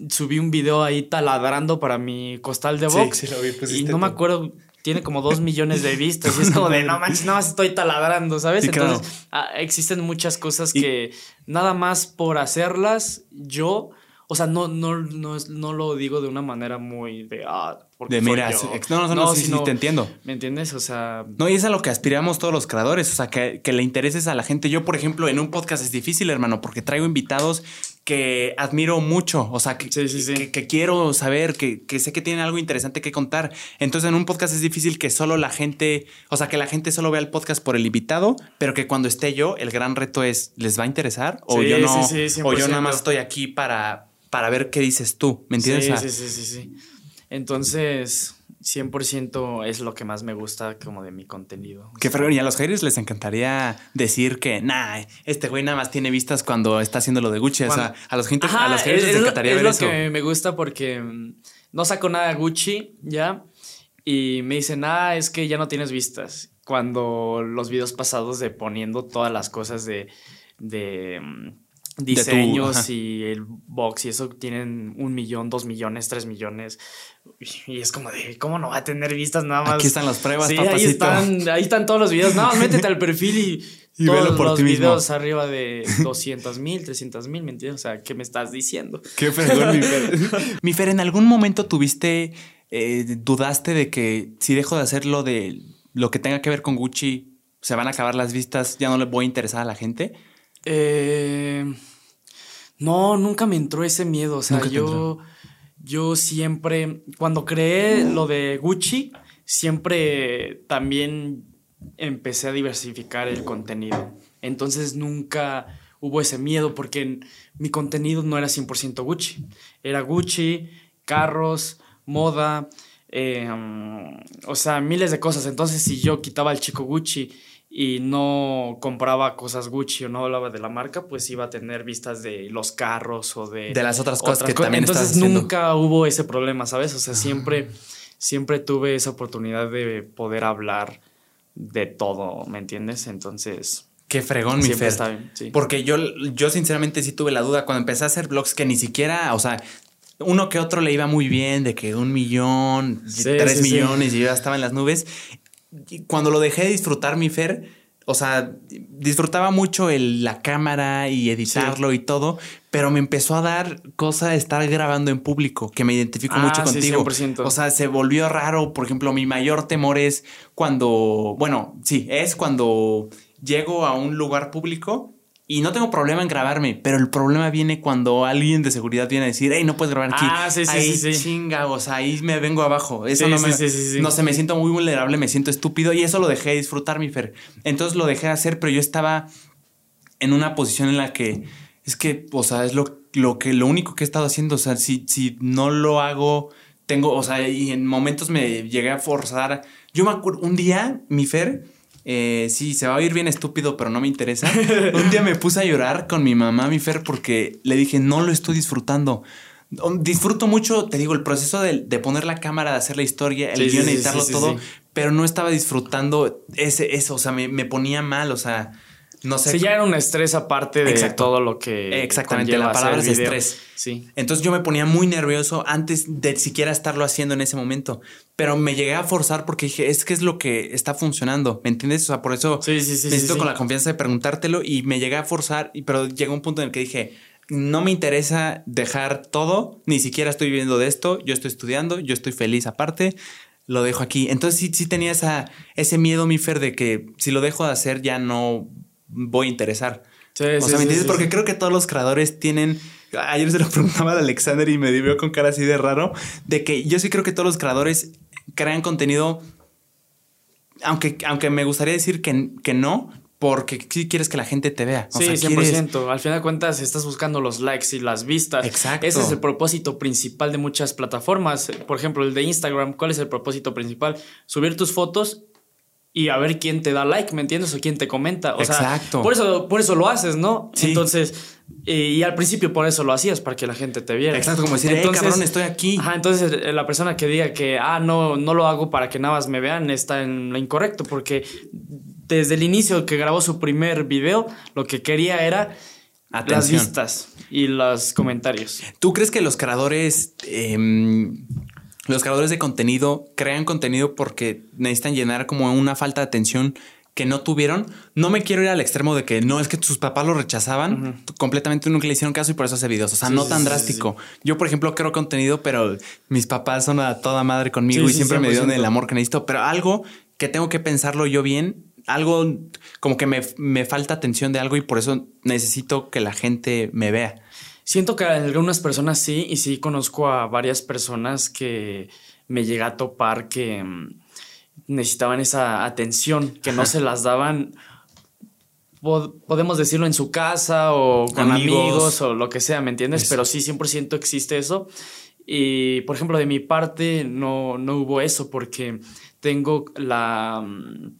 subí un video ahí taladrando para mi costal de box. Sí, sí lo vi, y no me acuerdo tiene como dos millones de vistas. Y es como de no manches, nada más estoy taladrando, ¿sabes? Entonces, ah, existen muchas cosas que nada más por hacerlas, yo. O sea, no, no, no, no lo digo de una manera muy de. Ah,
de mira, no, no, no, sí, sí, te entiendo.
¿Me entiendes? O sea.
No, y es a lo que aspiramos todos los creadores. O sea, que, que le intereses a la gente. Yo, por ejemplo, en un podcast es difícil, hermano, porque traigo invitados que admiro mucho, o sea, que, que, quiero saber, que, sé que tienen algo interesante que contar. Entonces en un podcast es difícil que solo la gente, o sea, que la gente solo vea el podcast por el invitado, pero que cuando esté yo, el gran reto es, ¿les va a interesar? O yo no, o yo nada más estoy aquí para, para ver qué dices tú, ¿me entiendes?
Sí, sí, sí, sí. Entonces... 100% es lo que más me gusta como de mi contenido.
Qué fregón. Y a los haters les encantaría decir que, nah, este güey nada más tiene vistas cuando está haciendo lo de Gucci. o sea, a los, gente, a los haters les encantaría ver eso.
Es lo que me gusta porque mm, no saco nada Gucci ya. Y me dicen, ah, es que ya no tienes vistas. Cuando los videos pasados de poniendo todas las cosas de, de, diseños y el box y eso tienen un millón, dos millones, tres millones. Y es como de, ¿cómo no va a tener vistas nada más?
Aquí están las pruebas,
sí, ahí están, ahí están todos los videos. No, métete al perfil y, <laughs> y todos por los videos arriba de <laughs> 200 mil, 300 mil, ¿me entiendes? O sea, ¿qué me estás diciendo?
Qué perdón, mi Fer. <laughs> mi Fer, ¿en algún momento tuviste, eh, dudaste de que si dejo de hacer lo de lo que tenga que ver con Gucci, se van a acabar las vistas, ya no le voy a interesar a la gente?
Eh... No, nunca me entró ese miedo. O sea, yo, yo siempre, cuando creé lo de Gucci, siempre también empecé a diversificar el contenido. Entonces nunca hubo ese miedo porque mi contenido no era 100% Gucci. Era Gucci, carros, moda, eh, o sea, miles de cosas. Entonces si yo quitaba el chico Gucci y no compraba cosas Gucci o no hablaba de la marca, pues iba a tener vistas de los carros o de...
De las otras cosas que también
Entonces nunca hubo ese problema, ¿sabes? O sea, siempre, siempre tuve esa oportunidad de poder hablar de todo, ¿me entiendes? Entonces...
Qué fregón, mi Fer. Está bien, sí. Porque yo, yo sinceramente sí tuve la duda cuando empecé a hacer blogs que ni siquiera, o sea, uno que otro le iba muy bien, de que un millón, tres millones y yo ya estaba en las nubes cuando lo dejé de disfrutar, mi Fer, o sea, disfrutaba mucho el, la cámara y editarlo y todo, pero me empezó a dar cosa estar grabando en público, que me identifico mucho ah, contigo. O sea, se volvió raro. Por ejemplo, mi mayor temor es cuando, bueno, sí, es cuando llego a un lugar público y no tengo problema en grabarme, pero el problema viene cuando alguien de seguridad viene a decir, hey, no puedes grabar aquí.
Ah, sí, sí,
ahí
sí,
chinga, o sea, ahí me vengo abajo. Eso no me. No sé, me siento muy vulnerable, me siento estúpido y eso lo dejé de disfrutar, mi Fer. Entonces lo dejé de hacer, pero yo estaba en una posición en la que es que, o sea, es lo, lo que lo único que he estado haciendo. O sea, si, si no lo hago, tengo, o sea, y en momentos me llegué a forzar. Yo me acuerdo, un día, mi Fer eh, sí, se va a oír bien estúpido, pero no me interesa. <laughs> Un día me puse a llorar con mi mamá, mi Fer, porque le dije, no lo estoy disfrutando. Disfruto mucho, te digo, el proceso de, poner la cámara, de hacer la historia, el guion, editarlo todo, pero no estaba disfrutando ese, eso, o sea, me, me ponía mal, o sea, no sé.
Sí, ya era un estrés aparte de todo lo que.
Exactamente, la palabra es estrés.
Sí.
Entonces yo me ponía muy nervioso antes de siquiera estarlo haciendo en ese momento. Pero me llegué a forzar porque dije, es que es lo que está funcionando. ¿Me entiendes? O sea, por eso
sí, sí, sí,
necesito con la confianza de preguntártelo y me llegué a forzar, pero llegó un punto en el que dije. No me interesa dejar todo, ni siquiera estoy viviendo de esto, yo estoy estudiando, yo estoy feliz aparte, lo dejo aquí. Entonces sí, sí tenía esa, ese miedo, mi Fer, de que si lo dejo de hacer ya no voy a interesar.
Sí,
o sea, ¿me entiendes? Porque creo que todos los creadores tienen. Ayer se lo <laughs> preguntaba a Alexander y me vio con cara así de raro. De que yo sí creo que todos los creadores crean contenido. Aunque, aunque me gustaría decir que, que no, porque sí quieres que la gente te vea.
sí, 100%. Al final de cuentas, estás buscando los likes y las vistas.
Exacto.
Ese es el propósito principal de muchas plataformas. Por ejemplo, el de Instagram. ¿Cuál es el propósito principal? Subir tus fotos y a ver quién te da like, ¿me entiendes? O quién te comenta. O
Exacto.
Sea, por eso, por eso lo haces, ¿no? Sí. Entonces, y al principio por eso lo hacías, para que la gente te viera.
Exacto, como decir, entonces, cabrón, estoy aquí.
Ajá, entonces eh, la persona que diga que, ah, no, no lo hago para que nada más me vean, está en lo incorrecto, porque desde el inicio que grabó su primer video, lo que quería era las vistas y los comentarios.
¿Tú crees que los creadores em, los creadores de contenido crean contenido porque necesitan llenar como una falta de atención que no tuvieron. No me quiero ir al extremo de que no es que sus papás lo rechazaban, completamente nunca le hicieron caso y por eso hace videos. O sea, no tan drástico. Yo, por ejemplo, creo contenido, pero mis papás son a toda madre conmigo y siempre me dieron el amor que necesito. Pero algo que tengo que pensarlo yo bien, algo como que me, me falta atención de algo y por eso necesito que la gente me vea.
Siento que algunas personas sí, y sí conozco a varias personas que me llega a topar que mm, necesitaban esa atención, que no se las daban, podemos decirlo, en su casa o con amigos, o lo que sea, ¿me entiendes? Pero sí, 100% existe eso. Y, por ejemplo, de mi parte no, no hubo eso porque tengo la... Mm,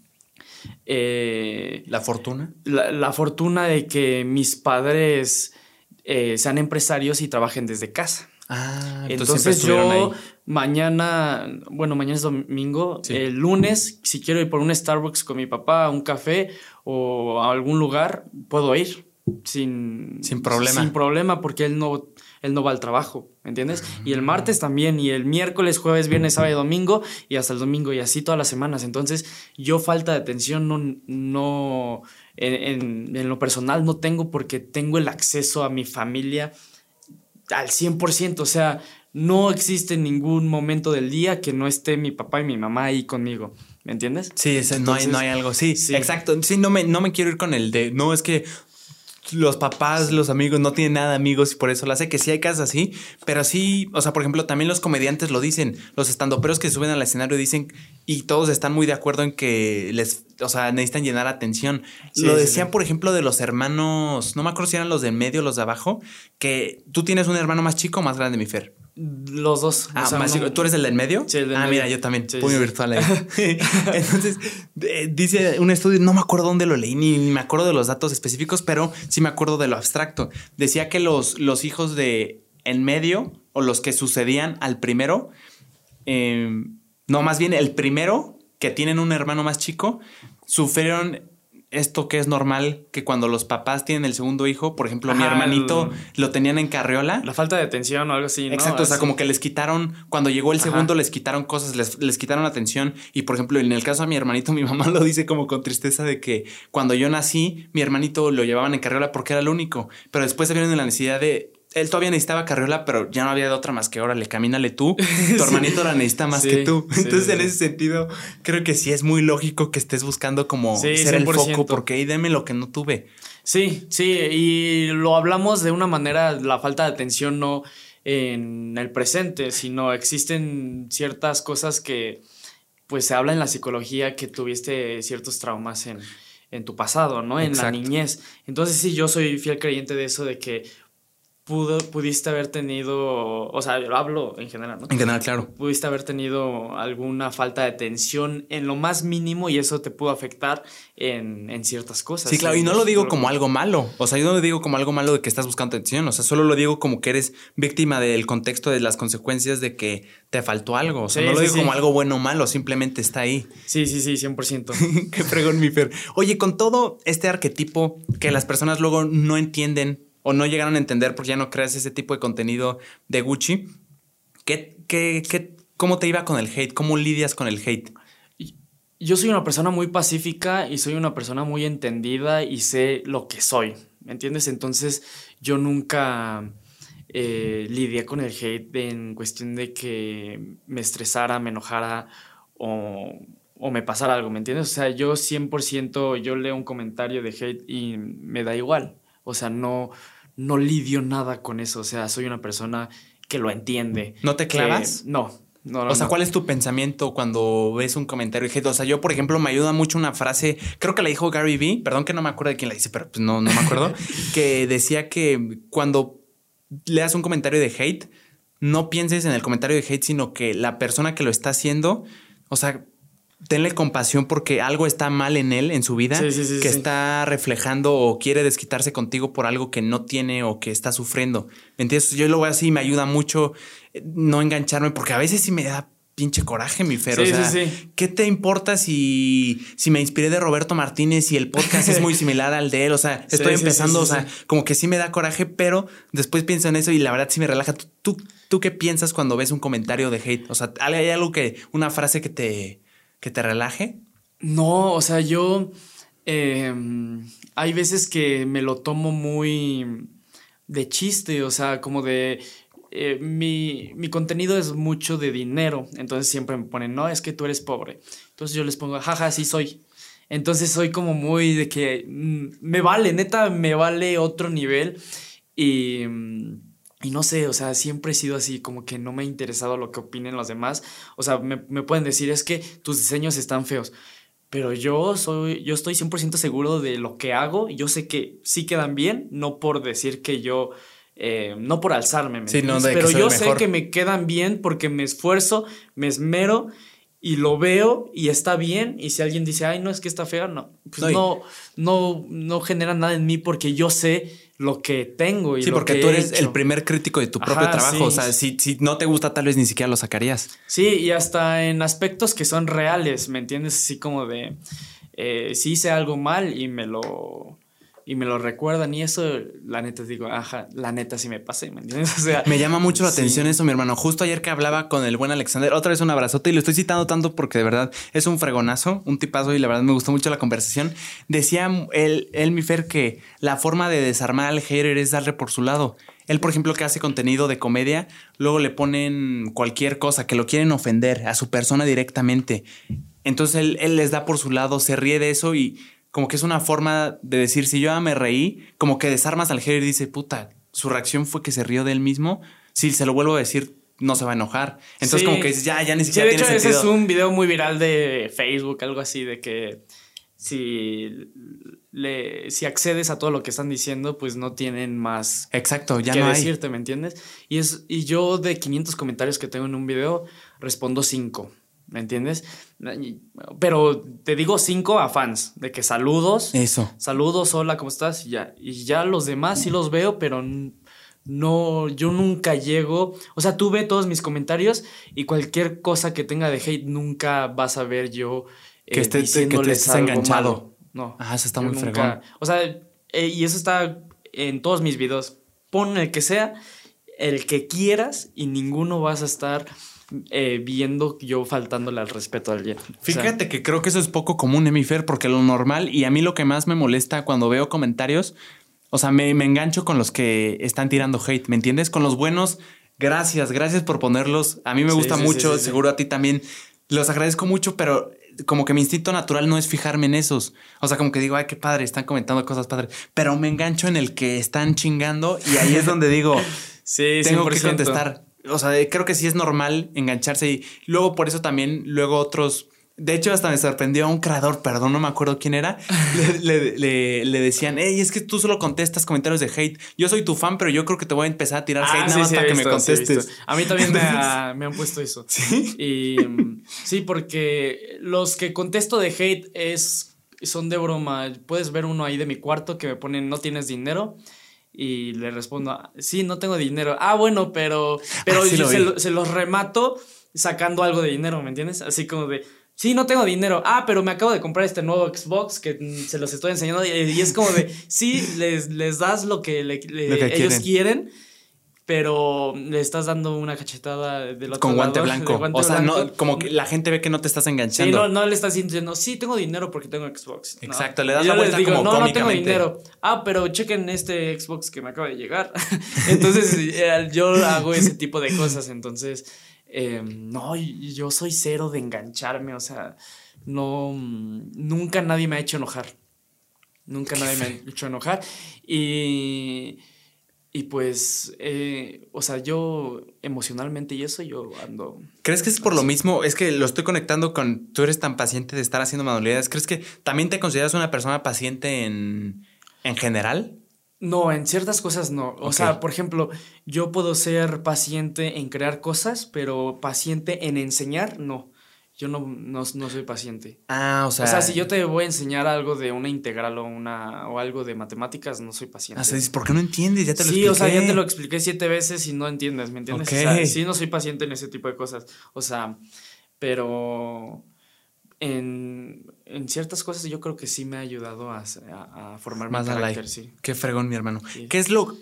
eh, ¿La fortuna?
la fortuna de que mis padres eh, sean empresarios y trabajen desde casa.
Ah,
entonces yo mañana, bueno, mañana es domingo, el lunes, si quiero ir por un Starbucks con mi papá, un café o a algún lugar, puedo ir. sin,
sin problema.
Sin problema, porque él no, él no va al trabajo, ¿me entiendes? Y el martes también, y el miércoles, jueves, viernes, sábado y domingo, y hasta el domingo, y así todas las semanas. Entonces, yo falta de atención no, no en, en lo personal no tengo porque tengo el acceso a mi familia al 100%, o sea, no existe ningún momento del día que no esté mi papá y mi mamá ahí conmigo. ¿Me entiendes?
Sí, no, hay, no hay algo. Sí, sí, exacto. Sí, no me, no me quiero ir con el de. No, es que los papás, los amigos no tienen nada de amigos y por eso lo hace, que sí hay casos así, pero sí, o sea, por ejemplo, también los comediantes lo dicen, los estandoperos que suben al escenario dicen y todos están muy de acuerdo en que les, o sea, necesitan llenar atención. lo decían, por ejemplo, de los hermanos, no me acuerdo si eran los de medio o los de abajo, que tú tienes un hermano más chico o más grande, mi Fer.
Los dos.
Ah, ¿Tú eres el del medio?
Sí, el del
ah, mira, yo también. puño virtual ahí. <laughs> <laughs> Entonces, dice un estudio, no me acuerdo dónde lo leí, ni, me acuerdo de los datos específicos, pero sí me acuerdo de lo abstracto. Decía que los, los hijos de en medio, o los que sucedían al primero, em, no, más bien el primero, que tienen un hermano más chico, sufrieron esto que es normal, que cuando los papás tienen el segundo hijo, por ejemplo, mi hermanito lo tenían en carriola.
La falta de atención o algo así, ¿no?
Exacto, o sea, como que les quitaron, cuando llegó el segundo les quitaron cosas, les, les, quitaron atención. Y por ejemplo, en el caso de mi hermanito, mi mamá lo dice como con tristeza de que cuando yo nací, mi hermanito lo llevaban en carriola porque era el único. Pero después se vieron en la necesidad de él todavía necesitaba carriola, pero ya no había de otra más que órale, camínale tú. <laughs> Tu hermanito la necesita más que tú. <laughs> Entonces, en ese sentido, creo que sí es muy lógico que estés buscando como ser el foco, porque ahí deme lo que no tuve.
Sí, sí, y lo hablamos de una manera, la falta de atención no en el presente, sino existen ciertas cosas que pues se habla en la psicología que tuviste ciertos traumas en, en tu pasado, ¿no? En la niñez. Entonces sí, yo soy fiel creyente de eso, de que pudo, pudiste haber tenido, o sea, yo hablo en general, ¿no?
En general, claro.
Pudiste haber tenido alguna falta de atención en lo más mínimo y eso te pudo afectar en, en ciertas cosas.
Sí, claro, y no lo digo como algo malo, o sea, yo no lo digo como algo malo de que estás buscando atención, o sea, solo lo digo como que eres víctima del contexto de las consecuencias de que te faltó algo, o sea, no lo digo como algo bueno o malo, simplemente está ahí.
Sí, sí, sí, 100%. <laughs>
Qué fregón, mi Fer. Oye, con todo este arquetipo que las personas luego no entienden o no llegaron a entender porque ya no creas ese tipo de contenido de Gucci. ¿Qué, qué, qué, ¿Cómo te iba con el hate? ¿Cómo lidias con el hate?
Yo soy una persona muy pacífica y soy una persona muy entendida y sé lo que soy, ¿me entiendes? Entonces yo nunca eh, lidié con el hate en cuestión de que me estresara, me enojara o, o me pasara algo, ¿me entiendes? O sea, yo 100% yo leo un comentario de hate y me da igual. O sea, no, no lidio nada con eso. O sea, soy una persona que lo entiende.
¿No te clavas?
no. No,
o sea, ¿cuál es tu pensamiento cuando ves un comentario de O sea, yo, por ejemplo, me ayuda mucho una frase, creo que la dijo Gary Vee, perdón que no me acuerdo de quién la dice, pero pues no, no me acuerdo, <laughs> que decía que cuando leas un comentario de hate, no pienses en el comentario de hate, sino que la persona que lo está haciendo, o sea, tenle compasión porque algo está mal en él, en su vida, que está reflejando o quiere desquitarse contigo por algo que no tiene o que está sufriendo. ¿Entiendes? Yo lo veo así y me ayuda mucho eh, no engancharme porque a veces sí me da pinche coraje, mi Fer. o sea, ¿qué te importa si, si me inspiré de Roberto Martínez y el podcast es muy <laughs> similar al de él? O sea, estoy empezando, o sea, como que sí me da coraje, pero después pienso en eso y la verdad sí me relaja. ¿Tú, tú qué piensas cuando ves un comentario de hate? O sea, ¿hay algo que, una frase que te que te relaje?
No, o sea, yo em, hay veces que me lo tomo muy de chiste, o sea, como de... Eh, mi, mi, contenido es mucho de dinero, entonces siempre me ponen, no, es que tú eres pobre. Entonces yo les pongo, jaja, sí soy. Entonces soy como muy de que mm, me vale, neta, me vale otro nivel. Y... Mm, y no sé, o sea, siempre he sido así, como que no me ha interesado lo que opinen los demás. O sea, me, pueden decir, es que tus diseños están feos. Pero yo soy, yo estoy 100% seguro de lo que hago. Yo sé que sí quedan bien, no por decir que yo, eh, no por alzarme, sí, no, pero yo sé que me quedan bien porque me esfuerzo, me esmero y lo veo y está bien. Y si alguien dice, ay, no es que está fea, no, pues no, no, no genera nada en mí porque yo sé lo que tengo. Y
sí, porque tú eres el primer crítico de tu propio trabajo. O sea, si, si, no te gusta, tal vez ni siquiera lo sacarías.
Sí, y hasta en aspectos que son reales, ¿me entiendes? Así como de, eh, si hice algo mal y me lo, y me lo recuerdan y eso, la neta digo, ajá, la neta sí me pasé, ¿me entiendes? <laughs> O sea,
me llama mucho la atención eso, mi hermano. Justo ayer que hablaba con el buen Alexander, otra vez un abrazote y lo estoy citando tanto porque de verdad es un fregonazo, un tipazo y la verdad me gustó mucho la conversación. Decía él, él mi Fer, que la forma de desarmar al hater es darle por su lado. Él, por ejemplo, que hace contenido de comedia, luego le ponen cualquier cosa que lo quieren ofender a su persona directamente. Entonces él, él les da por su lado, se ríe de eso y como que es una forma de decir, si yo ya me reí, como que desarmas al hater y dice, puta, su reacción fue que se rió de él mismo. Si se lo vuelvo a decir, no se va a enojar. Entonces, como que dices, ya, ya ni siquiera
sí, de hecho, ese es un video muy viral de Facebook, algo así, de que si le, si accedes a todo lo que están diciendo, pues no tienen más
Exacto, ya
que
no
decirte, ¿me entiendes? Y, es, y yo de 500 comentarios que tengo en un video, respondo 5. ¿Me entiendes? Pero te digo cinco a fans, de que saludos.
Eso.
Saludos, hola, ¿cómo estás? Y ya, y ya los demás sí los veo, pero no, yo nunca llego. O sea, tú ve todos mis comentarios y cualquier cosa que tenga de hate nunca vas a ver yo
que, eh, esté, que te estés enganchado.
No.
Ah, eso está muy fregón.
O sea, eh, y eso está en todos mis videos. Pon el que sea, el que quieras y ninguno vas a estar eh, viendo yo faltándole al respeto a alguien.
Fíjate que creo que eso es poco común, Emifer, porque lo normal y a mí lo que más me molesta cuando veo comentarios, o sea, me, engancho con los que están tirando hate, ¿me entiendes? Con los buenos, gracias, gracias por ponerlos. A mí me gusta mucho, seguro a ti también. Los agradezco mucho, pero como que mi instinto natural no es fijarme en esos. O sea, como que digo, ay, qué padre, están comentando cosas padres. Pero me engancho en el que están chingando y ahí es donde digo, <laughs> sí, tengo que contestar o sea, creo que sí es normal engancharse y luego por eso también, luego otros... De hecho, hasta me sorprendió a un creador, perdón, no me acuerdo quién era. <laughs> Le, le, decían, hey, es que tú solo contestas comentarios de hate. Yo soy tu fan, pero yo creo que te voy a empezar a tirar ah, hate nada más para que me contestes.
a mí también me, han puesto eso. <laughs> Sí. Y sí, porque los que contesto de hate es, son de broma. Puedes ver uno ahí de mi cuarto que me ponen, no tienes dinero y le respondo, sí, no tengo dinero. Ah, bueno, pero, pero yo se, los remato sacando algo de dinero, ¿me entiendes? Así como de, sí, no tengo dinero. Ah, pero me acabo de comprar este nuevo Xbox que se los estoy enseñando. Y, es como de, sí, les, les das lo que, ellos quieren pero le estás dando una cachetada del otro
Con guante <laughs> blanco. o sea, no, como que la gente ve que no te estás enganchando.
Sí, no, no le estás diciendo, sí, tengo dinero porque tengo Xbox.
Exacto, le das la vuelta como
No, no tengo dinero. Ah, pero chequen este Xbox que me acaba de llegar. <laughs> entonces, eh, yo hago ese tipo de cosas. Entonces, em, no, yo soy cero de engancharme. O sea, no, nunca nadie me ha hecho enojar. Nunca nadie me ha hecho enojar. Y y pues, eh, o sea, yo emocionalmente y eso yo ando...
¿Crees que es por lo mismo? Es que lo estoy conectando con, tú eres tan paciente de estar haciendo manualidades. ¿Crees que también te consideras una persona paciente en, en general?
No, en ciertas cosas no. O sea, por ejemplo, yo puedo ser paciente en crear cosas, pero paciente en enseñar, no yo no, no, soy paciente.
Ah, o sea.
O sea, si yo te voy a enseñar algo de una integral o una o algo de matemáticas, no soy paciente.
Ah, ¿por qué no entiendes? Ya te lo
sí, o sea, ya te lo expliqué siete veces y no entiendes, ¿me entiendes? O sea, sí, no soy paciente en ese tipo de cosas. O sea, pero en, ciertas cosas yo creo que sí me ha ayudado a, a, formar más carácter, sí.
Qué fregón, mi hermano. ¿Qué es lo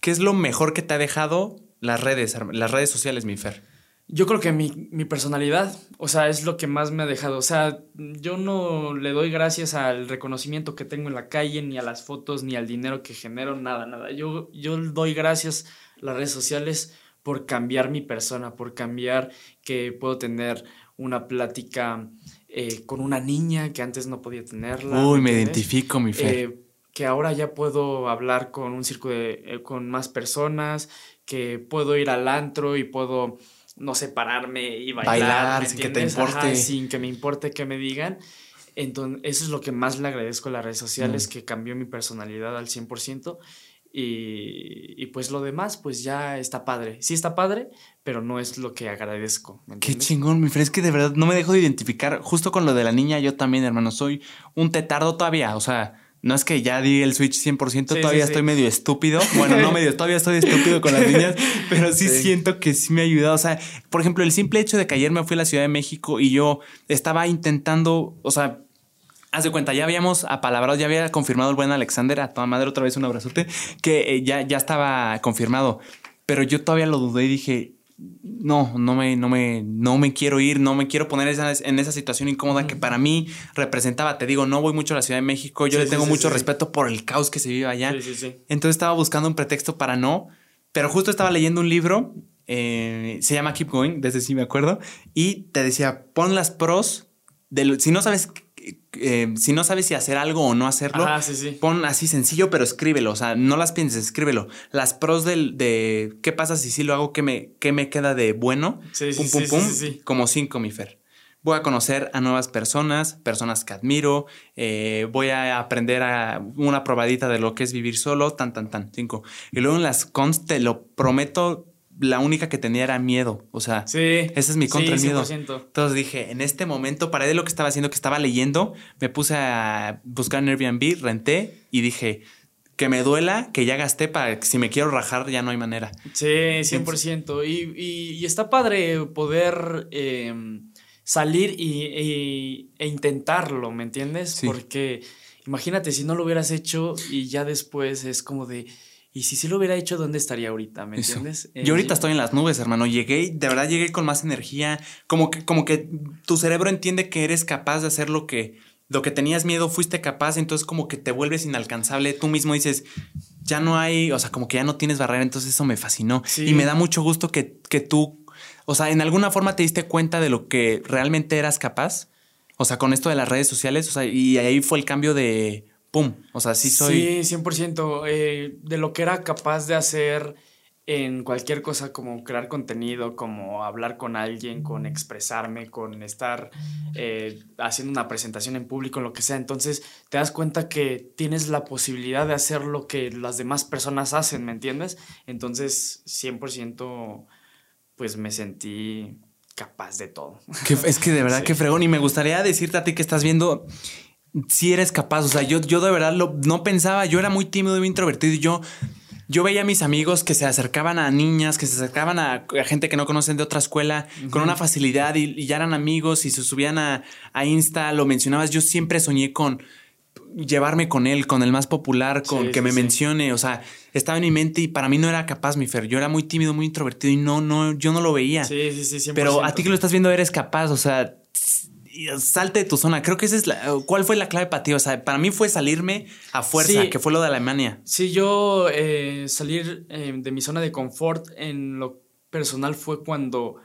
qué es lo mejor que te ha dejado las redes, las redes sociales, mi Fer?
Yo creo que mi, mi, personalidad, o sea, es lo que más me ha dejado. O sea, yo no le doy gracias al reconocimiento que tengo en la calle, ni a las fotos, ni al dinero que genero, nada, nada. Yo, yo doy gracias a las redes sociales por cambiar mi persona, por cambiar que puedo tener una plática eh, con una niña que antes no podía tenerla.
Uy, me identifico, mi fe. Eh,
que ahora ya puedo hablar con un círculo de, eh, con más personas, que puedo ir al antro y puedo no separarme y bailar. Bailar sin que te importe. sin que me importe que me digan. Entonces, eso es lo que más le agradezco a las redes sociales, mm. que cambió mi personalidad al 100%. Y, y, pues lo demás, pues ya está padre. Sí está padre, pero no es lo que agradezco.
Qué chingón, mi Fred. Es que de verdad no me dejo de identificar. Justo con lo de la niña, yo también, hermano, soy un tetardo todavía. O sea, no es que ya di el Switch 100%, todavía estoy medio estúpido. Bueno, no medio, todavía estoy estúpido con las niñas, <laughs> pero sí, siento que sí me ha ayudado. O sea, por ejemplo, el simple hecho de que ayer me fui a la Ciudad de México y yo estaba intentando, o sea, Haz de cuenta, ya habíamos apalabrado, ya había confirmado el buen Alexander, a toda madre otra vez un abrazote, que eh, ya, ya estaba confirmado. Pero yo todavía lo dudé y dije, no, no me, no me, no me quiero ir, no me quiero poner en esa situación incómoda que para mí representaba. Te digo, no voy mucho a la Ciudad de México, yo le tengo mucho respeto por el caos que se vive allá. Entonces estaba buscando un pretexto para no, pero justo estaba leyendo un libro, eh, se llama Keep Going, desde sí me acuerdo, y te decía, pon las pros de si no sabes eh, si no sabes si hacer algo o no hacerlo, pon así sencillo, pero escríbelo. O sea, no las pienses, escríbelo. Las pros del, de qué pasa si sí lo hago, qué me, qué me queda de bueno. pum, pum, pum. Como cinco, mi Fer. Voy a conocer a nuevas personas, personas que admiro. Eh, voy a aprender a una probadita de lo que es vivir solo, tan, tan, tan. Cinco. Y luego en las cons, te lo prometo, la única que tenía era miedo. O sea, ese es mi contra el miedo. Entonces dije, en este momento paré de lo que estaba haciendo, que estaba leyendo, me puse a buscar en Airbnb, renté y dije, que me duela, que ya gasté para que si me quiero rajar ya no hay manera.
Sí, 100%. Y, y, está padre poder em, salir y, e intentarlo, ¿me entiendes? Porque imagínate si no lo hubieras hecho y ya después es como de y si sí lo hubiera hecho, ¿dónde estaría ahorita? ¿Me entiendes?
Yo ahorita estoy en las nubes, hermano. Llegué, de verdad llegué con más energía. Como que, como que tu cerebro entiende que eres capaz de hacer lo que, lo que tenías miedo, fuiste capaz, entonces como que te vuelves inalcanzable. Tú mismo dices, ya no hay, o sea, como que ya no tienes barrera, entonces eso me fascinó. Y me da mucho gusto que, que tú, o sea, en alguna forma te diste cuenta de lo que realmente eras capaz. O sea, con esto de las redes sociales, o sea, y ahí fue el cambio de, ¡pum! O sea, sí soy...
Sí, 100%. Eh, de lo que era capaz de hacer en cualquier cosa como crear contenido, como hablar con alguien, con expresarme, con estar eh, haciendo una presentación en público, lo que sea. Entonces te das cuenta que tienes la posibilidad de hacer lo que las demás personas hacen, ¿me entiendes? Entonces 100% pues me sentí capaz de todo.
es que de verdad que <laughs> fregón y me gustaría decirte a ti que estás viendo si eres capaz. O sea, yo, yo de verdad lo, no pensaba, yo era muy tímido y muy introvertido y yo, yo veía a mis amigos que se acercaban a niñas, que se acercaban a, gente que no conocen de otra escuela con una facilidad y, ya eran amigos y se subían a, a, Insta, lo mencionabas. Yo siempre soñé con llevarme con él, con el más popular, con que me mencione. O sea, estaba en mi mente y para mí no era capaz, mi Fer. Yo era muy tímido, muy introvertido y no, no, yo no lo veía.
Sí, sí, sí.
Pero a ti que lo estás viendo eres capaz. O sea, salte de tu zona. Creo que esa es la. ¿Cuál fue la clave para ti? O sea, para mí fue salirme a fuerza, que fue lo de Alemania.
Sí, yo eh, salir eh, de mi zona de confort en lo personal fue cuando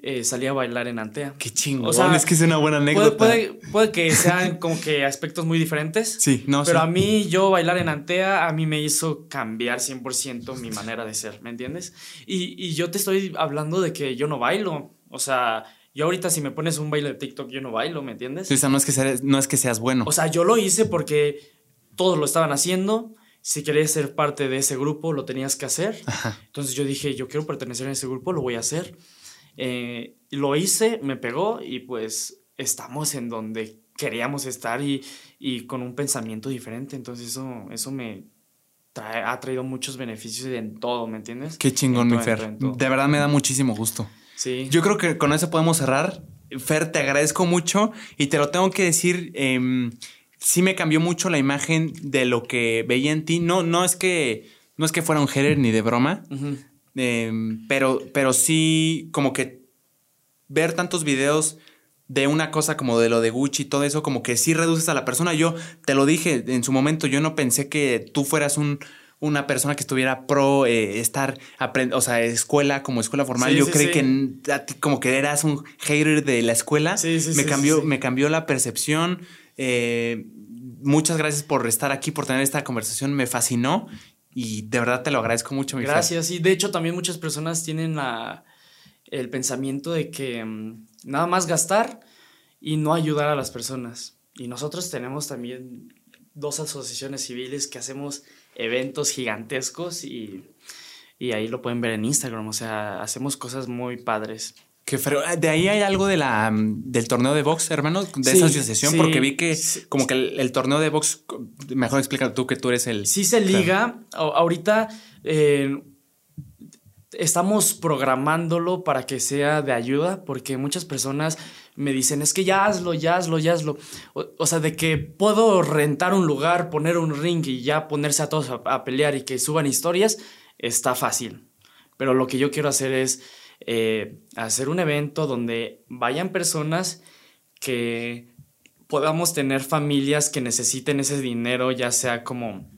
eh, salí a bailar en Antea.
Qué chingo. O sea, es que es una buena anécdota.
Puede, puede, que sean como que aspectos muy diferentes.
Sí, no
Pero a mí, yo bailar en Antea, a mí me hizo cambiar 100% mi manera de ser, ¿me entiendes? Y, y yo te estoy hablando de que yo no bailo. O sea, yo ahorita si me pones un baile de TikTok, yo no bailo, ¿me entiendes?
o sea, no es, que seas, no es que seas bueno.
O sea, yo lo hice porque todos lo estaban haciendo. Si querías ser parte de ese grupo, lo tenías que hacer. Entonces yo dije, yo quiero pertenecer a ese grupo, lo voy a hacer. Eh, lo hice, me pegó y pues estamos en donde queríamos estar y, y con un pensamiento diferente. Entonces eso, eso me ha traído muchos beneficios en todo, ¿me entiendes?
Qué chingón, mi Fer. De verdad me da muchísimo gusto.
Sí.
Yo creo que con eso podemos cerrar. Fer, te agradezco mucho y te lo tengo que decir. Eh, sí me cambió mucho la imagen de lo que veía en ti. No, no es que no es que fuera un hater ni de broma, em, pero, pero sí como que ver tantos videos de una cosa como de lo de Gucci y todo eso, como que sí reduces a la persona. Yo te lo dije en su momento, yo no pensé que tú fueras un una persona que estuviera pro eh, estar, o sea, escuela como escuela formal. Yo creí que como que eras un hater de la escuela. me cambió, me cambió la percepción. Eh, muchas gracias por estar aquí, por tener esta conversación. Me fascinó y de verdad te lo agradezco mucho.
Mi gracias. Y de hecho también muchas personas tienen la, el pensamiento de que mm, nada más gastar y no ayudar a las personas. Y nosotros tenemos también dos asociaciones civiles que hacemos eventos gigantescos y, ahí lo pueden ver en Instagram. O sea, hacemos cosas muy padres.
Que de ahí hay algo de la, del torneo de box, hermano, de esa asociación, porque vi que como que el, torneo de box, mejor explica tú que tú eres el...
Sí se liga, ahorita eh, estamos programándolo para que sea de ayuda, porque muchas personas me dicen, es que ya hazlo, ya hazlo, ya hazlo. O, sea, de que puedo rentar un lugar, poner un ring y ya ponerse a todos a, pelear y que suban historias, está fácil. Pero lo que yo quiero hacer es eh, hacer un evento donde vayan personas que podamos tener familias que necesiten ese dinero, ya sea como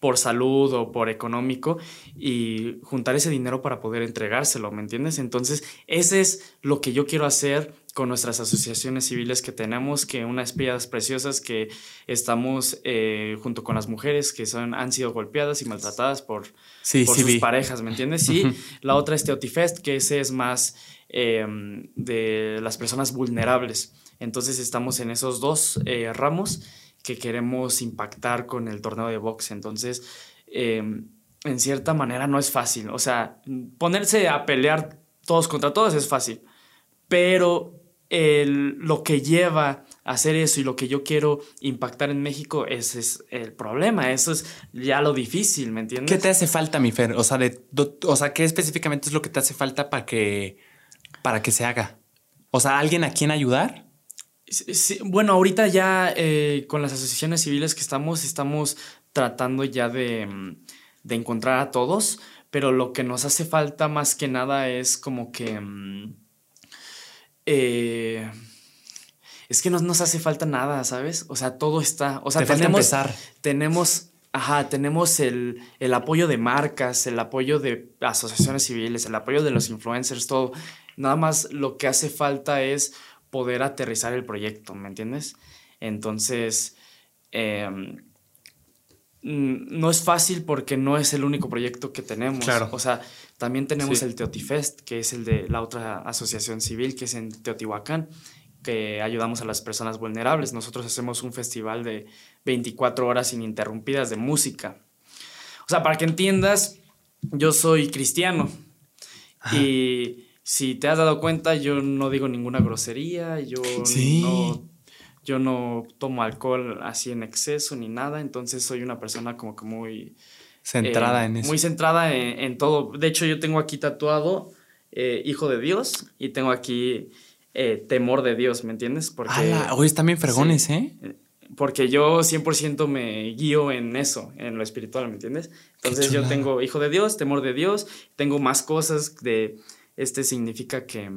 por salud o por económico y juntar ese dinero para poder entregárselo, ¿me entiendes? Entonces, ese es lo que yo quiero hacer con nuestras asociaciones civiles que tenemos, que unas piedras preciosas que estamos eh, junto con las mujeres que son, han sido golpeadas y maltratadas por, sus parejas, ¿me entiendes? Y la otra es Teotifest, que ese es más em, de las personas vulnerables. Entonces estamos en esos dos eh, ramos que queremos impactar con el torneo de box. Entonces, em, en cierta manera no es fácil. O sea, ponerse a pelear todos contra todos es fácil. Pero el, lo que lleva a hacer eso y lo que yo quiero impactar en México, ese es el problema. Eso es ya lo difícil, ¿me entiendes?
¿Qué te hace falta, mi Fer? O sea, de, o sea ¿qué específicamente es lo que te hace falta para que, para que se haga? O sea, ¿alguien a quien ayudar?
bueno, ahorita ya eh, con las asociaciones civiles que estamos, estamos tratando ya de, mm, de, encontrar a todos, pero lo que nos hace falta más que nada es como que... Eh, es que no nos hace falta nada, ¿sabes? O sea, todo está. O sea, tenemos. Tenemos. Ajá, tenemos el, el, apoyo de marcas, el apoyo de asociaciones civiles, el apoyo de los influencers, todo. Nada más lo que hace falta es poder aterrizar el proyecto, ¿me entiendes? Entonces, em, no es fácil porque no es el único proyecto que tenemos. Claro. O sea, también tenemos el Teotifest, que es el de la otra asociación civil, que es en Teotihuacán, que ayudamos a las personas vulnerables. Nosotros hacemos un festival de 24 horas ininterrumpidas de música. O sea, para que entiendas, yo soy cristiano. Y si te has dado cuenta, yo no digo ninguna grosería, yo no yo no tomo alcohol así en exceso ni nada, entonces soy una persona como que muy
centrada eh, en eso.
Muy centrada en, todo. De hecho, yo tengo aquí tatuado eh, Hijo de Dios y tengo aquí eh, Temor de Dios, ¿me entiendes?
Porque hoy están bien fregones, ¿eh?
Porque yo 100% me guío en eso, en lo espiritual, ¿me entiendes? Entonces yo tengo Hijo de Dios, Temor de Dios, tengo más cosas de este significa que,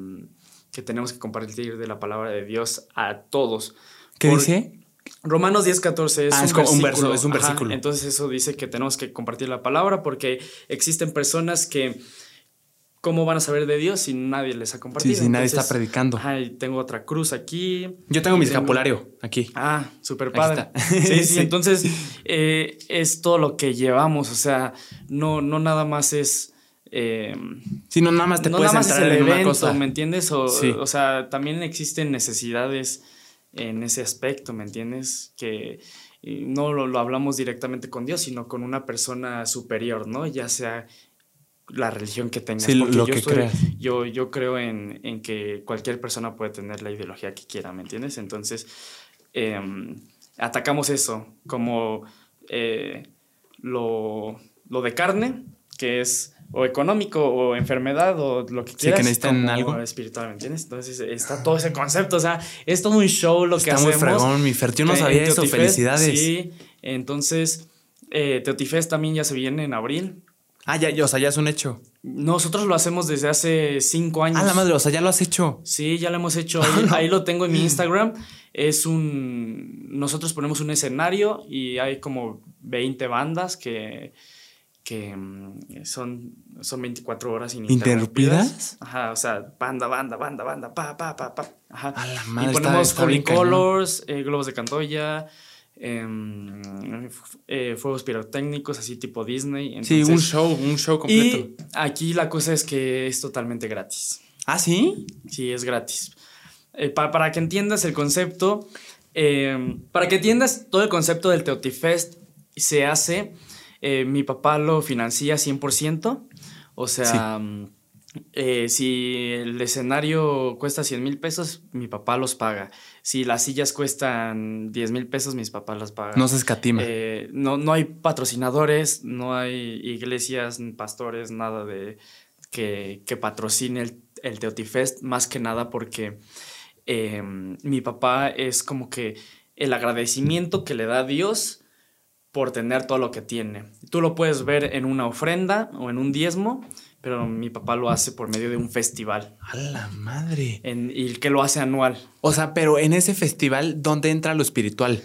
que tenemos que compartir de la palabra de Dios a todos.
¿Qué dice?
Romanos 10, 14
es,
ah,
un, versículo. es un versículo.
entonces eso dice que tenemos que compartir la palabra porque existen personas que ¿cómo van a saber de Dios si nadie les ha compartido?
Sí, si nadie está predicando.
Ajá, tengo otra cruz aquí.
Yo tengo mi escapulario aquí.
Ah, súper padre. <laughs> Sí, <laughs> sí, entonces eh, es todo lo que llevamos, o sea, no, no nada más es
eh, si no, nada más te puedes nada entrar en una cosa.
¿me entiendes? O, o sea, también existen necesidades en ese aspecto, ¿me entiendes? Que no lo, hablamos directamente con Dios, sino con una persona superior, ¿no? Ya sea la religión que tengas.
Sí, lo yo que
Yo, yo creo en, en, que cualquier persona puede tener la ideología que quiera, ¿me entiendes? Entonces, em, atacamos eso como eh, lo, lo de carne, que es o económico o enfermedad o lo que quieras.
Sí, que necesitan algo.
Espiritual, ¿me entiendes? Entonces está todo ese concepto, o sea, es todo un show lo que hacemos.
Está muy fregón, mi Fer, yo no sabía eso, felicidades.
Sí, entonces eh, Teotifest también ya se viene en abril.
Ah, ya, o sea, ya es un hecho.
Nosotros lo hacemos desde hace cinco años.
Ah, la madre, o sea, ya lo has hecho.
Sí, ya lo hemos hecho. <laughs> Ahí, ahí lo tengo en mi <laughs> Instagram. Es un. Nosotros ponemos un escenario y hay como 20 bandas que que mm, son, son 24 horas
ininterrumpidas.
Ajá, o sea, banda, banda, banda, banda, pa, pa, pa, pa. Ajá. A la madre, y ponemos Colors, eh, globos de cantoya, em, eh, fuegos pirotécnicos, así tipo Disney.
sí, un show, un show completo.
Y aquí la cosa es que es totalmente gratis.
¿Ah, sí?
Sí, es gratis. Eh, para, para que entiendas el concepto, em, para que entiendas todo el concepto del Teotifest, se hace eh, mi papá lo financia 100%. O sea, eh, si el escenario cuesta 100 mil pesos, mi papá los paga. Si las sillas cuestan 10 mil pesos, mis papás las pagan.
No se escatima.
Eh, no, no hay patrocinadores, no hay iglesias, pastores, nada de que, que patrocine el, el Teotifest, más que nada porque mi papá es como que el agradecimiento que le da a Dios por tener todo lo que tiene. Tú lo puedes ver en una ofrenda o en un diezmo, pero mi papá lo hace por medio de un festival.
A la madre.
y que lo hace anual.
O sea, pero en ese festival, ¿dónde entra lo espiritual?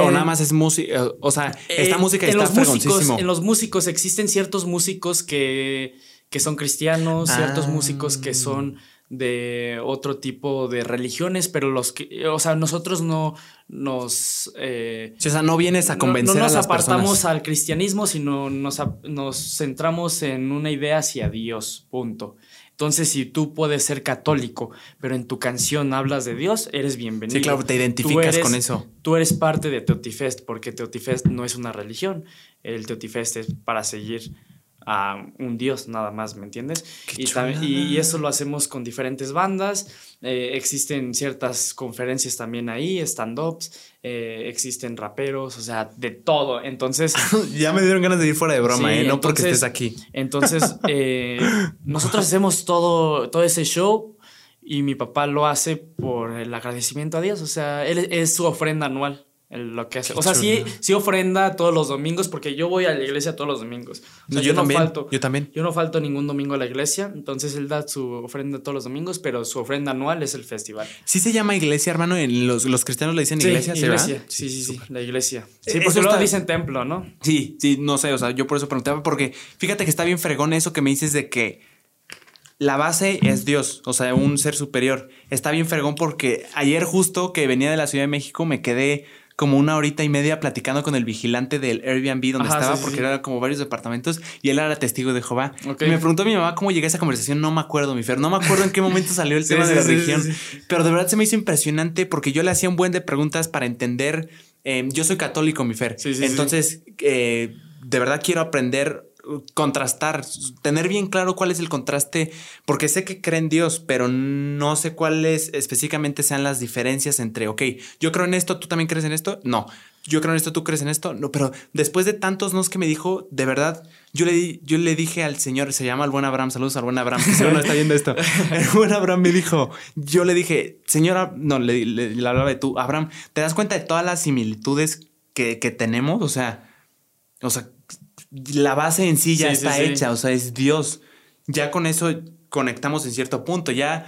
o nada más es música, o sea, esta música
en
está
los músicos, En los músicos existen ciertos músicos que, que son cristianos, ciertos músicos que son de otro tipo de religiones, pero los que, o sea, nosotros no nos...
Eh, o sea, no vienes a convencer no,
nos apartamos al cristianismo, sino nos, nos centramos en una idea hacia Dios, punto. Entonces, si tú puedes ser católico, pero en tu canción hablas de Dios, eres bienvenido.
Sí, claro, te identificas con eso.
Tú eres parte de Teotifest, porque Teotifest no es una religión. El Teotifest es para seguir a un dios nada más, ¿me entiendes? Y, y, eso lo hacemos con diferentes bandas, eh, existen ciertas conferencias también ahí, stand-ups, eh, existen raperos, o sea, de todo, entonces... <laughs>
ya me dieron ganas de ir fuera de broma, ¿eh? No porque estés aquí.
Entonces, <laughs> eh, nosotros hacemos todo, todo ese show y mi papá lo hace por el agradecimiento a Dios, o sea, él es su ofrenda anual lo que hace. o sea, sí, sí, ofrenda todos los domingos, porque yo voy a la iglesia todos los domingos.
yo, también, falto. Yo también.
Yo no falto ningún domingo a la iglesia, entonces él da su ofrenda todos los domingos, pero su ofrenda anual es el festival.
Sí se llama iglesia, hermano. En los, los cristianos le dicen iglesia,
¿sí? Iglesia, sí, sí, sí, la iglesia. Sí, porque luego dicen templo, ¿no?
Sí, sí, no sé, o sea, yo por eso preguntaba, porque fíjate que está bien fregón eso que me dices de que la base es Dios, o sea, un ser superior. Está bien fregón porque ayer justo que venía de la Ciudad de México me quedé como una horita y media platicando con el vigilante del Airbnb donde estaba, porque era como varios departamentos y él era testigo de Jehová. Y me preguntó a mi mamá cómo llegué a esa conversación. No me acuerdo, mi Fer. No me acuerdo en qué momento salió el <laughs> tema de la religión. Pero de verdad se me hizo impresionante porque yo le hacía un buen de preguntas para entender. Em, yo soy católico, mi Fer. Entonces, eh, de verdad quiero aprender contrastar, tener bien claro cuál es el contraste, porque sé que creen Dios, pero no sé cuáles específicamente sean las diferencias entre, ok, yo creo en esto, tú también crees en esto, no, yo creo en esto, tú crees en esto, no, pero después de tantos nos que me dijo, de verdad, yo le, yo le dije al Señor, se llama el buen Abraham, saludos al buen Abraham, que seguro no está viendo esto, <laughs> el buen Abraham me dijo, yo le dije, Señora, no, le, le, hablaba de tú, Abraham, ¿te das cuenta de todas las similitudes que, que tenemos? O sea, o sea, la base en sí ya está hecha, o sea, es Dios. Ya con eso conectamos en cierto punto, ya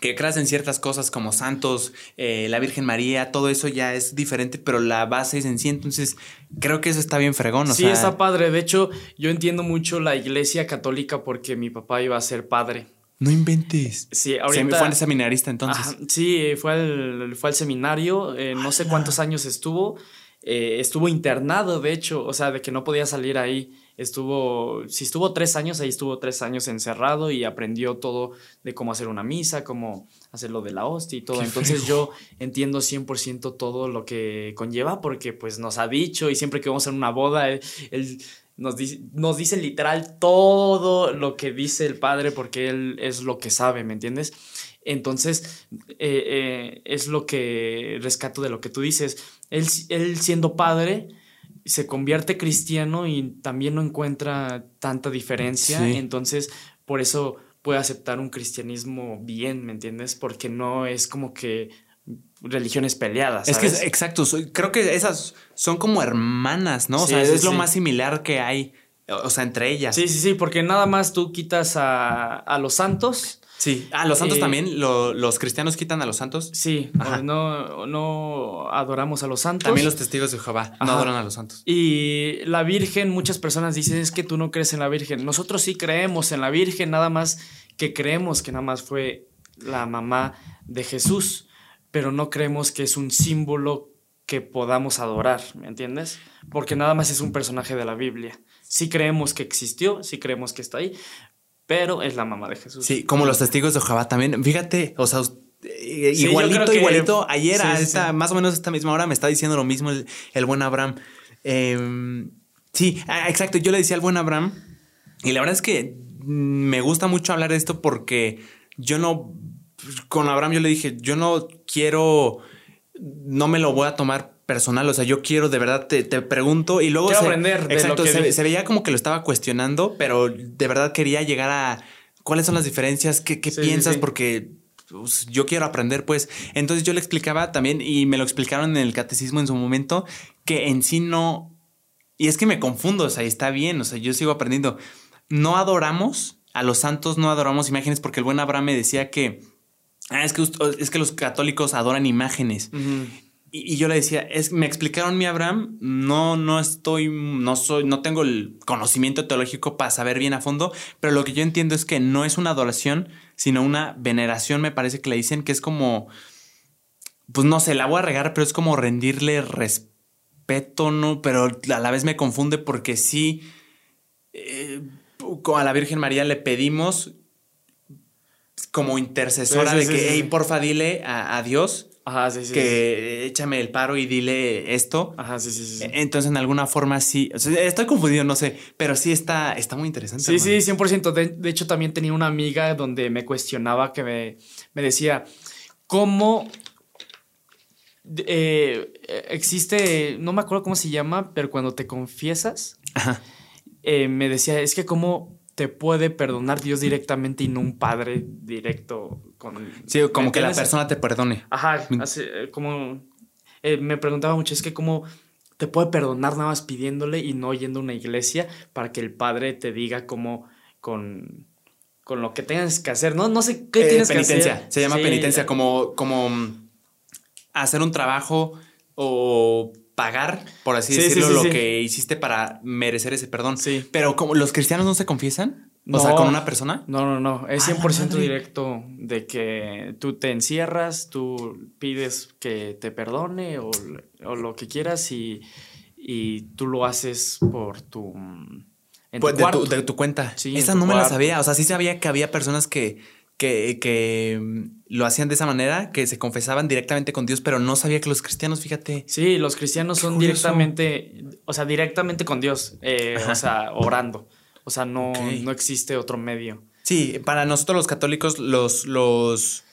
que creas en ciertas cosas como santos, eh, la Virgen María, todo eso ya es diferente, pero la base es en sí, entonces creo que eso está bien fregón.
sí, está padre. De hecho, yo entiendo mucho la iglesia católica porque mi papá iba a ser padre.
No inventes.
Sí, ahorita.
Se fue al seminarista entonces.
sí, fue al, fue al seminario, eh, no sé cuántos años estuvo. Eh, estuvo internado, de hecho, o sea, de que no podía salir ahí. Estuvo, si estuvo tres años, ahí estuvo tres años encerrado y aprendió todo de cómo hacer una misa, cómo hacer lo de la hostia y todo. Entonces yo entiendo 100% todo lo que conlleva porque pues nos ha dicho y siempre que vamos a una boda, él, nos, dice, nos dice literal todo lo que dice el padre porque él es lo que sabe, ¿me entiendes? Entonces, eh, eh, es lo que rescato de lo que tú dices. Él, él, siendo padre, se convierte cristiano y también no encuentra tanta diferencia. Entonces, por eso puede aceptar un cristianismo bien, ¿me entiendes? Porque no es como que religiones peleadas.
Es que exacto, creo que esas son como hermanas, ¿no? o sea, es lo más similar que hay, o sea, entre ellas.
Sí, sí, sí, porque nada más tú quitas a, a los santos
Sí, a ah, los santos eh, también, los cristianos quitan a los santos.
Sí, no, no adoramos a los santos.
También los testigos de Jehová no adoran a los santos.
Y la Virgen, muchas personas dicen es que tú no crees en la Virgen. Nosotros sí creemos en la Virgen, nada más que creemos que nada más fue la mamá de Jesús, pero no creemos que es un símbolo que podamos adorar, ¿me entiendes? Porque nada más es un personaje de la Biblia. Sí creemos que existió, sí creemos que está ahí, pero es la mamá de Jesús.
Sí, como los testigos de Jehová también. Fíjate, o sea, eh, igualito, igualito. Ayer a esta, más o menos a esta misma hora me está diciendo lo mismo el, buen Abraham. Em, sí, exacto. Yo le decía al buen Abraham y la verdad es que me gusta mucho hablar de esto porque yo no, con Abraham yo le dije, yo no quiero, no me lo voy a tomar personal. O sea, yo quiero de verdad, te, pregunto y luego.
Quiero aprender.
exacto, se, veía como que lo estaba cuestionando, pero de verdad quería llegar a cuáles son las diferencias, qué, piensas, porque pues, yo quiero aprender, pues. Entonces yo le explicaba también, y me lo explicaron en el catecismo en su momento, que en sí no. Y es que me confundo, o sea, está bien, o sea, yo sigo aprendiendo. No adoramos a los santos, no adoramos imágenes, porque el buen Abraham me decía que. Ah, es que, es que los católicos adoran imágenes. Y, yo le decía, es, me explicaron mi Abraham, no, no estoy, no soy, no tengo el conocimiento teológico para saber bien a fondo, pero lo que yo entiendo es que no es una adoración, sino una veneración, me parece que le dicen que es como, pues no sé, la voy a regar, pero es como rendirle respeto, ¿no? Pero a la vez me confunde porque sí, eh, a la Virgen María le pedimos como intercesora de que, hey, porfa, dile a, Dios Ajá, sí, sí, que échame el paro y dile esto.
Ajá, sí, sí, sí.
Entonces, en alguna forma sí. estoy confundido, no sé, pero sí está, está muy interesante.
Sí, sí, 100%. De, de, hecho, también tenía una amiga donde me cuestionaba que me, me decía, ¿cómo eh, existe, no me acuerdo cómo se llama, pero cuando te confiesas, eh, me decía, es que cómo te puede perdonar Dios directamente y no un padre directo con...
Sí, como que la persona te perdone.
Ajá, eh, como... Eh, me preguntaba mucho, es que cómo te puede perdonar nada más pidiéndole y no yendo a una iglesia para que el padre te diga cómo con, con lo que tengas que hacer, ¿no? No sé qué
eh,
tienes
que
hacer.
Se llama penitencia, como, como mm, hacer un trabajo o pagar, por así decirlo, lo que hiciste para merecer ese perdón.
Sí.
Pero como los cristianos no se confiesan, o sea, con una persona.
No, no, no. Es 100% directo de que tú te encierras, tú pides que te perdone o, lo que quieras y, y, tú lo haces por tu.
En pues de, tu, de, tu, cuenta. Sí, Esa no me la sabía. O sea, sí sabía que había personas que que, mm, lo hacían de esa manera, que se confesaban directamente con Dios, pero no sabía que los cristianos, fíjate.
Sí, los cristianos son directamente, o sea, directamente con Dios, eh, o sea, orando. O sea, no, no existe otro medio.
Sí, para nosotros los católicos, los, los,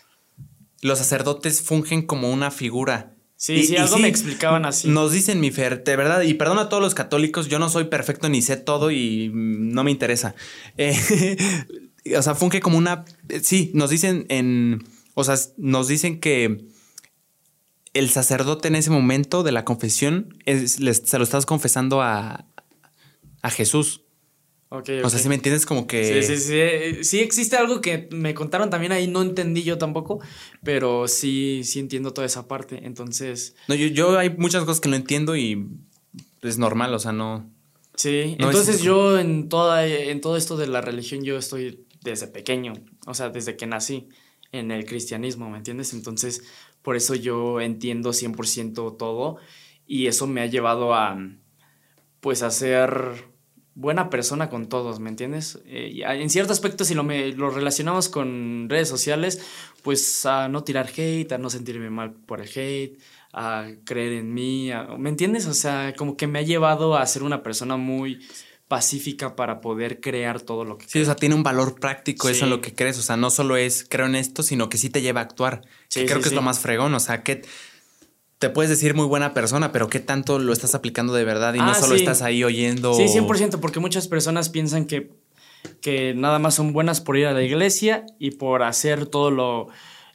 los sacerdotes fungen como una figura.
Sí, sí, algo me explicaban así.
Nos dicen, mi Fer, de verdad, y perdona a todos los católicos, yo no soy perfecto ni sé todo y no me interesa. Eh, <laughs> o sea, funge como una. Sí, nos dicen en. O sea, nos dicen que el sacerdote en ese momento de la confesión se lo estás confesando a, a Jesús.
Okay,
O sea, si me entiendes, como que.
Sí, sí, sí. Sí, existe algo que me contaron también ahí, no entendí yo tampoco, pero sí, sí entiendo toda esa parte. Entonces.
No, yo, yo hay muchas cosas que no entiendo y es normal, o sea, no.
Sí, entonces yo en toda, en todo esto de la religión, yo estoy desde pequeño, o sea, desde que nací en el cristianismo, ¿me entiendes? Entonces, por eso yo entiendo 100% todo y eso me ha llevado a, pues, a ser buena persona con todos, ¿me entiendes? Eh, en cierto aspecto, si lo, me, lo relacionamos con redes sociales, pues a no tirar hate, a no sentirme mal por el hate, a creer en mí, ¿me entiendes? O sea, como que me ha llevado a ser una persona muy pacífica para poder crear todo lo que
Sí, o sea, tiene un valor práctico eso en lo que crees. O sea, no solo es creo en esto, sino que sí te lleva a actuar. Sí, creo que es lo más fregón. O sea, que te puedes decir muy buena persona, pero qué tanto lo estás aplicando de verdad y no ah, solo estás ahí oyendo.
Sí, 100%, porque muchas personas piensan que, que nada más son buenas por ir a la iglesia y por hacer todo lo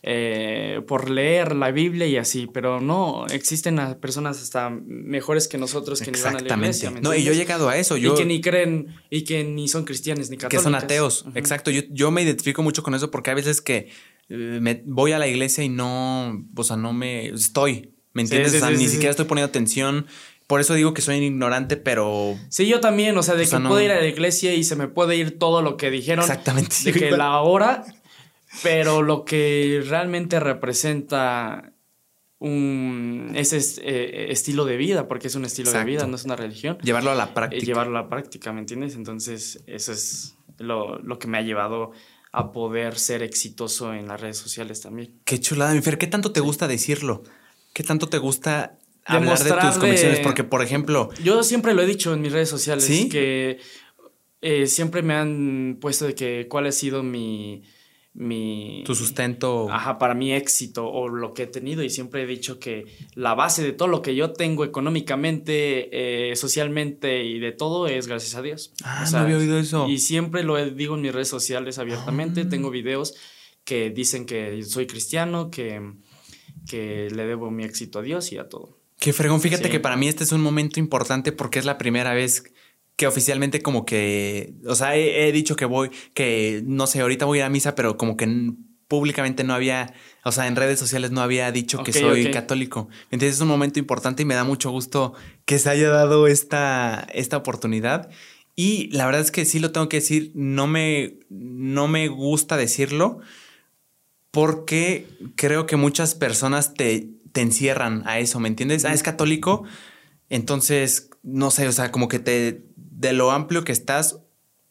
eh, por leer la Biblia y así, pero no, existen personas hasta mejores que nosotros que ni van a la iglesia.
no, y yo he llegado a eso.
Yo, y que ni creen, y que ni son cristianos ni católicos.
Que son ateos, exacto. Yo, yo, me identifico mucho con eso porque a veces que eh, me voy a la iglesia y no, o sea, no me estoy, ¿me entiendes? o sea, ni siquiera estoy poniendo atención. Por eso digo que soy ignorante, pero.
Sí, yo también, o sea, de que puedo ir a la iglesia y se me puede ir todo lo que dijeron.
Exactamente.
De que la hora pero lo que realmente representa un, ese eh, estilo de vida, porque es un estilo de vida, no es una religión.
Llevarlo a la práctica.
llevarlo a la práctica, ¿me entiendes? Entonces, eso es lo, lo, que me ha llevado a poder ser exitoso en las redes sociales también.
Qué chulada, mi Fer. ¿Qué tanto te gusta decirlo? ¿Qué tanto te gusta hablar de tus convicciones? Porque, por ejemplo...
Yo siempre lo he dicho en mis redes sociales, que eh, siempre me han puesto de que cuál ha sido mi mi...
Tu sustento.
Ajá, para mi éxito o lo que he tenido. Y siempre he dicho que la base de todo lo que yo tengo económicamente, eh, socialmente y de todo es gracias a Dios.
Ah, no había oído eso.
Y siempre lo digo en mis redes sociales abiertamente. Ah. Tengo videos que dicen que soy cristiano, que, que le debo mi éxito a Dios y a todo.
Qué fregón, fíjate que para mí este es un momento importante porque es la primera vez que oficialmente como que, o sea, he, dicho que voy, que no sé, ahorita voy a ir a misa, pero como que públicamente no había, o sea, en redes sociales no había dicho que soy católico. Entonces es un momento importante y me da mucho gusto que se haya dado esta, esta oportunidad. Y la verdad es que sí lo tengo que decir, no me, no me gusta decirlo porque creo que muchas personas te, te encierran a eso, ¿me entiendes? Ah, es católico, entonces, no sé, o sea, como que te, de lo amplio que estás,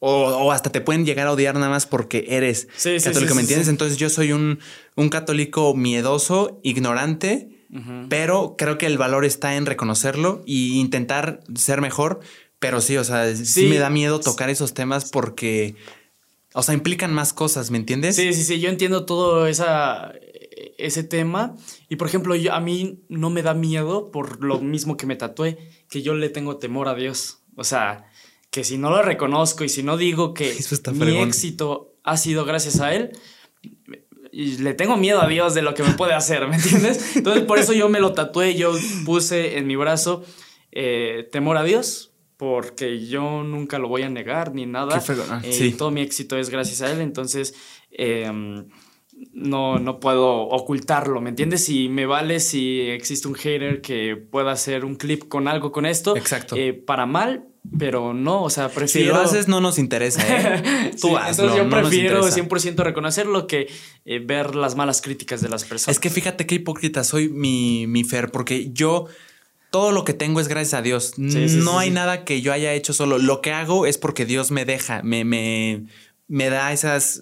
o, hasta te pueden llegar a odiar nada más porque eres católico, ¿me entiendes? Entonces yo soy un, un católico miedoso, ignorante, pero creo que el valor está en reconocerlo e intentar ser mejor pero sí, o sea, sí, me da miedo tocar esos temas porque, o sea, implican más cosas, ¿me entiendes?
Sí, sí, sí, yo entiendo todo esa, ese tema. Y por ejemplo, yo, a mí no me da miedo por lo mismo que me tatué, que yo le tengo temor a Dios. O sea, que si no lo reconozco y si no digo que <laughs> mi éxito ha sido gracias a Él, y le tengo miedo a Dios de lo que me puede hacer, ¿me entiendes? Entonces por eso yo me lo tatué, yo puse en mi brazo eh, temor a Dios, porque yo nunca lo voy a negar ni nada. Ah, eh, todo mi éxito es gracias a él, entonces em, no, no puedo ocultarlo, ¿me entiendes? Si me vale si existe un hater que pueda hacer un clip con algo con esto.
Exacto.
Eh, para mal, pero no, o sea, prefiero...
Si lo haces no nos interesa, ¿eh? <laughs>
Tú Entonces yo prefiero 100% reconocerlo que eh, ver las malas críticas de las personas.
Es que fíjate qué hipócrita soy mi, mi Fer, porque yo todo lo que tengo es gracias a Dios. no hay nada que yo haya hecho solo. Lo que hago es porque Dios me deja, me, me, me da esas...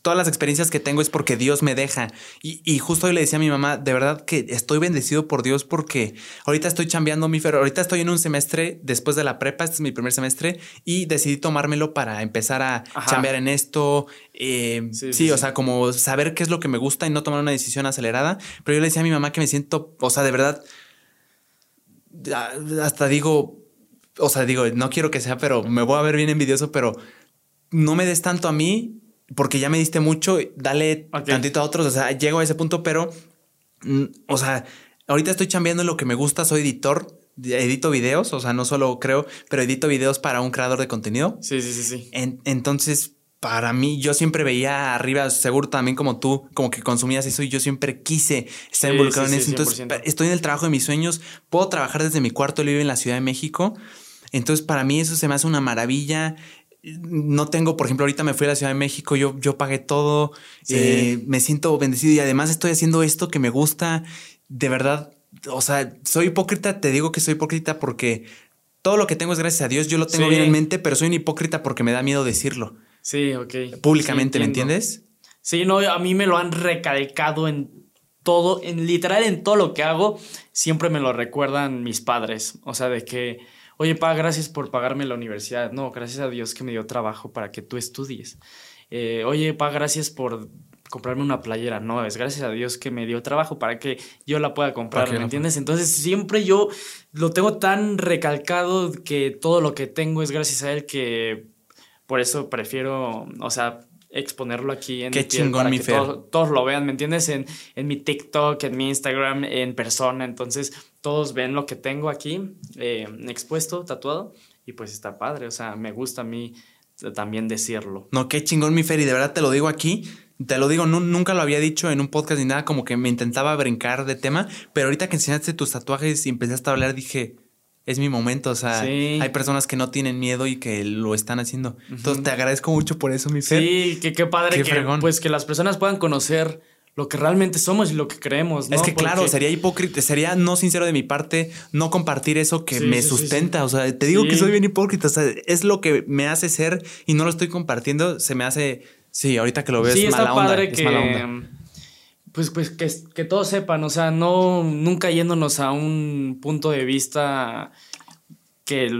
todas las experiencias que tengo es porque Dios me deja. Y, justo hoy le decía a mi mamá, de verdad que estoy bendecido por Dios porque ahorita estoy chambeando mi ferro. Ahorita estoy en un semestre después de la prepa, este es mi primer semestre, y decidí tomármelo para empezar a chambear en esto. Eh, sí, o sea, como saber qué es lo que me gusta y no tomar una decisión acelerada. Pero yo le decía a mi mamá que me siento, o sea, de verdad hasta digo, o sea, digo, no quiero que sea, pero me voy a ver bien envidioso, pero no me des tanto a mí porque ya me diste mucho, dale tantito a otros, o sea, llego a ese punto, pero, mm, o sea, ahorita estoy chambeando en lo que me gusta, soy editor, edito videos, o sea, no solo creo, pero edito videos para un creador de contenido.
Sí, sí, sí, sí.
entonces, para mí, yo siempre veía arriba, seguro también como tú, como que consumías eso y yo siempre quise estar involucrado en eso. Entonces, estoy en el trabajo de mis sueños, puedo trabajar desde mi cuarto, vivo en la Ciudad de México. Entonces, para mí eso se me hace una maravilla. No tengo, por ejemplo, ahorita me fui a la Ciudad de México, yo, yo pagué todo, eh, me siento bendecido y además estoy haciendo esto que me gusta. De verdad, o sea, soy hipócrita, te digo que soy hipócrita porque todo lo que tengo es gracias a Dios, yo lo tengo bien en mente, pero soy un hipócrita porque me da miedo decirlo.
Sí, ok.
Públicamente, ¿me entiendes?
Sí, no, a mí me lo han recalcado en todo, en literal en todo lo que hago, siempre me lo recuerdan mis padres. O sea, de que, oye, pa, gracias por pagarme la universidad. No, gracias a Dios que me dio trabajo para que tú estudies. Eh, oye, pa, gracias por comprarme una playera. No, es gracias a Dios que me dio trabajo para que yo la pueda comprar, ¿me entiendes? Entonces siempre yo lo tengo tan recalcado que todo lo que tengo es gracias a él que por eso prefiero, o sea, exponerlo aquí en
Qué chingón, para
mi
que
todos, lo vean, ¿me entiendes? En, en mi TikTok, en mi Instagram, en persona. Entonces, todos ven lo que tengo aquí eh, expuesto, tatuado. Y pues está padre, o sea, me gusta a mí también decirlo.
No, qué chingón, mi Fer, y de verdad te lo digo aquí. Te lo digo, nunca lo había dicho en un podcast ni nada, como que me intentaba brincar de tema, pero ahorita que enseñaste tus tatuajes y empezaste a hablar, dije, es mi momento. O sea, hay personas que no tienen miedo y que lo están haciendo. Entonces te agradezco mucho por eso, mi Fer.
Sí, que qué padre que, pues, que las personas puedan conocer lo que realmente somos y lo que creemos.
Es que claro, sería hipócrita, sería no sincero de mi parte no compartir eso que me sustenta. o sea, te digo que soy bien hipócrita. O sea, es lo que me hace ser y no lo estoy compartiendo. Se me hace. Sí, ahorita que lo ves,
sí, mala onda. Es mala onda. Pues, pues que, que todos sepan, o sea, no nunca yéndonos a un punto de vista que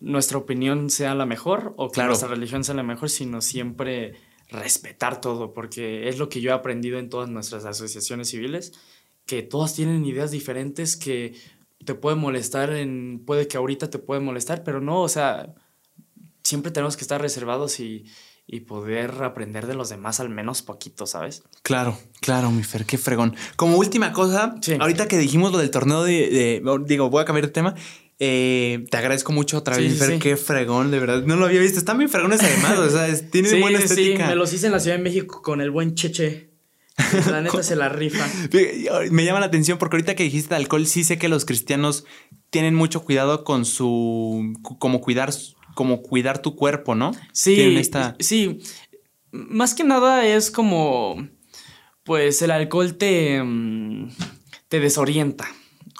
nuestra opinión sea la mejor o que nuestra religión sea la mejor, sino siempre respetar todo, porque es lo que yo he aprendido en todas nuestras asociaciones civiles, que todas tienen ideas diferentes que te puede molestar, en, puede que ahorita te puede molestar, pero no, o sea, siempre tenemos que estar reservados y, y poder aprender de los demás al menos poquito, ¿sabes?
Claro, claro, mi Fer, qué fregón. Como última cosa, ahorita que dijimos lo del torneo de, digo, voy a cambiar de tema. Eh, te agradezco mucho otra vez, Fer, qué fregón, de verdad. No lo había visto. Están bien fregones además, o sea, <laughs> tienen buena estética.
Sí, me los hice en la Ciudad de México con el buen Cheche. La neta <laughs> se la rifa.
Me llama la atención porque ahorita que dijiste alcohol, sí sé que los cristianos tienen mucho cuidado con su. como cuidar como cuidar tu cuerpo, ¿no?
Sí, sí. Más que nada es como, pues el alcohol te, mm, te desorienta.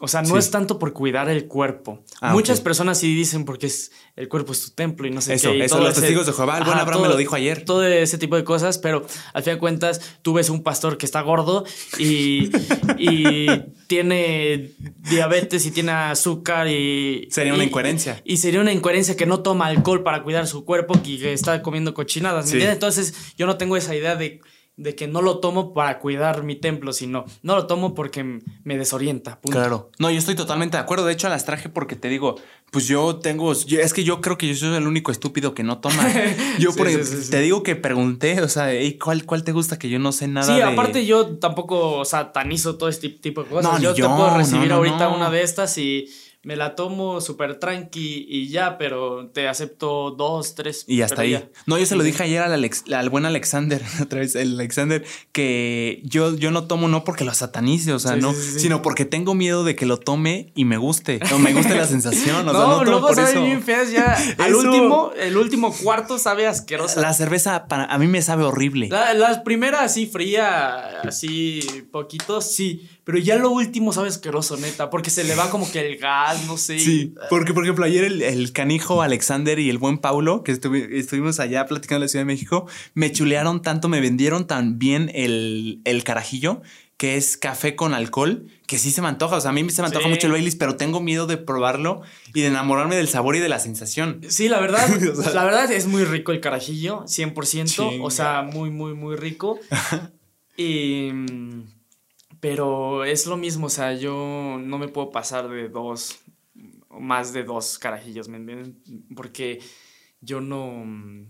O sea, no es tanto por cuidar el cuerpo. Ah, Muchas personas sí dicen porque es, el cuerpo es tu templo y no sé
eso,
qué.
Eso, los testigos de Jehová. El buen Abraham me lo dijo ayer.
Todo ese tipo de cosas, pero al fin de cuentas tú ves un pastor que está gordo y, <laughs> y tiene diabetes y tiene azúcar y...
Sería una incoherencia.
Y, sería una incoherencia que no toma alcohol para cuidar su cuerpo y que está comiendo cochinadas. Entonces yo no tengo esa idea de de que no lo tomo para cuidar mi templo, sino no lo tomo porque me desorienta.
Claro. No, yo estoy totalmente de acuerdo. De hecho, las traje porque te digo, pues yo tengo, es que yo creo que yo soy el único estúpido que no toma. <laughs> Yo por te digo que pregunté, o sea, ¿cuál, ¿cuál te gusta? Que yo no sé nada.
Sí, aparte yo tampoco satanizo todo este tipo de cosas. yo, te puedo recibir ahorita una de estas y me la tomo súper tranqui y ya, pero te acepto dos, tres.
Y hasta ahí. No, yo se lo dije ayer al, buen Alexander, <laughs> otra vez, el Alexander, que yo, yo no tomo no porque lo satanice, o sea, no, sino porque tengo miedo de que lo tome y me guste, o me guste la <laughs> sensación. O no, sea, no
luego sabe bien feas ya. <laughs> Al último, el último cuarto sabe asquerosa.
La cerveza para, a mí me sabe horrible.
La, las primeras así fría, así poquito, sí. Pero ya lo último sabe asqueroso, neta, porque se le va como que el gas, no sé.
Sí, porque por ejemplo ayer el, canijo Alexander y el buen Paulo, que estuvimos allá platicando en la Ciudad de México, me chulearon tanto, me vendieron tan bien el, carajillo, que es café con alcohol, que sí se me antoja. O sea, a mí se me antoja mucho el Baileys, pero tengo miedo de probarlo y de enamorarme del sabor y de la sensación.
Sí, la verdad, <laughs> la verdad es muy rico el carajillo, 100%. O sea, muy, muy, muy rico. <laughs> y mm, pero es lo mismo, o sea, yo no me puedo pasar de dos, más de dos carajillos, ¿me entienden? Porque yo no...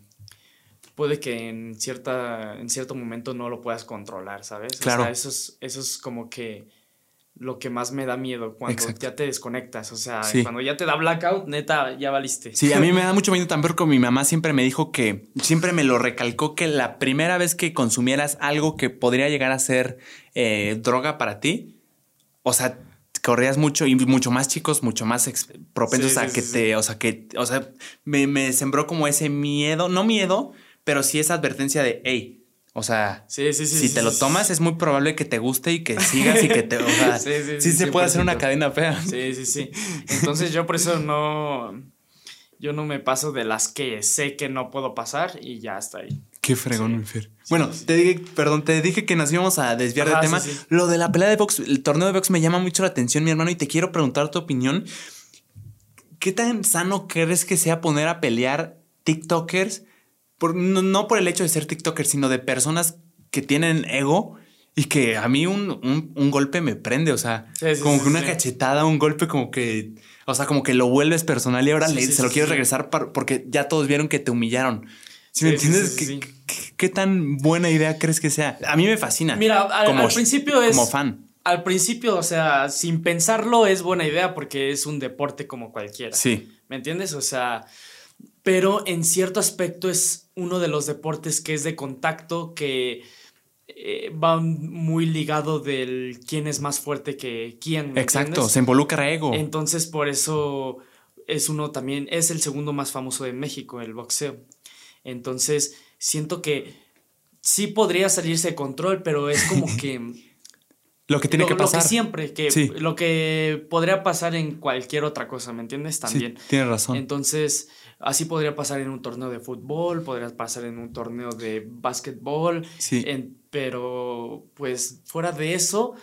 Puede que en, cierta, en cierto momento no lo puedas controlar, ¿sabes? Claro. O sea, eso es, eso es como que lo que más me da miedo cuando ya te desconectas. O sea, cuando ya te da blackout, neta, ya valiste.
Sí, a mí me <laughs> da mucho miedo también porque mi mamá siempre me dijo que, siempre me lo recalcó que la primera vez que consumieras algo que podría llegar a ser eh, droga para ti, o sea, corrías mucho y mucho más chicos, mucho más propensos a que te, o sea, que, o sea, me, me sembró como ese miedo, no miedo, pero sí esa advertencia de, hey, o sea, si te lo tomas es muy probable que te guste y que sigas y que te... O sea, <laughs> sí, se puede hacer una cadena fea.
Sí, sí, sí. Entonces yo por eso no... Yo no me paso de las que sé que no puedo pasar y ya está ahí.
Qué fregón, Fer. bueno, te dije, perdón, te dije que nos íbamos a desviar del tema. Lo de la pelea de box, el torneo de box me llama mucho la atención, mi hermano, y te quiero preguntar tu opinión. ¿Qué tan sano crees que sea poner a pelear TikTokers no, por el hecho de ser TikToker, sino de personas que tienen ego y que a mí un, golpe me prende, o sea, como que una cachetada, un golpe como que, o sea, como que lo vuelves personal y ahora se lo quieres regresar porque ya todos vieron que te humillaron. ¿Sí me entiendes? ¿Qué, tan buena idea crees que sea? A mí me fascina.
Mira, al, principio es...
Como fan.
Al principio, o sea, sin pensarlo es buena idea porque es un deporte como cualquiera. Sí. ¿Me entiendes? O sea, pero en cierto aspecto es uno de los deportes que es de contacto, que eh, va muy ligado del quién es más fuerte que quién.
Exacto, se involucra ego.
Entonces por eso es uno también, es el segundo más famoso de México, el boxeo. Entonces siento que sí podría salirse de control, pero es como <laughs> que...
Lo que tiene que pasar.
Lo que siempre, que lo que podría pasar en cualquier otra cosa, ¿me entiendes? También.
Sí, tienes razón.
Entonces, Así podría pasar en un torneo de fútbol, podría pasar en un torneo de básquetbol, sí. pero pues fuera de eso,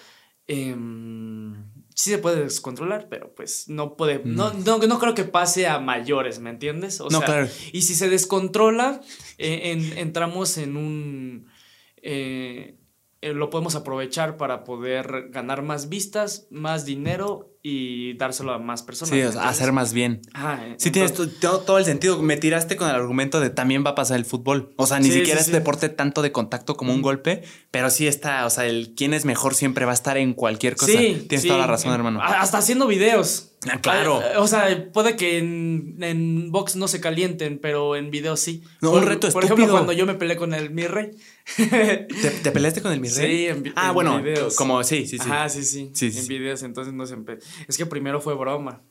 em, sí se puede descontrolar, pero pues no puede, no, no, no, creo que pase a mayores, ¿me entiendes? O no, claro. Y si se descontrola, eh, entramos en un... Eh, eh, lo podemos aprovechar para poder ganar más vistas, más dinero y dárselo a más personas.
Sí, o sea, hacer más bien.
Ajá,
Sí, tienes to- to- todo el sentido. Me tiraste con el argumento de también va a pasar el fútbol. O sea, ni
Sí,
siquiera
sí,
es
sí.
deporte tanto de contacto como un golpe, pero sí está, o sea, el quién es mejor siempre va a estar en cualquier cosa.
Sí,
Tienes toda la razón,
en-
hermano.
Hasta haciendo videos.
Ah, claro.
Ah, O sea, puede que en, en box no se calienten, pero en videos sí.
No,
por,
un reto
Por ejemplo,
estúpido.
cuando yo me peleé con el mi rey. <laughs>
¿Te, te peleaste con el mi rey?
Sí, en vi-
Ah,
en
bueno,
videos.
como sí, sí, sí.
Ajá, sí, sí.
Sí, sí,
en
sí.
videos, entonces no se empe- Es que primero fue broma.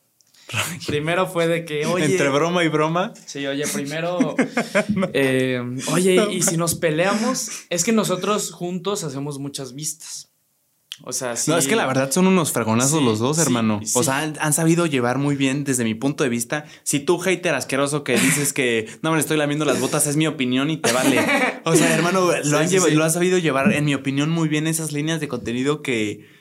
<laughs> primero fue de que, oye.
Entre broma y broma.
Sí, oye, primero. <laughs> eh, oye, y si nos peleamos, es que nosotros juntos hacemos muchas vistas. O sea, sí.
No, es que la verdad son unos fregonazos
Sí,
los dos,
sí,
hermano. O sea, han, han sabido llevar muy bien desde mi punto de vista. Si tú, hater asqueroso, que dices que no me le estoy lamiendo las botas, es mi opinión y te vale. O sea, hermano, <laughs> lo,
Sí,
han,
sí,
lleva-
sí.
lo sabido llevar, en mi opinión, muy bien esas líneas de contenido que.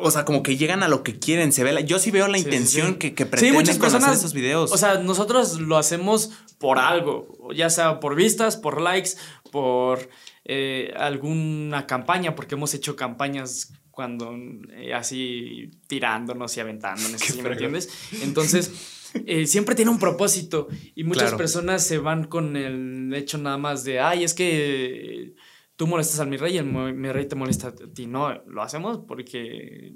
O sea, como que llegan a lo que quieren. Se ve la- yo sí veo la intención. Que, que
Sí,
pretenden
muchas
con hacer
personas.
esos videos.
O sea, nosotros lo hacemos por algo, ya sea por vistas, por likes, por eh, alguna campaña, porque hemos hecho campañas cuando eh, así tirándonos y aventándonos, <laughs> ¿sí me entiendes? Entonces, eh, siempre tiene un propósito y muchas
Claro.
personas se van con el hecho nada más de, ay, es que tú molestas al mi rey y el mi rey te molesta a ti. No, lo hacemos porque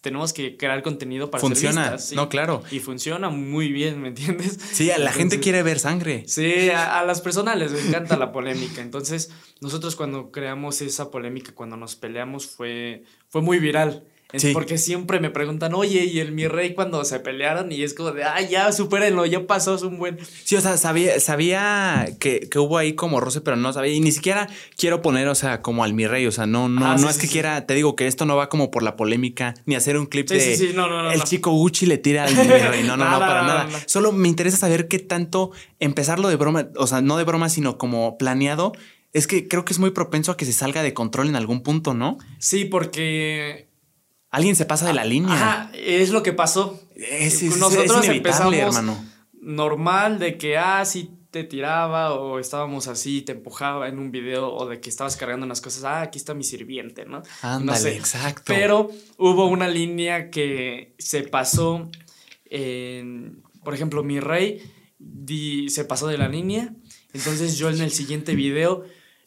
tenemos que crear contenido para
Funciona.
vistas, sí.
No, claro.
Y funciona muy bien, ¿me entiendes?
Sí, a la gente quiere ver sangre.
Sí, a, a las personas les encanta la polémica. Entonces, nosotros cuando creamos esa polémica, cuando nos peleamos, fue, fue muy viral. Es
Sí.
Porque siempre me preguntan, oye, ¿y el mi rey cuando se pelearon? Y es como de, ay, ya, supérenlo, ya pasó, es un buen.
Sí, o sea, sabía, sabía que, que hubo ahí como roce, pero no sabía. Y ni siquiera quiero poner, o sea, como al mi rey. O sea, no, no,
Ah,
no
sí,
es
sí,
que quiera, te digo que esto no va como por la polémica, ni hacer un clip de
sí, sí, no, no, no,
el chico Gucci le tira al mi rey. No, <laughs> no, no, para nada. Solo me interesa saber qué tanto empezarlo de broma, o sea, no de broma, sino como planeado. Es que creo que es muy propenso a que se salga de control en algún punto, ¿no?
Sí, porque.
Alguien se pasa de la línea.
Ajá, es lo que pasó.
Es, es- es
Nosotros empezamos
hermano.
normal de que, ah, sí te tiraba o estábamos así, te empujaba en un video o de que estabas cargando unas cosas, ah, aquí está mi sirviente, ¿no?
Ándale,
no sé.
exacto.
Pero hubo una línea que se pasó en, por ejemplo, mi rey di- se pasó de la línea, entonces yo en el siguiente video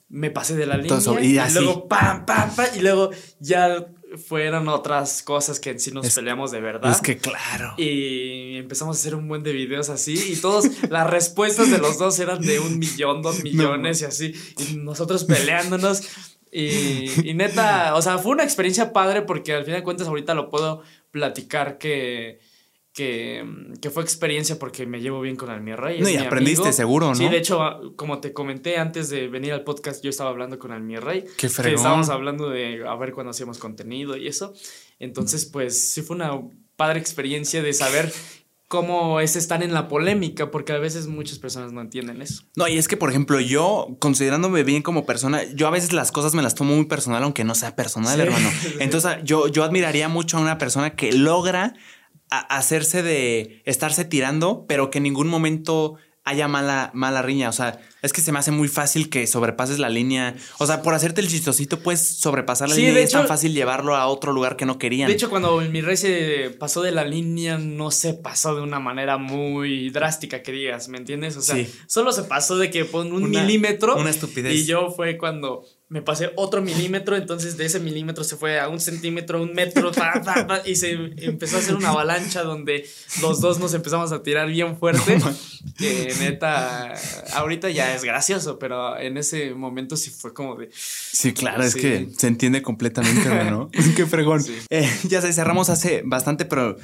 me pasé de la línea
Entonces, y
y, luego pam, pam, pam, y luego ya fueron otras cosas que en sí nos
Es-
peleamos de verdad.
Es que claro.
Y empezamos a hacer un buen de videos así y todos, las respuestas de los dos eran de un millón, dos <laughs> millones y así. Y nosotros peleándonos. Y, y neta, o sea, fue una experiencia padre porque al final de cuentas ahorita lo puedo platicar que, que, que fue experiencia porque me llevo bien con el mi rey.
No, y aprendiste
amigo.
seguro, ¿no?
Sí, de hecho, como te comenté antes de venir al podcast, yo estaba hablando con el mi rey.
Qué
Que
fregón.
estábamos hablando de a ver cuándo hacíamos contenido y eso. Entonces, pues sí fue una padre experiencia de saber cómo es estar en la polémica, porque a veces muchas personas no entienden eso.
No, y es que, por ejemplo, yo, considerándome bien como persona, yo a veces las cosas me las tomo muy personal, aunque no sea personal,
Sí.
hermano. <laughs> Entonces, yo, yo admiraría mucho a una persona que logra hacerse de estarse tirando, pero que en ningún momento haya mala, mala riña. O sea, es que se me hace muy fácil que sobrepases la línea. O sea, por hacerte el chistosito, puedes sobrepasar la
Sí,
línea
de
y es tan fácil llevarlo a otro lugar que no querían.
De hecho, cuando mi rey se pasó de la línea, no se pasó de una manera muy drástica, que digas, ¿me entiendes? O sea,
Sí.
solo se pasó de que pon un
Una-
milímetro.
una estupidez.
Y yo fue cuando me pasé otro milímetro, entonces de ese milímetro se fue a un centímetro, un metro, y se empezó a hacer una avalancha donde los dos nos empezamos a tirar bien fuerte. que neta, ahorita ya es gracioso, pero en ese momento sí fue como de.
Sí, claro, es
Sí.
que se entiende completamente, hermano. <laughs> <laughs> Qué fregón.
Sí.
Eh, ya sé, cerramos hace bastante, pero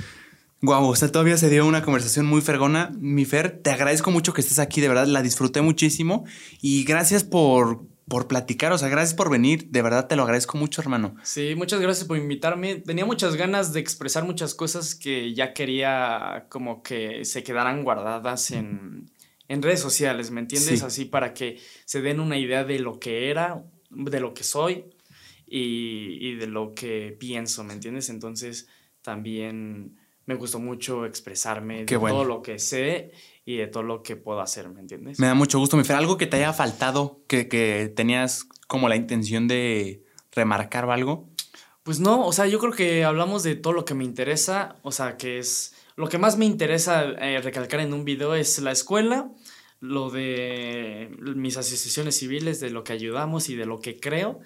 Guau, o sea, todavía se dio una conversación muy fregona. Mi Fer, te agradezco mucho que estés aquí, de verdad, la disfruté muchísimo. Y gracias por, por platicar, o sea, gracias por venir. De verdad te lo agradezco mucho, hermano.
Sí, muchas gracias por invitarme. Tenía muchas ganas de expresar muchas cosas que ya quería como que se quedaran guardadas en, en redes sociales, ¿me entiendes?
Sí.
Así para que se den una idea de lo que era, de lo que soy y, y de lo que pienso, ¿me entiendes? Entonces también me gustó mucho expresarme
Qué
de
bueno.
todo lo que sé y de todo lo que puedo hacer, ¿me entiendes?
Me da mucho gusto, mi Fer. Algo que te haya faltado, que, que tenías como la intención de remarcar o algo.
Pues no, o sea, yo creo que hablamos de todo lo que me interesa, o sea, que es... Lo que más me interesa eh, recalcar en un video es la escuela, lo de mis asociaciones civiles, de lo que ayudamos y de lo que creo.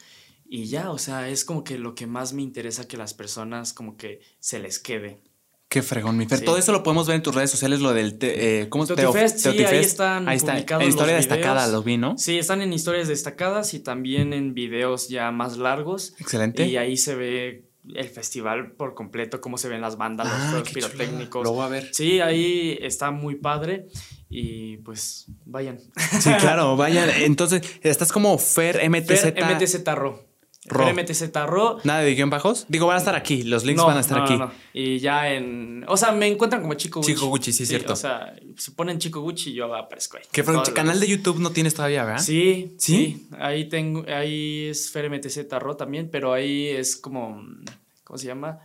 Y ya, o sea, es como que lo que más me interesa que las personas como que se les quede.
Qué fregón, mi Fer.
Sí.
Todo eso lo podemos ver en tus redes sociales, lo del... te- eh, ¿Cómo se
Teotifest, sí, ahí
Teotifest.
están
Ahí está. En historia
los
destacada lo vi, ¿no?
Sí, están en historias destacadas y también en videos ya más largos.
Excelente.
Y ahí se ve el festival por completo, cómo se ven las bandas, los
Ah,
pirotécnicos.
Lo voy a ver.
Sí, ahí está muy padre y pues vayan.
Sí, claro, <laughs> vaya. Entonces, estás como Fer MTZ.
Fer MTZ Ro.
Ro.
Fer MTZ Ro.
Nada de guion bajos. Digo, van a estar aquí. Los links
No,
van a estar
no,
aquí.
no. Y ya en. O sea, me encuentran como Chico Gucci.
Chico Gucci, sí, cierto.
O sea, si ponen Chico Gucci, yo aparezco ahí. Todas
canal de YouTube no tienes todavía, ¿verdad?
Sí,
¿Sí?
sí, Ahí tengo, ahí es Fer MTZ Ro también, pero ahí es como, ¿cómo se llama?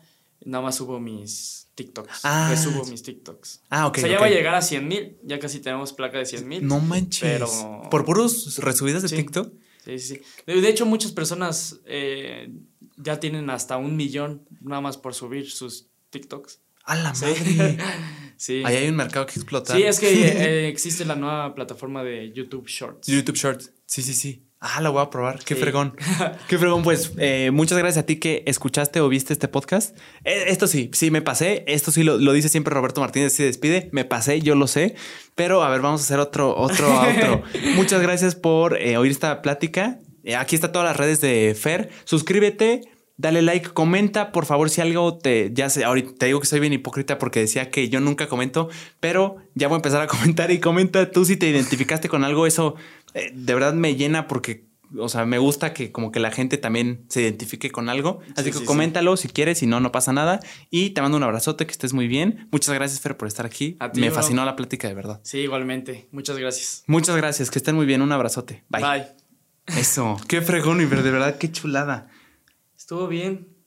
Nada más subo mis TikToks.
Ah.
Resubo mis TikToks.
Ah, ok.
o sea, ya
ok.
va a llegar a 100 mil, ya casi tenemos placa de 100 mil.
No manches.
Pero-
¿Por puros resubidas de
Sí.
TikTok?
Sí, sí. De, de hecho, muchas personas eh, ya tienen hasta un millón nada más por subir sus TikToks.
¡A la
Sí.
madre! <laughs>
Sí.
Ahí hay un mercado que explotar.
Sí, es que <laughs> eh, existe la nueva plataforma de YouTube Shorts.
YouTube Shorts. Sí, sí, sí. Ah, lo voy a probar. Qué
Sí.
fregón. <laughs> Qué fregón. Pues eh, muchas gracias a ti que escuchaste o viste este podcast. Eh, esto sí, sí me pasé. Esto sí lo, lo dice siempre Roberto Martínez. Se despide. Me pasé, yo lo sé. Pero a ver, vamos a hacer otro, otro, otro. <laughs> muchas gracias por eh, oír esta plática. Eh, aquí está todas las redes de Fer. Suscríbete. Dale like, comenta, por favor, si algo te. Ya sé, ahorita te digo que soy bien hipócrita porque decía que yo nunca comento, pero ya voy a empezar a <laughs> comentar y comenta tú si te identificaste con algo. Eso eh, de verdad me llena porque, o sea, me gusta que como que la gente también se identifique con algo. Así
Sí,
que
sí,
coméntalo si quieres, si no, no pasa nada. Y te mando un abrazote, que estés muy bien. Muchas gracias, Fer, por estar aquí.
A ti,
me
bro.
fascinó la plática, de verdad.
Sí, igualmente. Muchas gracias.
Muchas gracias, que estén muy bien. Un abrazote. Bye.
Bye.
Eso, qué fregón, y de verdad, qué chulada.
Estuvo bien.